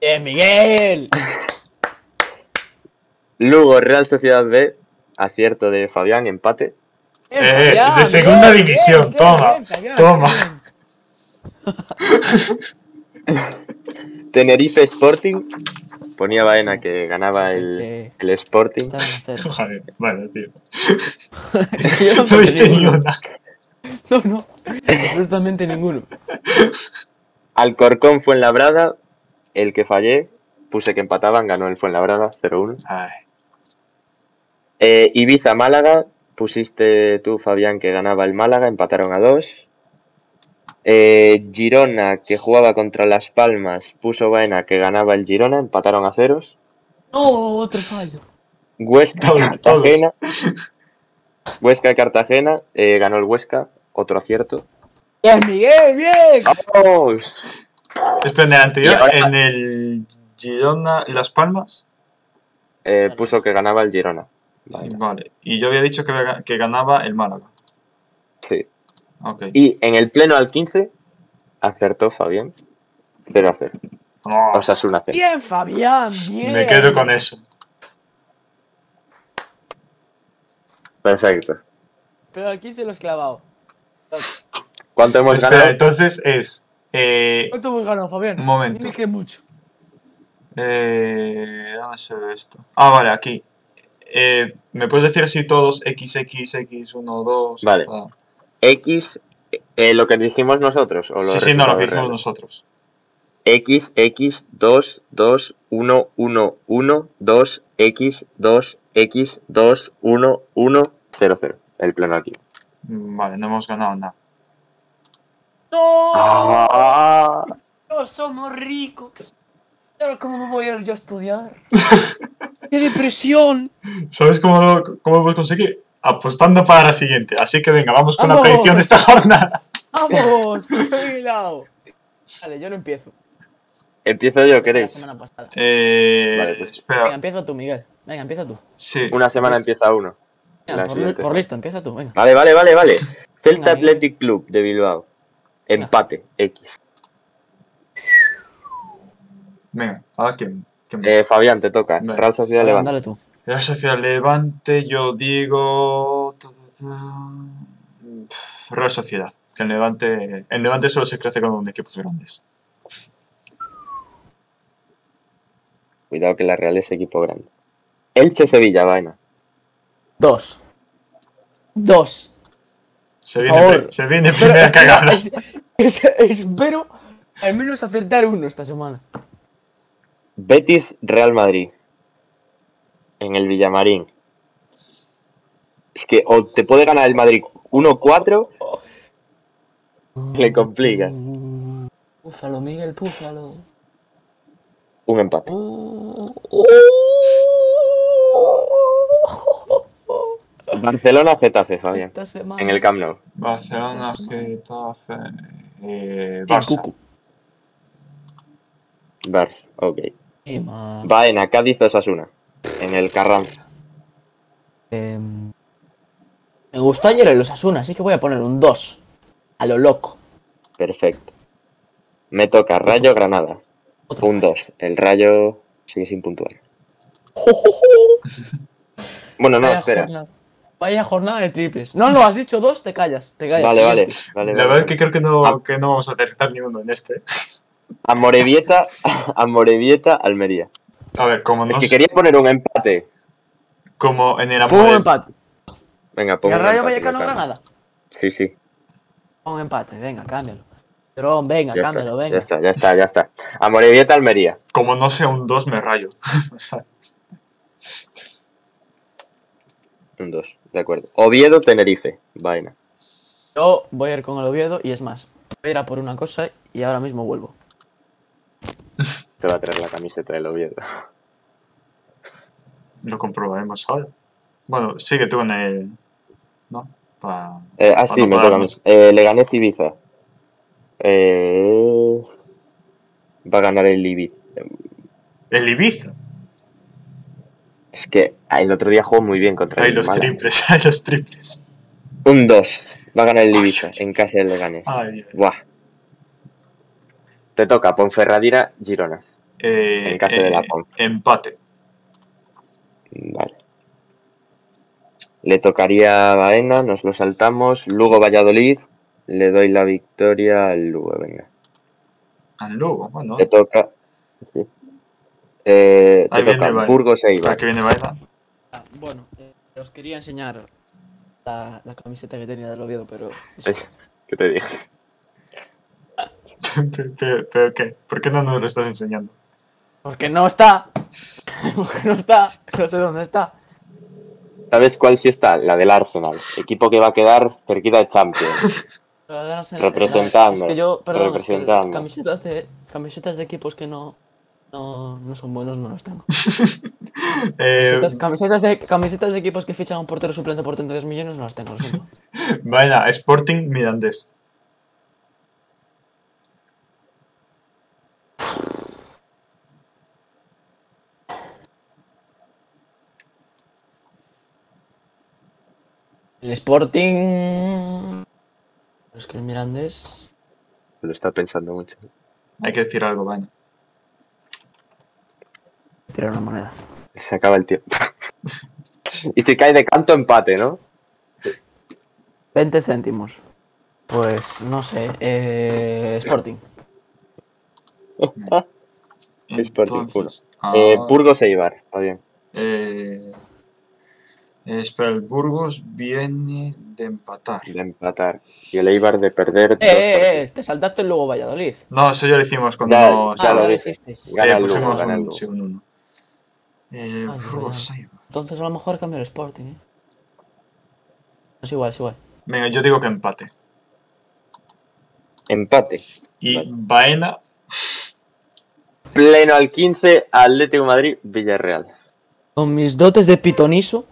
S2: ¡Bien, Miguel!
S3: Lugo, Real Sociedad B, acierto de Fabián, empate.
S1: Eh,
S2: Fabián,
S1: de segunda
S2: bien,
S1: división,
S2: bien,
S1: toma,
S2: bien,
S1: toma.
S3: Tenerife Sporting, ponía Baena que ganaba el,
S2: Sí.
S3: el Sporting.
S1: Joder, vale, tío. No viste ni
S2: ninguno.
S1: una.
S2: No, no. Absolutamente ninguno.
S3: Alcorcón Fuenlabrada, el que fallé, puse que empataban, ganó el Fuenlabrada 0-1.
S1: Ay,
S3: Eh, Ibiza Málaga, pusiste tú, Fabián, que ganaba el Málaga, empataron a 2. Eh, Girona, que jugaba contra Las Palmas, puso Baena que ganaba el Girona, empataron a ceros.
S2: No, otro fallo.
S3: Huesca
S1: Todos,
S3: Cartagena. Huesca Cartagena, eh, ganó el Huesca, otro acierto.
S2: Bien, Miguel, bien.
S3: ¡Vamos!
S1: Espera, en el anterior, en el Girona, Las Palmas.
S3: Eh, puso que ganaba el Girona. Baena.
S1: Vale. Y yo había dicho que, que ganaba el Málaga.
S3: Sí.
S1: Ok.
S3: Y en el pleno al 15, acertó Fabián. 0 a 0.
S1: Vamos.
S3: Osasuna 0.
S2: Bien, Fabián, bien.
S1: Me quedo con eso.
S3: Perfecto.
S2: Pero al 15 lo has clavado.
S3: ¿Cuánto hemos
S1: Espera,
S3: ganado?
S1: entonces es. Eh,
S2: ¿Cuánto hemos ganado, Fabián?
S1: Un momento.
S2: Dime que mucho.
S1: eh, ¿Dónde se ve esto? Ah, vale, aquí. Eh, ¿Me puedes decir así todos? XXX, 1, 2.
S3: Vale. X, eh, lo que dijimos nosotros. O
S1: Sí,
S3: los
S1: sí, no, lo que dijimos nosotros.
S3: X, X, 2, 2, 1, 1, 1, 2, X, 2, X, 2, 1, 1, 0, 0. El pleno aquí.
S1: Mm, Vale, no hemos ganado nada.
S2: ¡No!
S3: Ah,
S2: ¡No somos ricos! ¿Pero cómo me voy a ir yo a estudiar? ¡Qué depresión!
S1: ¿Sabes cómo lo, cómo lo puedes conseguir? Apostando para la siguiente. Así que venga, vamos con la predicción de esta jornada.
S2: ¡Vamos! Vale, yo no empiezo.
S3: Empiezo yo,
S2: La
S3: ¿queréis?
S2: semana pasada.
S1: Eh,
S3: Vale, pues,
S2: Venga, empieza tú, Miguel. Venga, empieza tú.
S1: Sí.
S3: Una semana empieza uno.
S2: Venga,
S3: La
S2: por, listo, empieza tú, venga.
S3: Vale, vale, vale, vale.
S2: Venga,
S3: Celta
S2: Miguel.
S3: Athletic Club de Bilbao. Empate, X.
S1: Venga, ahora quién.
S3: Eh, Fabián, te toca. Real Sociedad Levante.
S2: dale tú.
S1: La Sociedad Levante, yo digo. ta, ta, ta, pf, Real Sociedad. Que el Levante, el Levante solo se crece con equipos grandes.
S3: Cuidado que la Real es equipo grande. Elche Sevilla, vaina.
S2: Dos. Dos.
S1: Se
S2: Por
S1: viene, se viene
S2: Espero,
S1: primera
S2: espero-
S1: cagada.
S2: es- es- espero al menos acertar uno esta semana.
S3: Betis Real Madrid. En el Villamarín. Es que o te puede ganar el Madrid 1-4 Le complica.
S2: Púzalo, Miguel, púzalo.
S3: un empate. Barcelona Getafe, Fabián. En el Camp Nou.
S1: Barcelona, Getafe. Eh, Barça.
S2: cucu.
S3: Barça, ok. Baena, Cádiz Osasuna. En el Carranza.
S2: Em, me gustó ayer el Osasuna, así que voy a poner un 2. A lo loco.
S3: Perfecto. Me toca Rayo Granada.
S2: Otro
S3: Un 2. El Rayo sigue sin puntuar. Bueno, no,
S2: Vaya
S3: espera.
S2: jornada. Vaya jornada de triples. No, no, has dicho dos, te callas. Te callas.
S3: Vale, vale. vale,
S1: La
S3: vale.
S1: verdad es que creo que no,
S3: Ah.
S1: que no vamos a acertar ni uno en este.
S3: Amorebieta, Amorebieta, Almería.
S1: A ver, como,
S3: Es
S1: no
S3: que
S1: s-
S3: quería poner un empate.
S1: como en el
S2: Pon un
S1: amor.
S2: empate.
S3: Venga,
S2: ¿Y
S3: pongo
S2: el
S3: un
S2: Rayo Vallecano. Granada?
S3: Sí, sí.
S2: Pon un empate, venga, cámbialo. Tron, venga,
S3: Ya
S2: cámbialo,
S3: está,
S2: venga.
S3: ya está, ya está, ya está. Amorebieta, Almería.
S1: Como no sea un 2, me rayo.
S3: Un 2, de acuerdo. Oviedo, Tenerife. Vaina.
S2: Yo voy a ir con el Oviedo y es más, voy a ir a por una cosa y ahora mismo vuelvo.
S3: Te va a traer la camiseta del Oviedo.
S1: lo comprobaremos ahora. Bueno, sigue tú en el. ¿No? Pa-
S3: Eh, ah, sí, me toca. Eh, Leganés, Ibiza. Eh, va a ganar el Ibiza.
S1: El Ibiza.
S3: Es que el otro día jugó muy bien contra
S1: Hay
S3: el
S1: los
S3: Málaga.
S1: triples, hay los triples.
S3: Un 2. Va a ganar el Ibiza en casa del Leganés.
S1: Ay, ay.
S3: Buah. Te toca Ponferradina, Girona.
S1: Eh,
S3: En caso de la
S1: eh,
S3: Pon.
S1: Empate.
S3: Vale. Le tocaría a Baena, nos lo saltamos. Lugo Valladolid. Le doy la victoria al Lugo, venga.
S1: Al Lugo, bueno.
S3: Te toca. sí. Eh, te toca
S1: Baena.
S3: Burgos e
S1: que viene Baena.
S2: Ah, bueno, eh, os quería enseñar la, la camiseta que tenía del Oviedo, pero...
S3: ¿Qué te dije?
S1: pero, ¿qué? ¿Por qué no nos lo estás enseñando?
S2: Porque no está. Porque no está. No sé dónde está.
S3: ¿Sabes cuál sí está? La del Arsenal. Equipo que va a quedar cerquita de Champions.
S2: Pero no sé,
S3: Representando,
S2: Es que yo, perdón, es que
S3: representando.
S2: camisetas de, camisetas de equipos que no, no, no son buenos no las tengo.
S1: Eh,
S2: Camisetas, camisetas de, camisetas de equipos que fichan a un portero suplente por 32 millones no las tengo, lo siento.
S1: Baena, Sporting Mirandés.
S2: El Sporting... Es que el Mirandés...
S3: Lo está pensando mucho.
S1: Hay que decir algo, Baena.
S2: Tirar una moneda.
S3: Se acaba el tiempo. y si cae de canto, empate, ¿no?
S2: 20 céntimos. Pues no sé. Eh, Sporting.
S3: Sporting,
S1: Entonces,
S3: Eh,
S1: ah,
S3: Burgos Eibar. Está bien.
S1: eh, espera, el Burgos viene de empatar.
S3: De empatar. Y el Eibar de perder.
S2: Eh, eh, eh, te saltaste el luego Valladolid.
S1: No, eso ya lo hicimos cuando
S3: Ya, ya
S2: ah,
S3: lo
S2: lo
S3: dije.
S2: hicisteis.
S1: Eh,
S3: el Lugo,
S1: pusimos un,
S3: Lugo.
S1: un uno. Eh,
S2: Ay,
S1: Burgos.
S2: Entonces a lo mejor cambio el Sporting, ¿eh? Es igual, es igual.
S1: Venga, yo digo que empate.
S3: Empate.
S1: Y
S3: Vale.
S1: Baena,
S3: Pleno al 15, Atlético Madrid, Villarreal.
S2: Con mis dotes de pitoniso,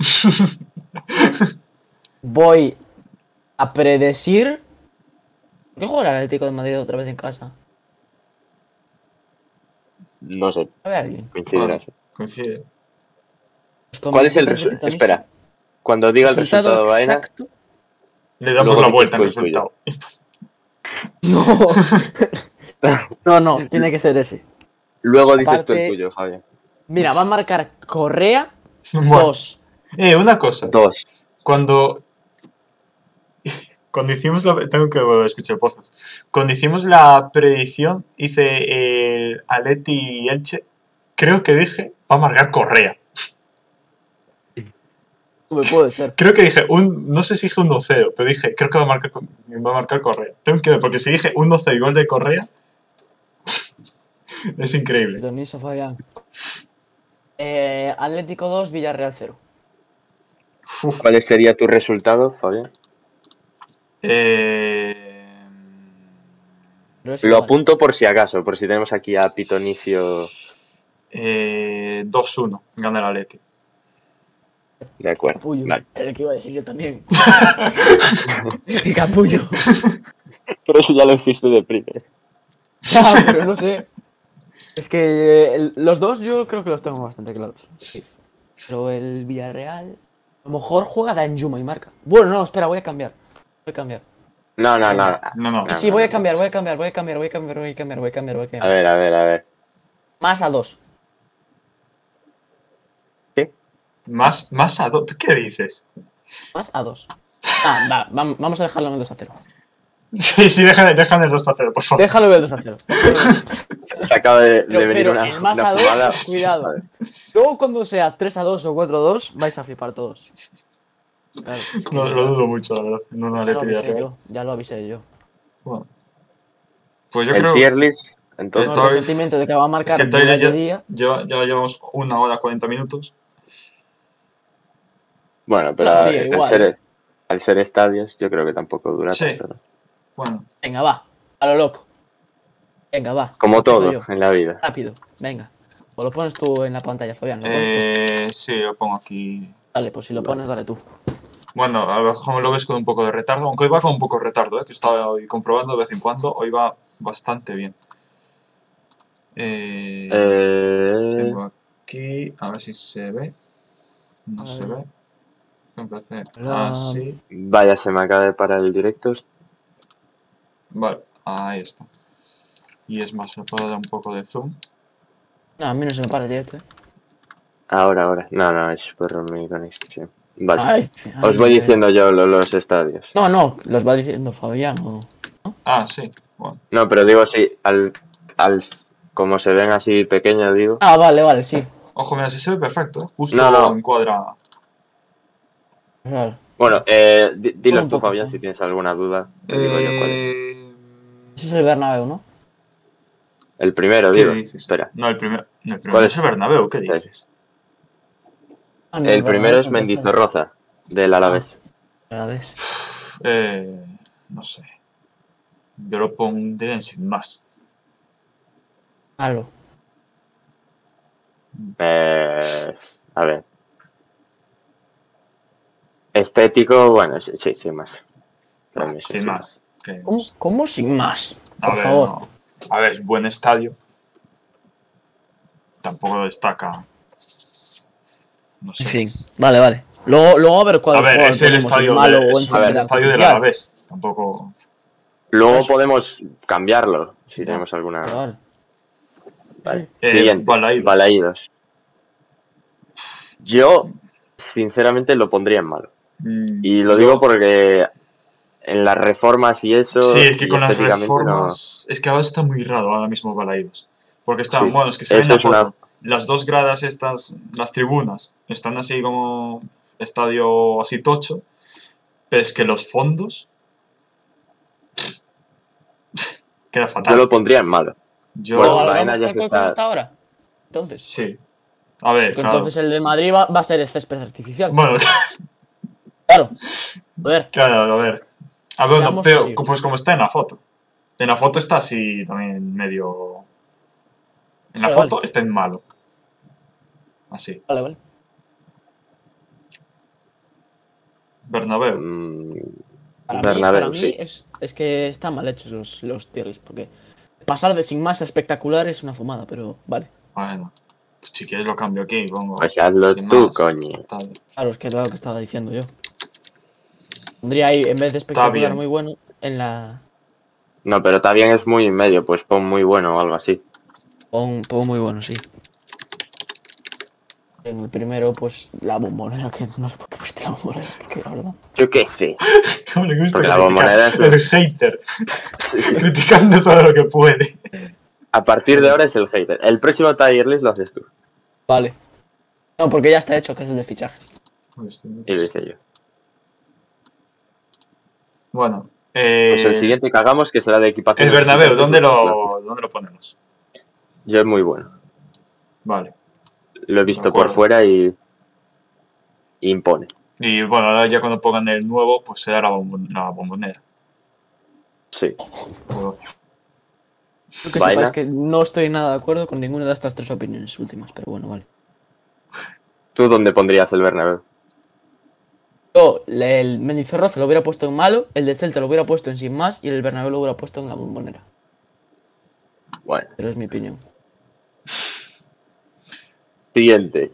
S2: voy a predecir. ¿Por qué juega el Atlético de Madrid otra vez en casa?
S3: No sé,
S2: A ver, alguien.
S1: coincide.
S2: Pues
S3: ¿Cuál es el resultado? Espera. Cuando diga el resultado, Baena,
S2: exacto.
S1: Le damos la vuelta al
S3: tú
S1: resultado.
S2: No. no, no, tiene que ser ese.
S3: luego dices tú
S2: Aparte-
S3: el tuyo, Javier.
S2: Mira, va a marcar Correa
S1: Bueno,
S2: 2.
S1: eh, una cosa.
S3: Dos.
S1: Cuando. Cuando hicimos la. Tengo que volver a escuchar podcast. Cuando hicimos la predicción, hice el Aleti y Elche. Creo que dije. Va a marcar Correa.
S2: Me puede ser.
S1: Creo que dije un. No sé si dije 1-0, pero dije. Creo que va a marcar, va a marcar Correa. Tengo que ver, porque si dije 1-0 y gol de Correa. es increíble.
S2: Pitoniso, Fabián. Eh, Atlético 2, Villarreal 0.
S1: Uf.
S3: ¿Cuál sería tu resultado, Fabián?
S1: Eh,
S3: Lo apunto por si acaso, por si tenemos aquí a Pitonicio.
S1: eh, 2-1. Gana el Atleti.
S3: De acuerdo.
S2: Capullo.
S3: Vale.
S2: El que iba a decir yo también. ¡Qué capullo!
S3: Pero eso ya lo hiciste de primero.
S2: Ya, pero no sé. Es que eh, los dos yo creo que los tengo bastante claros. Sí. Pero el Villarreal. A lo mejor juega Danjuma y marca. Bueno, no, espera, voy a cambiar. Voy a cambiar.
S3: No, no, no.
S1: No, no.
S3: No,
S2: sí, voy a cambiar, voy a cambiar, voy a cambiar, voy a cambiar, voy a cambiar, voy a cambiar, voy a
S3: A
S2: cambiar.
S3: ver, a ver, a ver.
S2: Más a dos.
S1: Más, más a dos. ¿Qué dices?
S2: Más a dos. Ah, va, vam- vamos a dejarlo en el 2 a 0.
S1: Sí, sí, dejan, dejan el 2 0, por favor.
S2: Déjalo el 2 a 0.
S3: Se acaba de, de
S2: Pero,
S3: venir
S2: pero
S3: una,
S2: el más
S3: una
S2: a
S3: fumada.
S2: dos, cuidado. Luego cuando sea 3 a 2 o 4 a 2, vais a flipar todos. Claro, es que
S1: Lo, lo dudo mucho, la verdad. No, no,
S2: ya, lo
S1: Atleti
S2: avisé yo, ya lo avisé yo.
S1: Bueno. Pues yo
S3: El
S1: creo
S3: tier list, entonces.
S2: No, el sentimiento de que va a marcar
S1: es que Tyler ya,
S2: día.
S1: ya, ya llevamos una hora 40 minutos.
S3: Bueno, pero
S2: sí,
S3: al, ser, al ser estadios, yo creo que tampoco dura
S1: Sí.
S3: tanto. ¿No?
S1: Bueno,
S2: Venga, va. A lo loco. Venga, va.
S3: Como todo
S2: yo.
S3: en la vida.
S2: Rápido, venga. O lo pones tú en la pantalla, Fabián. ¿Lo pones tú?
S1: eh, sí, lo pongo aquí.
S2: Dale, pues si lo pones, dale tú.
S1: Bueno, a lo mejor lo ves con un poco de retardo, aunque hoy va con un poco de retardo, ¿eh? que estaba hoy comprobando de vez en cuando. Hoy va bastante bien. Eh,
S3: Eh,
S1: Tengo aquí, a ver si se ve. No se ve. Empecé así.
S3: vaya, se me acaba de parar el directo.
S1: Vale, ahí está. Y es más, le puedo dar un poco de zoom.
S2: No, a mí no se me para el directo, eh.
S3: Ahora, ahora. No, no, es por mi conexión. Vale.
S2: Ay,
S3: Os voy diciendo yo lo- los estadios.
S2: No, no, los va diciendo Fabián o.
S1: Ah, sí. Bueno.
S3: No, pero digo sí, al, al como se ven así pequeños, digo.
S2: Ah, vale, vale, sí.
S1: Ojo, mira, si se ve perfecto, ¿eh? Justo
S3: No, no.
S1: encuadra.
S2: Claro.
S3: Bueno, eh, di- dilos tú, Fabián, si tienes alguna duda. te digo yo cuál es.
S2: Ese es el Bernabéu, ¿no?
S3: El primero,
S1: ¿Qué
S3: digo.
S1: dices?
S3: Espera.
S1: No, el primer, no, el primero
S3: ¿Cuál
S1: es el Bernabéu, ¿qué
S3: Sí.
S1: dices?
S2: Ah, no,
S3: El primero
S2: Bernabéu
S3: es. Mendizorroza, del Alavés.
S2: A la vez.
S1: Eh, no sé. Yo lo pondría en sin más.
S2: Malo.
S3: Eh, a ver. Estético, bueno, sí, sí, sin más.
S1: Sin
S3: sí.
S1: más. Que-
S2: ¿Cómo, cómo sin más?
S1: A
S2: Por
S1: ver,
S2: favor.
S1: no. A ver, buen estadio. Tampoco destaca. No sé.
S2: En fin, vale, vale. Luego, luego a ver cuál
S1: A ver,
S2: cuál
S1: es el estadio,
S2: malo
S1: de, es
S2: en
S1: el
S2: césped
S1: estadio del. Alavés. Tampoco.
S3: Luego
S2: Pues-
S3: podemos cambiarlo, si
S1: Ya.
S3: tenemos alguna.
S2: Vale, vale.
S3: Vale.
S1: Eh,
S3: Siguiente,
S1: Balaídos.
S3: Balaídos. Yo, sinceramente, lo pondría en malo.
S1: Mm,
S3: Y lo
S1: yo-
S3: digo porque en las reformas y eso.
S1: Sí, es que con las
S3: no-
S1: reformas. Es que ahora está muy raro ahora mismo Balaídos. Porque están,
S3: Sí,
S1: bueno, es que se ven la
S3: una-.
S1: Las dos gradas estas, las tribunas, están así como estadio así tocho. Pero es que los fondos. Queda
S3: Yo
S1: fatal.
S3: lo pondría en malo.
S1: Yo-
S3: Bueno,
S2: ¿Luego
S3: Baena
S2: hablamos
S3: ya se está-
S2: está ahora? Entonces.
S1: Sí. A ver, claro.
S2: entonces el de Madrid va, va a ser el césped artificial.
S1: Bueno,
S2: Claro. Joder.
S1: claro, a ver. A ver, no, pero pues como está en la foto. En la foto está así también medio. En la
S2: Vale,
S1: foto está en malo. Así.
S2: Vale, vale.
S1: Bernabéu.
S3: Mm,
S2: Para
S3: Bernabéu,
S2: mí, para mí
S3: sí.
S2: es, es que están mal hechos los, los tierris, porque pasar de sin más a espectacular es una fumada, pero vale.
S1: Bueno, pues si quieres lo cambio aquí. Pongo.
S3: Pues hazlo tú,
S1: más.
S3: coño.
S2: Claro, es que es lo que estaba diciendo yo. Pondría ahí, en vez de espectacular
S1: bien.
S2: muy bueno, en la.
S3: No, pero también es muy medio, pues pon muy bueno o algo así.
S2: Pon, pon muy bueno, sí. En el primero, pues la bombonera, que no sé por qué pusiste la bombonera, porque la verdad.
S3: Yo qué sé.
S1: ¿Cómo le gusta
S3: Porque la bombonera es-
S1: El hater. Criticando todo lo que puede.
S3: A partir de ahora es el hater. El próximo tier list lo haces tú.
S2: Vale. No, porque ya está hecho, que es el de fichajes.
S3: Y lo hice yo.
S1: Bueno. Eh,
S3: Pues el siguiente que hagamos que será de equipación.
S1: el Bernabéu, ¿dónde lo, ¿dónde lo ponemos?
S3: Yo es muy bueno.
S1: Vale.
S3: Lo he visto por fuera y impone.
S1: Y bueno, ahora ya cuando pongan el nuevo, pues será la, bombon- la bombonera.
S3: Sí.
S2: Lo que
S3: Vaina.
S2: sepáis que no estoy nada de acuerdo con ninguna de estas tres opiniones últimas, pero bueno, vale.
S3: ¿Tú dónde pondrías el Bernabéu?
S2: Yo, el Mendizorroza lo hubiera puesto en malo, el de Celta lo hubiera puesto en sin más y el Bernabéu lo hubiera puesto en la bombonera.
S3: Bueno.
S2: Pero es mi opinión.
S3: Siguiente.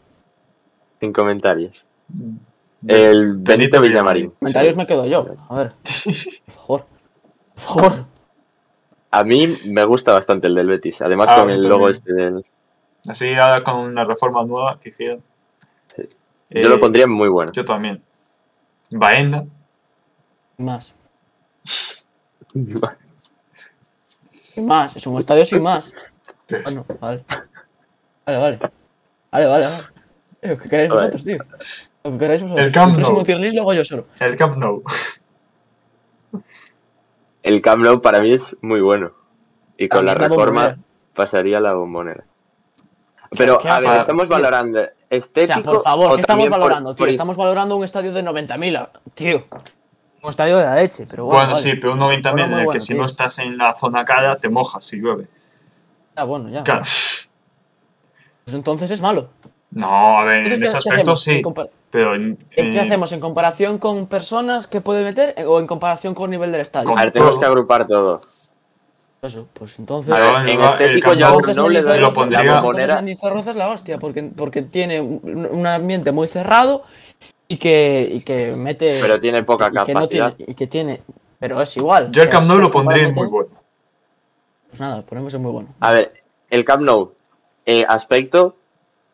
S3: Sin comentarios. El Benito Villamarín.
S2: Comentarios me quedo yo. A ver. Por favor. Por favor.
S3: A mí me gusta bastante el del Betis. Además
S1: Ah,
S3: con el
S1: también.
S3: logo este del...
S1: Así ahora con una reforma nueva que hicieron.
S3: Sí.
S1: Eh,
S3: Yo lo pondría muy bueno.
S1: Yo también. Baena.
S2: Sin más. Más. Es un estadio sin más. Bueno, vale. Vale, vale. Vale, vale, vale. Eh, ¿Qué queréis
S3: Vale.
S2: vosotros, tío? Lo que queráis vosotros.
S1: El Camp
S2: próximo
S1: Nou.
S2: lo hago yo solo.
S1: El Camp Nou.
S3: El Camp Nou para mí es muy bueno. Y con la
S2: la
S3: reforma
S2: bombonera.
S3: pasaría la bombonera. Pero,
S2: ¿Qué
S3: a ver, estamos
S2: tío?
S3: Valorando
S2: O
S3: estético.
S2: sea, por favor, ¿qué estamos
S3: por-
S2: valorando, tío?
S3: por-
S2: Estamos valorando un estadio de 90.000, tío. Un estadio de la leche, pero bueno.
S1: Bueno,
S2: vale.
S1: sí, pero un 90
S2: Bueno,
S1: en
S2: muy
S1: el que si
S2: tío.
S1: no estás en la zona cara te mojas si llueve.
S2: Ah, bueno, ya.
S1: Claro.
S2: Pues entonces es malo.
S1: No, a ver, en
S2: ¿qué-
S1: ese aspecto sí. Pero en,
S2: ¿En qué
S1: en-
S2: hacemos? ¿En comparación con personas que puede meter eh, o en comparación con nivel del estadio?
S1: Con-
S3: A ver, tenemos que agrupar todo.
S2: Eso, pues entonces.
S3: Ver,
S1: el-
S3: en
S1: el
S3: estético yo no le doy
S2: Mendizorroza-
S1: lo pondría-
S3: la bombonera.
S2: Es la hostia, porque, porque tiene un, un ambiente muy cerrado y que, y que mete.
S3: Pero tiene poca
S2: y que no
S3: capacidad.
S2: tiene, y que tiene. Pero es igual.
S1: yo el Camp Nou lo pondría
S2: comparando
S1: muy bueno.
S2: Pues nada, ponemos es muy bueno.
S3: A ver, el Camp Nou, eh, aspecto,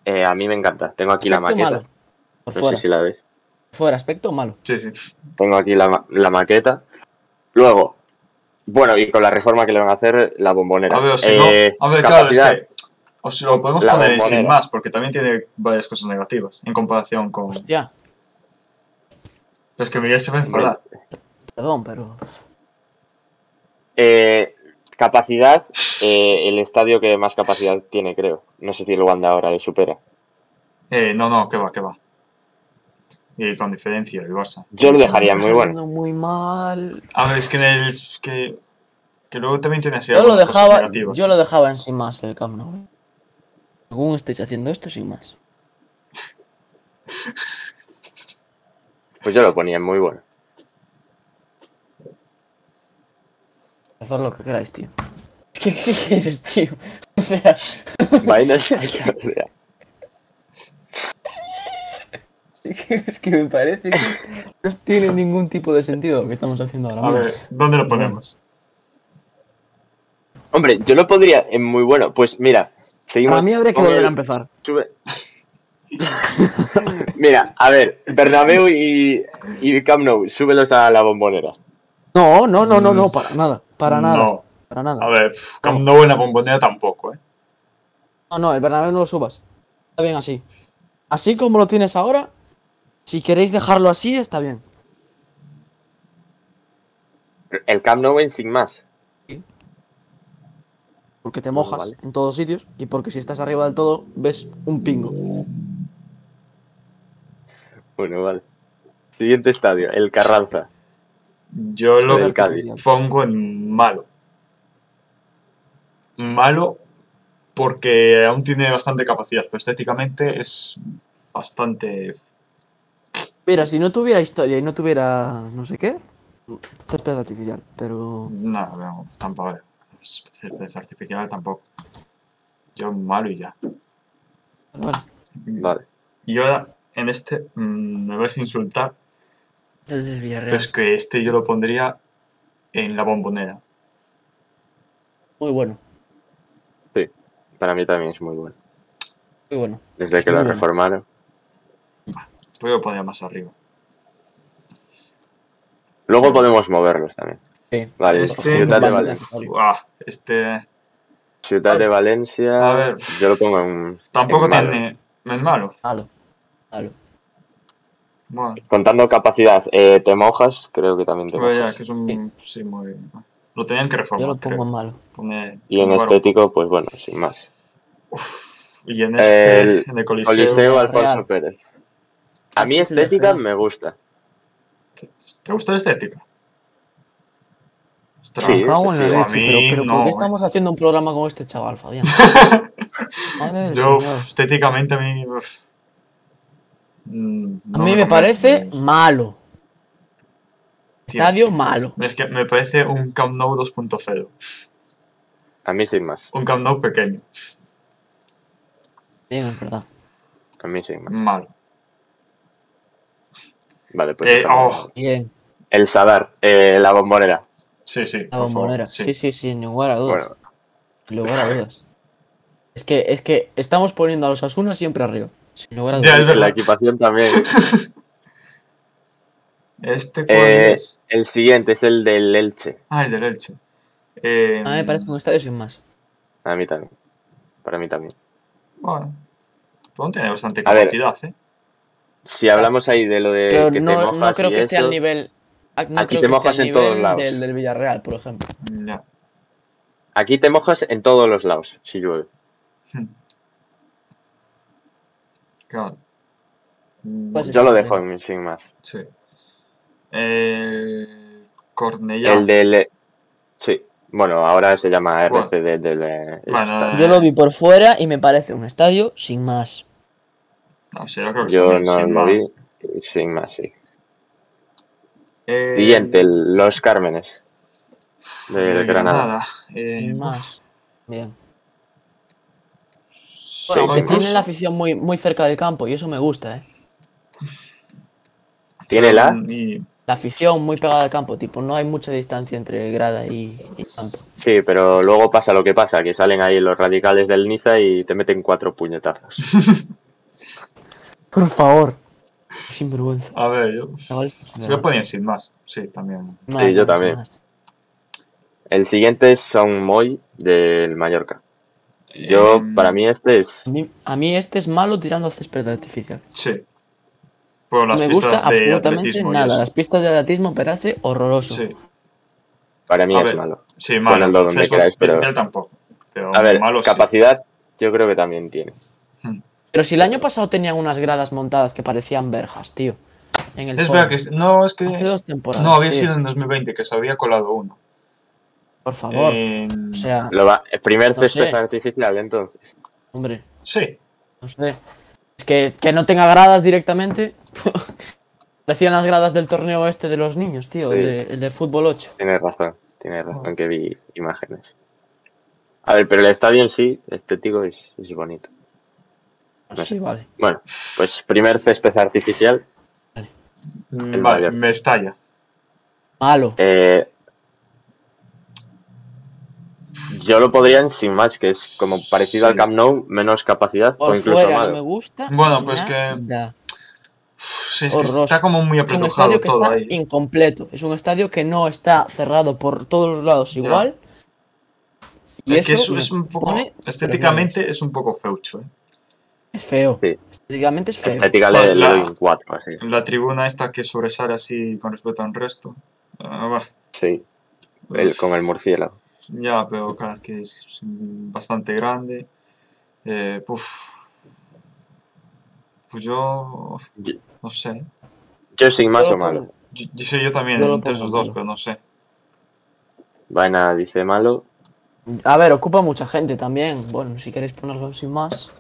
S3: eh, a mí me encanta. Tengo aquí la maqueta.
S2: malo. Por
S3: No
S2: fuera.
S3: sé si la ves.
S2: Fuera, aspecto malo.
S1: Sí, sí.
S3: Tengo aquí la, ma- la maqueta. Luego, bueno, y con la reforma que le van a hacer, la bombonera.
S1: A ver, o si
S3: Eh,
S1: no, a ver, claro, es que o si lo podemos
S3: La
S1: poner en sin más, porque también tiene varias cosas negativas en comparación con.
S2: Hostia,
S1: Pero es que Miguel se va a enfadar.
S2: perdón, pero.
S3: eh, capacidad, eh, el estadio que más capacidad tiene, creo. No sé si el Wanda ahora le supera.
S1: Eh, no, no, que va, que va. Y con diferencia, el Barça.
S3: Yo lo dejaría muy bueno.
S2: muy mal.
S1: A ver, es que en el. que, que luego también tiene así
S2: Yo lo dejaba,
S1: negativas.
S2: yo lo dejaba en sin más el Camp Nou. ¿eh? Según estéis haciendo esto, sin más.
S3: Pues yo lo ponía en muy bueno.
S2: Haced lo que queráis, tío. ¿Qué, qué quieres, tío? O sea,
S3: Vainas.
S2: es que me parece que no tiene ningún tipo de sentido lo que estamos haciendo ahora
S1: A
S2: mismo.
S1: ver, ¿dónde lo ponemos?
S3: Hombre, yo lo pondría en muy bueno. Pues mira, seguimos.
S2: Para mí habría que volver a empezar.
S3: sube- Mira, a ver, Bernabéu y, y Camp Nou, súbelos a la bombonera.
S2: No, no, no, no, no, para nada. Para nada.
S1: No.
S2: Para nada.
S1: A ver, Camp Nou en la bombonera tampoco, ¿eh?
S2: No, no, el Bernabéu no lo subas. Está bien así. Así como lo tienes ahora, si queréis dejarlo así, está bien.
S3: El Camp Nou en sin más.
S2: Porque te mojas
S3: vale.
S2: en todos sitios y porque si estás arriba del todo ves un pingo.
S3: Bueno, vale. Siguiente estadio, el Carranza.
S1: Yo lo
S3: Del Cádiz.
S1: pongo en malo. Malo porque aún tiene bastante capacidad, pero estéticamente es bastante...
S2: Mira, si no tuviera historia y no tuviera no sé qué, césped artificial, pero...
S1: No, no, tampoco. Césped artificial tampoco. Yo malo y ya.
S3: Vale.
S1: Y ahora, en este, mm, me vas a insultar,
S2: el del Villarreal.
S1: pero es que este yo lo pondría en la bombonera.
S2: Muy bueno,
S3: Sí, para mí también es muy bueno.
S2: muy bueno.
S3: Desde que lo reformaron.
S1: Yo lo pondría más arriba.
S3: Luego podemos moverlos también.
S2: Sí.
S3: Vale,
S1: Este,
S3: Ciudad de Valencia.
S1: Uah, este
S3: Ciudad de Valencia.
S1: A ver.
S3: Yo lo pongo en.
S1: tampoco
S3: en malo.
S1: tiene... Es malo.
S2: Malo. Malo.
S1: Bueno,
S3: Contando capacidad, eh, te mojas, creo que también te
S1: pues ya,
S3: mojas.
S1: que es un... Sí, muy... Lo tenían que reformar,
S2: Yo lo pongo
S1: creo.
S2: en malo.
S1: Poner-
S3: Y en
S1: bueno,
S3: estético, pues bueno, sin más.
S1: Y en este,
S3: El
S1: en el Coliseo...
S3: Coliseo Alfonso
S2: Real.
S3: Pérez. A mí estética me gusta.
S1: ¿Te gusta la estética? Ostras,
S3: Sí,
S2: Cago en la
S3: sí,
S1: a
S2: leche,
S1: mí
S2: pero, pero
S1: no,
S2: ¿por qué estamos haciendo un programa con este chaval, Fabián? Madre del
S1: Yo,
S2: señor.
S1: estéticamente, a mí... uf, mm,
S2: A mí me parece malo.
S1: Tío,
S2: Estadio malo.
S1: Es que me parece un Camp Nou 2.0.
S3: A mí sin más.
S1: Un Camp Nou pequeño.
S2: Bien, es verdad.
S3: A mí sin más.
S1: Malo.
S3: Vale, pues.
S1: Eh, oh,
S2: Bien.
S3: El Sadar, eh, la bombonera.
S1: sí, sí.
S2: La bombonera. Sí, sí, sí, sin lugar a dudas.
S3: Bueno,
S2: Sin lugar a dudas. Es que, es que estamos poniendo a los Asunas siempre arriba. Sin lugar a
S1: Ya,
S2: dudas.
S1: es verdad.
S3: la equipación también.
S1: ¿Este cuál
S3: Eh,
S1: es?
S3: el siguiente es el del Elche.
S1: Ah, el del Elche. Eh,
S2: A mí me parece un estadio sin más.
S3: A mí también. Para mí también.
S1: Bueno. Pero tiene bastante
S3: ver.
S1: capacidad, ¿eh?
S3: Si hablamos ahí de lo de
S2: Pero
S3: que te
S2: no,
S3: mojas
S2: no creo
S3: y
S2: que esté
S3: eso,
S2: al nivel. ah, No
S3: Aquí
S2: creo
S3: te
S2: que esté
S3: mojas
S2: al
S3: en todos
S2: nivel
S3: lados.
S2: Del, del Villarreal, por ejemplo.
S1: Ya.
S3: Aquí te mojas en todos los lados, si llueve.
S1: Hmm. Claro. Mm,
S2: Pues
S3: Yo lo dejo en sin más.
S1: Sí. El Cornellá.
S3: El del... Sí. Bueno, ahora se llama
S1: Bueno.
S3: RCD del... eh,
S1: Bueno,
S2: Yo lo vi por fuera y me parece un estadio sin más.
S1: No, sí, yo creo que
S3: Yo
S1: también,
S3: no
S1: sin
S3: lo vi.
S1: más.
S3: Sin más, sí.
S1: Eh,
S3: Siguiente, el- los Cármenes. De
S1: eh,
S3: Granada.
S1: Eh,
S2: Sin más. Bien.
S1: sí,
S2: Bueno,
S1: incluso-
S2: tienen la afición muy, muy cerca del campo y eso me gusta, ¿eh?
S3: Tiene la...
S1: Y
S2: La afición muy pegada al campo, tipo, no hay mucha distancia entre grada y, y campo.
S3: Sí, pero luego pasa lo que pasa, que salen ahí los radicales del Niza y te meten cuatro puñetazos.
S2: Por favor. Sinvergüenza.
S1: A ver, yo, yo ponía sin más. Sí, también.
S2: Más,
S3: Sí, yo
S2: más,
S3: también.
S2: más.
S3: El siguiente es Son Moy del Mallorca. Yo,
S1: Em,
S3: para mí este es...
S2: A mí, a mí este es malo tirando a césped artificial.
S1: Sí. Por las
S2: me
S1: pistas
S2: gusta
S1: de
S2: absolutamente nada. Las pistas de atletismo me parece horroroso.
S1: Sí,
S3: Para mí
S1: A
S3: es
S1: ver,
S3: malo.
S1: sí, malo.
S3: Donde queráis, pero-
S1: tampoco. Pero
S3: A ver,
S1: malo sí.
S3: capacidad yo creo que también tiene.
S1: Hmm.
S2: Pero si el año pasado tenían unas gradas montadas que parecían verjas, tío. En el
S1: Es
S2: fondo.
S1: verdad que no, es
S2: Hace
S1: que
S2: dos temporadas.
S1: no había
S2: tío.
S1: sido en 2020 que se había colado uno.
S2: Por favor. O sea,
S3: Lo va- el primer
S2: No
S3: césped
S2: sé.
S3: artificial, entonces.
S2: hombre,
S1: Sí,
S2: no sé. Es que, que no tenga gradas directamente. Parecían las gradas del torneo este de los niños, tío. El, de, el de fútbol 8.
S3: Tienes razón, tienes razón que vi imágenes. A ver, pero el estadio en sí, estético, es, es bonito.
S2: Sí, vale.
S3: Bueno, pues primer césped artificial.
S1: Mm, vale,
S3: Mallorca.
S1: me estalla.
S2: Malo.
S3: eh, yo lo podría en sin más, que es como parecido
S1: Sí.
S3: al Camp Nou, menos capacidad o incluso
S2: fuera
S3: malo.
S2: no me gusta.
S1: Bueno, pues
S2: nada.
S1: Sí, es que está como muy
S2: Es un
S1: apretujado
S2: estadio que
S1: todo
S2: está
S1: ahí.
S2: incompleto. Es un estadio que no está cerrado por todos los lados
S1: Ya.
S2: igual. Y
S1: Es que es,
S2: eso
S1: es un poco,
S2: pone
S1: estéticamente es un poco feucho. ¿eh?
S2: Es feo.
S3: Sí.
S2: Estéticamente es feo.
S3: Estética le, le
S1: la-
S3: doy un 4, así.
S1: La tribuna esta que sobresale así con respecto al resto. ah,
S3: Sí, el, con el murciélago.
S1: Ya, pero claro, que es bastante grande. Eh. Pues yo
S3: Yo,
S1: no sé.
S3: yo sin más
S2: Yo
S3: o
S2: lo
S3: malo.
S1: Yo, yo también
S2: Yo
S1: entre esos dos, pero no sé.
S3: Vaina dice malo.
S2: A ver, ocupa mucha gente también. Bueno, si queréis ponerlo sin más.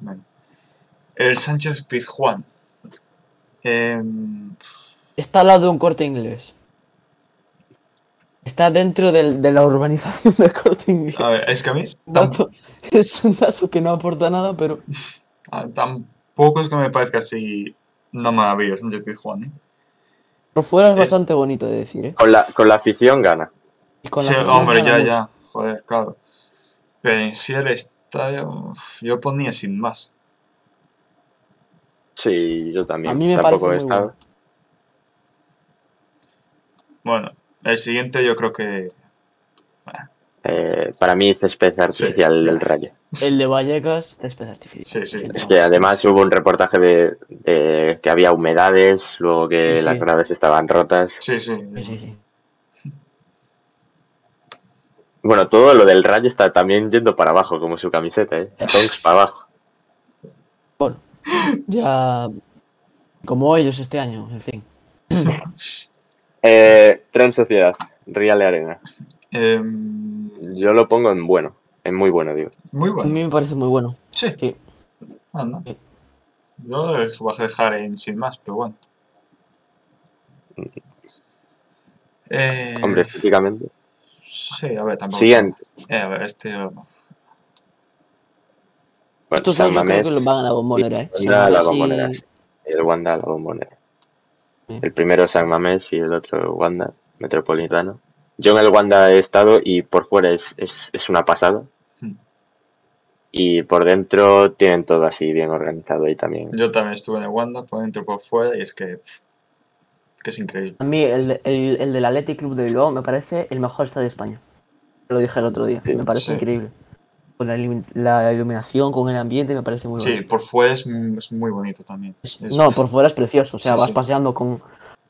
S1: Bueno. El Sánchez Pizjuán. Em,
S2: Está al lado de un corte inglés. Está dentro del- de la urbanización del corte inglés.
S1: a ver, es que a mí
S2: Es un
S1: tam-
S2: dato- es un dato que no aporta nada, pero.
S1: ah, tampoco es que me parezca así una maravilla el Sánchez Pizjuán. ¿eh?
S2: Por fuera es
S1: Es-
S2: bastante bonito de decir, ¿eh?
S3: Con la, con la afición gana.
S2: Y con
S1: Sí,
S2: la afición
S1: hombre,
S2: gana
S1: ya,
S2: mucho.
S1: ya. Joder, claro. Pero en sí uf, yo ponía sin más.
S3: Sí, yo también.
S2: A mí me
S3: Tampoco
S2: parece
S3: he
S2: muy
S3: estado.
S1: Bueno, el siguiente yo creo que
S3: Eh, para mí césped artificial del Rayo.
S2: El de Vallecas, césped artificial.
S1: Sí, sí.
S3: Es que
S2: más.
S3: además hubo un reportaje de, de que había humedades, luego que
S2: Sí, sí.
S3: las gradas estaban rotas.
S1: sí, sí.
S2: Sí, sí, sí.
S3: Bueno, todo lo del Rayo está también yendo para abajo, como su camiseta, ¿eh? Tonks para abajo.
S2: Bueno, ya. Como ellos este año, en fin.
S3: Eh, Real Sociedad, Real Arena.
S1: Em,
S3: Yo lo pongo en bueno, en muy bueno, digo.
S1: muy
S2: A
S1: bueno.
S2: mí me parece muy bueno.
S1: Sí,
S2: Sí.
S1: anda.
S2: Sí.
S1: Yo lo voy a dejar en sin más, pero bueno. Eh,
S3: Hombre, estéticamente.
S1: Sí, a ver, tampoco.
S3: Siguiente.
S1: Eh, a ver, este.
S3: Bueno,
S2: Estos yo creo que los van a la bombonera, ¿eh?
S3: Wanda a la bombonera. y el Wanda a la bombonera. El primero San Mamés y el otro Wanda, Metropolitano. Yo en el Wanda he estado y por fuera es, es, es una pasada.
S1: Hmm.
S3: Y por dentro tienen todo así bien organizado ahí también.
S1: Yo también estuve en el Wanda, por dentro y por fuera, y es que. pff, que es increíble.
S2: A mí el, el, el del Athletic Club de Bilbao me parece el mejor estadio de España. Lo dije el otro día.
S3: Sí,
S2: me parece
S1: sí.
S2: increíble. Con la, ilumi- la iluminación, con el ambiente, me parece muy
S1: Sí,
S2: bonito.
S1: por fuera es, muy bonito también.
S2: Es-
S1: Es-
S2: No, por fuera es precioso. O sea,
S1: Sí,
S2: vas
S1: sí.
S2: paseando con,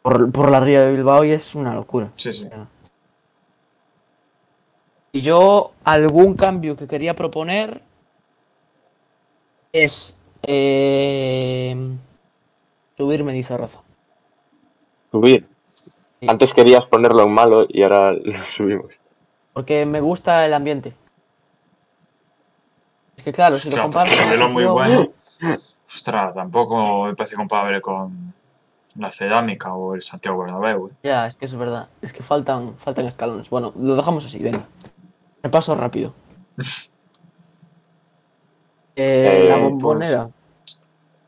S2: por, por la ría de Bilbao y es una locura.
S1: Sí, sí.
S2: Y yo, algún cambio que quería proponer es eh, subir Mendizorroza.
S3: Subir. Antes querías ponerlo en malo y ahora lo subimos.
S2: Porque me gusta el ambiente. Es que claro, si lo
S1: pues
S2: comparas con
S1: subirlo muy bueno. Ostras, tampoco me parece comparable con la Cerámica o el Santiago Bernabéu. ¿eh?
S2: Ya, es que es verdad. Es que faltan, faltan escalones. Bueno, lo dejamos así, venga. Repaso rápido. Eh,
S3: Eh,
S2: la
S3: pues-
S2: bombonera.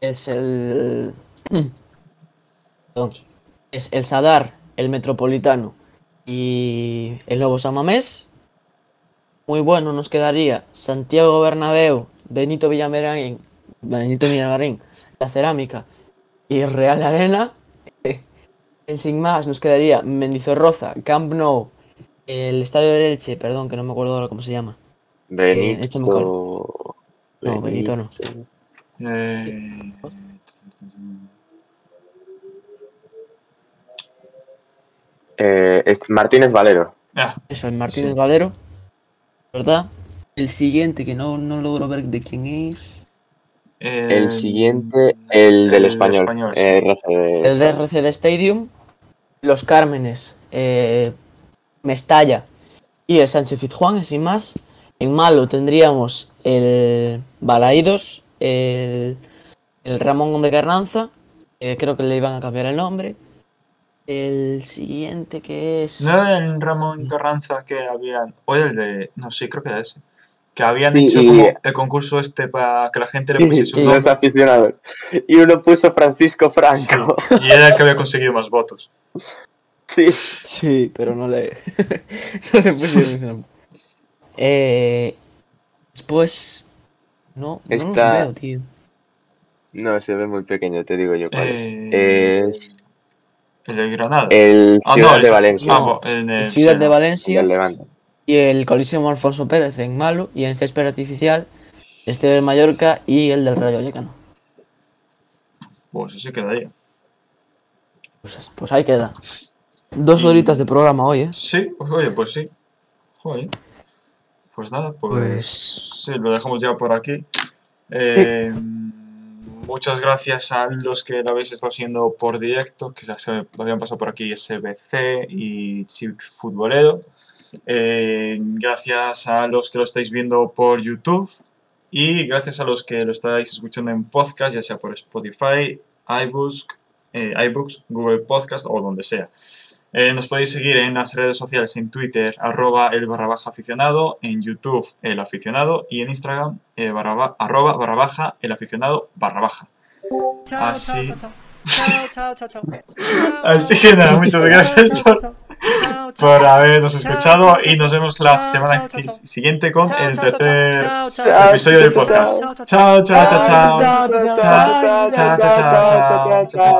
S2: es el. Perdón. Es el Sadar, el Metropolitano y el Nuevo Samamés. Muy bueno nos quedaría Santiago Bernabéu, Benito Villamarín, Benito Villamarín, la Cerámica y Real Arena. En sin más nos quedaría Mendizorroza, Camp Nou, el Estadio de Elche, perdón, que no me acuerdo ahora cómo se llama. un
S3: Benito.
S2: No, Benito no.
S1: Eh,
S3: Eh, es Martínez Valero.
S1: ah,
S2: Eso, el Martínez Valero. ¿Verdad? El siguiente que no, no logro ver de quién es.
S3: El siguiente, el del
S1: el
S3: español.
S1: español, sí.
S3: eh, RCD.
S2: El de Stadium. Los Cármenes. Eh, Mestalla. Y el Sánchez Fizjuán, sin más. En malo tendríamos el Balaídos. El, el Ramón de Carranza. eh, creo que le iban a cambiar el nombre. El siguiente que es.
S1: ¿No era el Ramón Carranza que habían. O era el de. No, sí, creo que era ese. Que habían
S3: Sí,
S1: hecho
S3: y-
S1: como el concurso este para que la gente le pusiese un
S3: los
S1: nombre.
S3: aficionados. Y uno puso Francisco Franco.
S1: Y era el que había conseguido más votos.
S3: Sí.
S2: Sí, pero no le, no le pusieron ese nombre. Eh, después. No, no los
S3: Está-
S2: veo, tío.
S3: No, se ve muy pequeño, te digo yo cuál. es.
S1: Eh,
S3: Es
S1: el de Granada.
S3: el
S1: Ah,
S3: Ciudad
S1: no,
S3: de
S1: el-
S3: Valencia.
S1: ah,
S2: No,
S1: el
S2: El Ciudad de Valencia y el Coliseum Alfonso Pérez en Malo y en Césped Artificial, este del Mallorca y el del Rayo Vallecano.
S1: Pues así quedaría.
S2: Pues, pues ahí queda. Dos
S1: Y-
S2: horitas de programa hoy, ¿eh?
S1: Sí, pues oye, pues sí. Joder. Pues nada, pues,
S2: Pues-
S1: sí, lo dejamos ya por aquí. Eh, muchas gracias a los que lo habéis estado haciendo por directo, que ya se habían pasado por aquí SBC y Chip Futbolero. Eh, gracias a los que lo estáis viendo por YouTube y gracias a los que lo estáis escuchando en podcast, ya sea por Spotify, iBooks, eh, iBooks Google Podcast o donde sea. Eh, nos podéis seguir en las redes sociales, en Twitter, arroba el barra baja aficionado, en YouTube, el aficionado, y en Instagram, eh, barra ba- arroba barra baja, el aficionado barra baja.
S4: Chao,
S1: Así.
S4: chao, chao, chao, chao, chao, chao.
S1: Así que nada, muchas
S4: Chao,
S1: gracias
S4: chao,
S1: por,
S4: chao, chao, chao.
S1: por habernos escuchado
S4: chao,
S1: y nos vemos la
S4: chao,
S1: semana
S4: chao, chao, chao.
S1: siguiente con
S4: Chao,
S1: el
S4: chao, chao,
S1: tercer
S4: chao, chao.
S1: episodio del
S3: Chao, chao,
S1: podcast.
S4: chao, chao.
S1: Chao, chao, chao, chao.
S2: Chao, chao,
S1: Chao, chao, chao, chao, chao, chao, chao.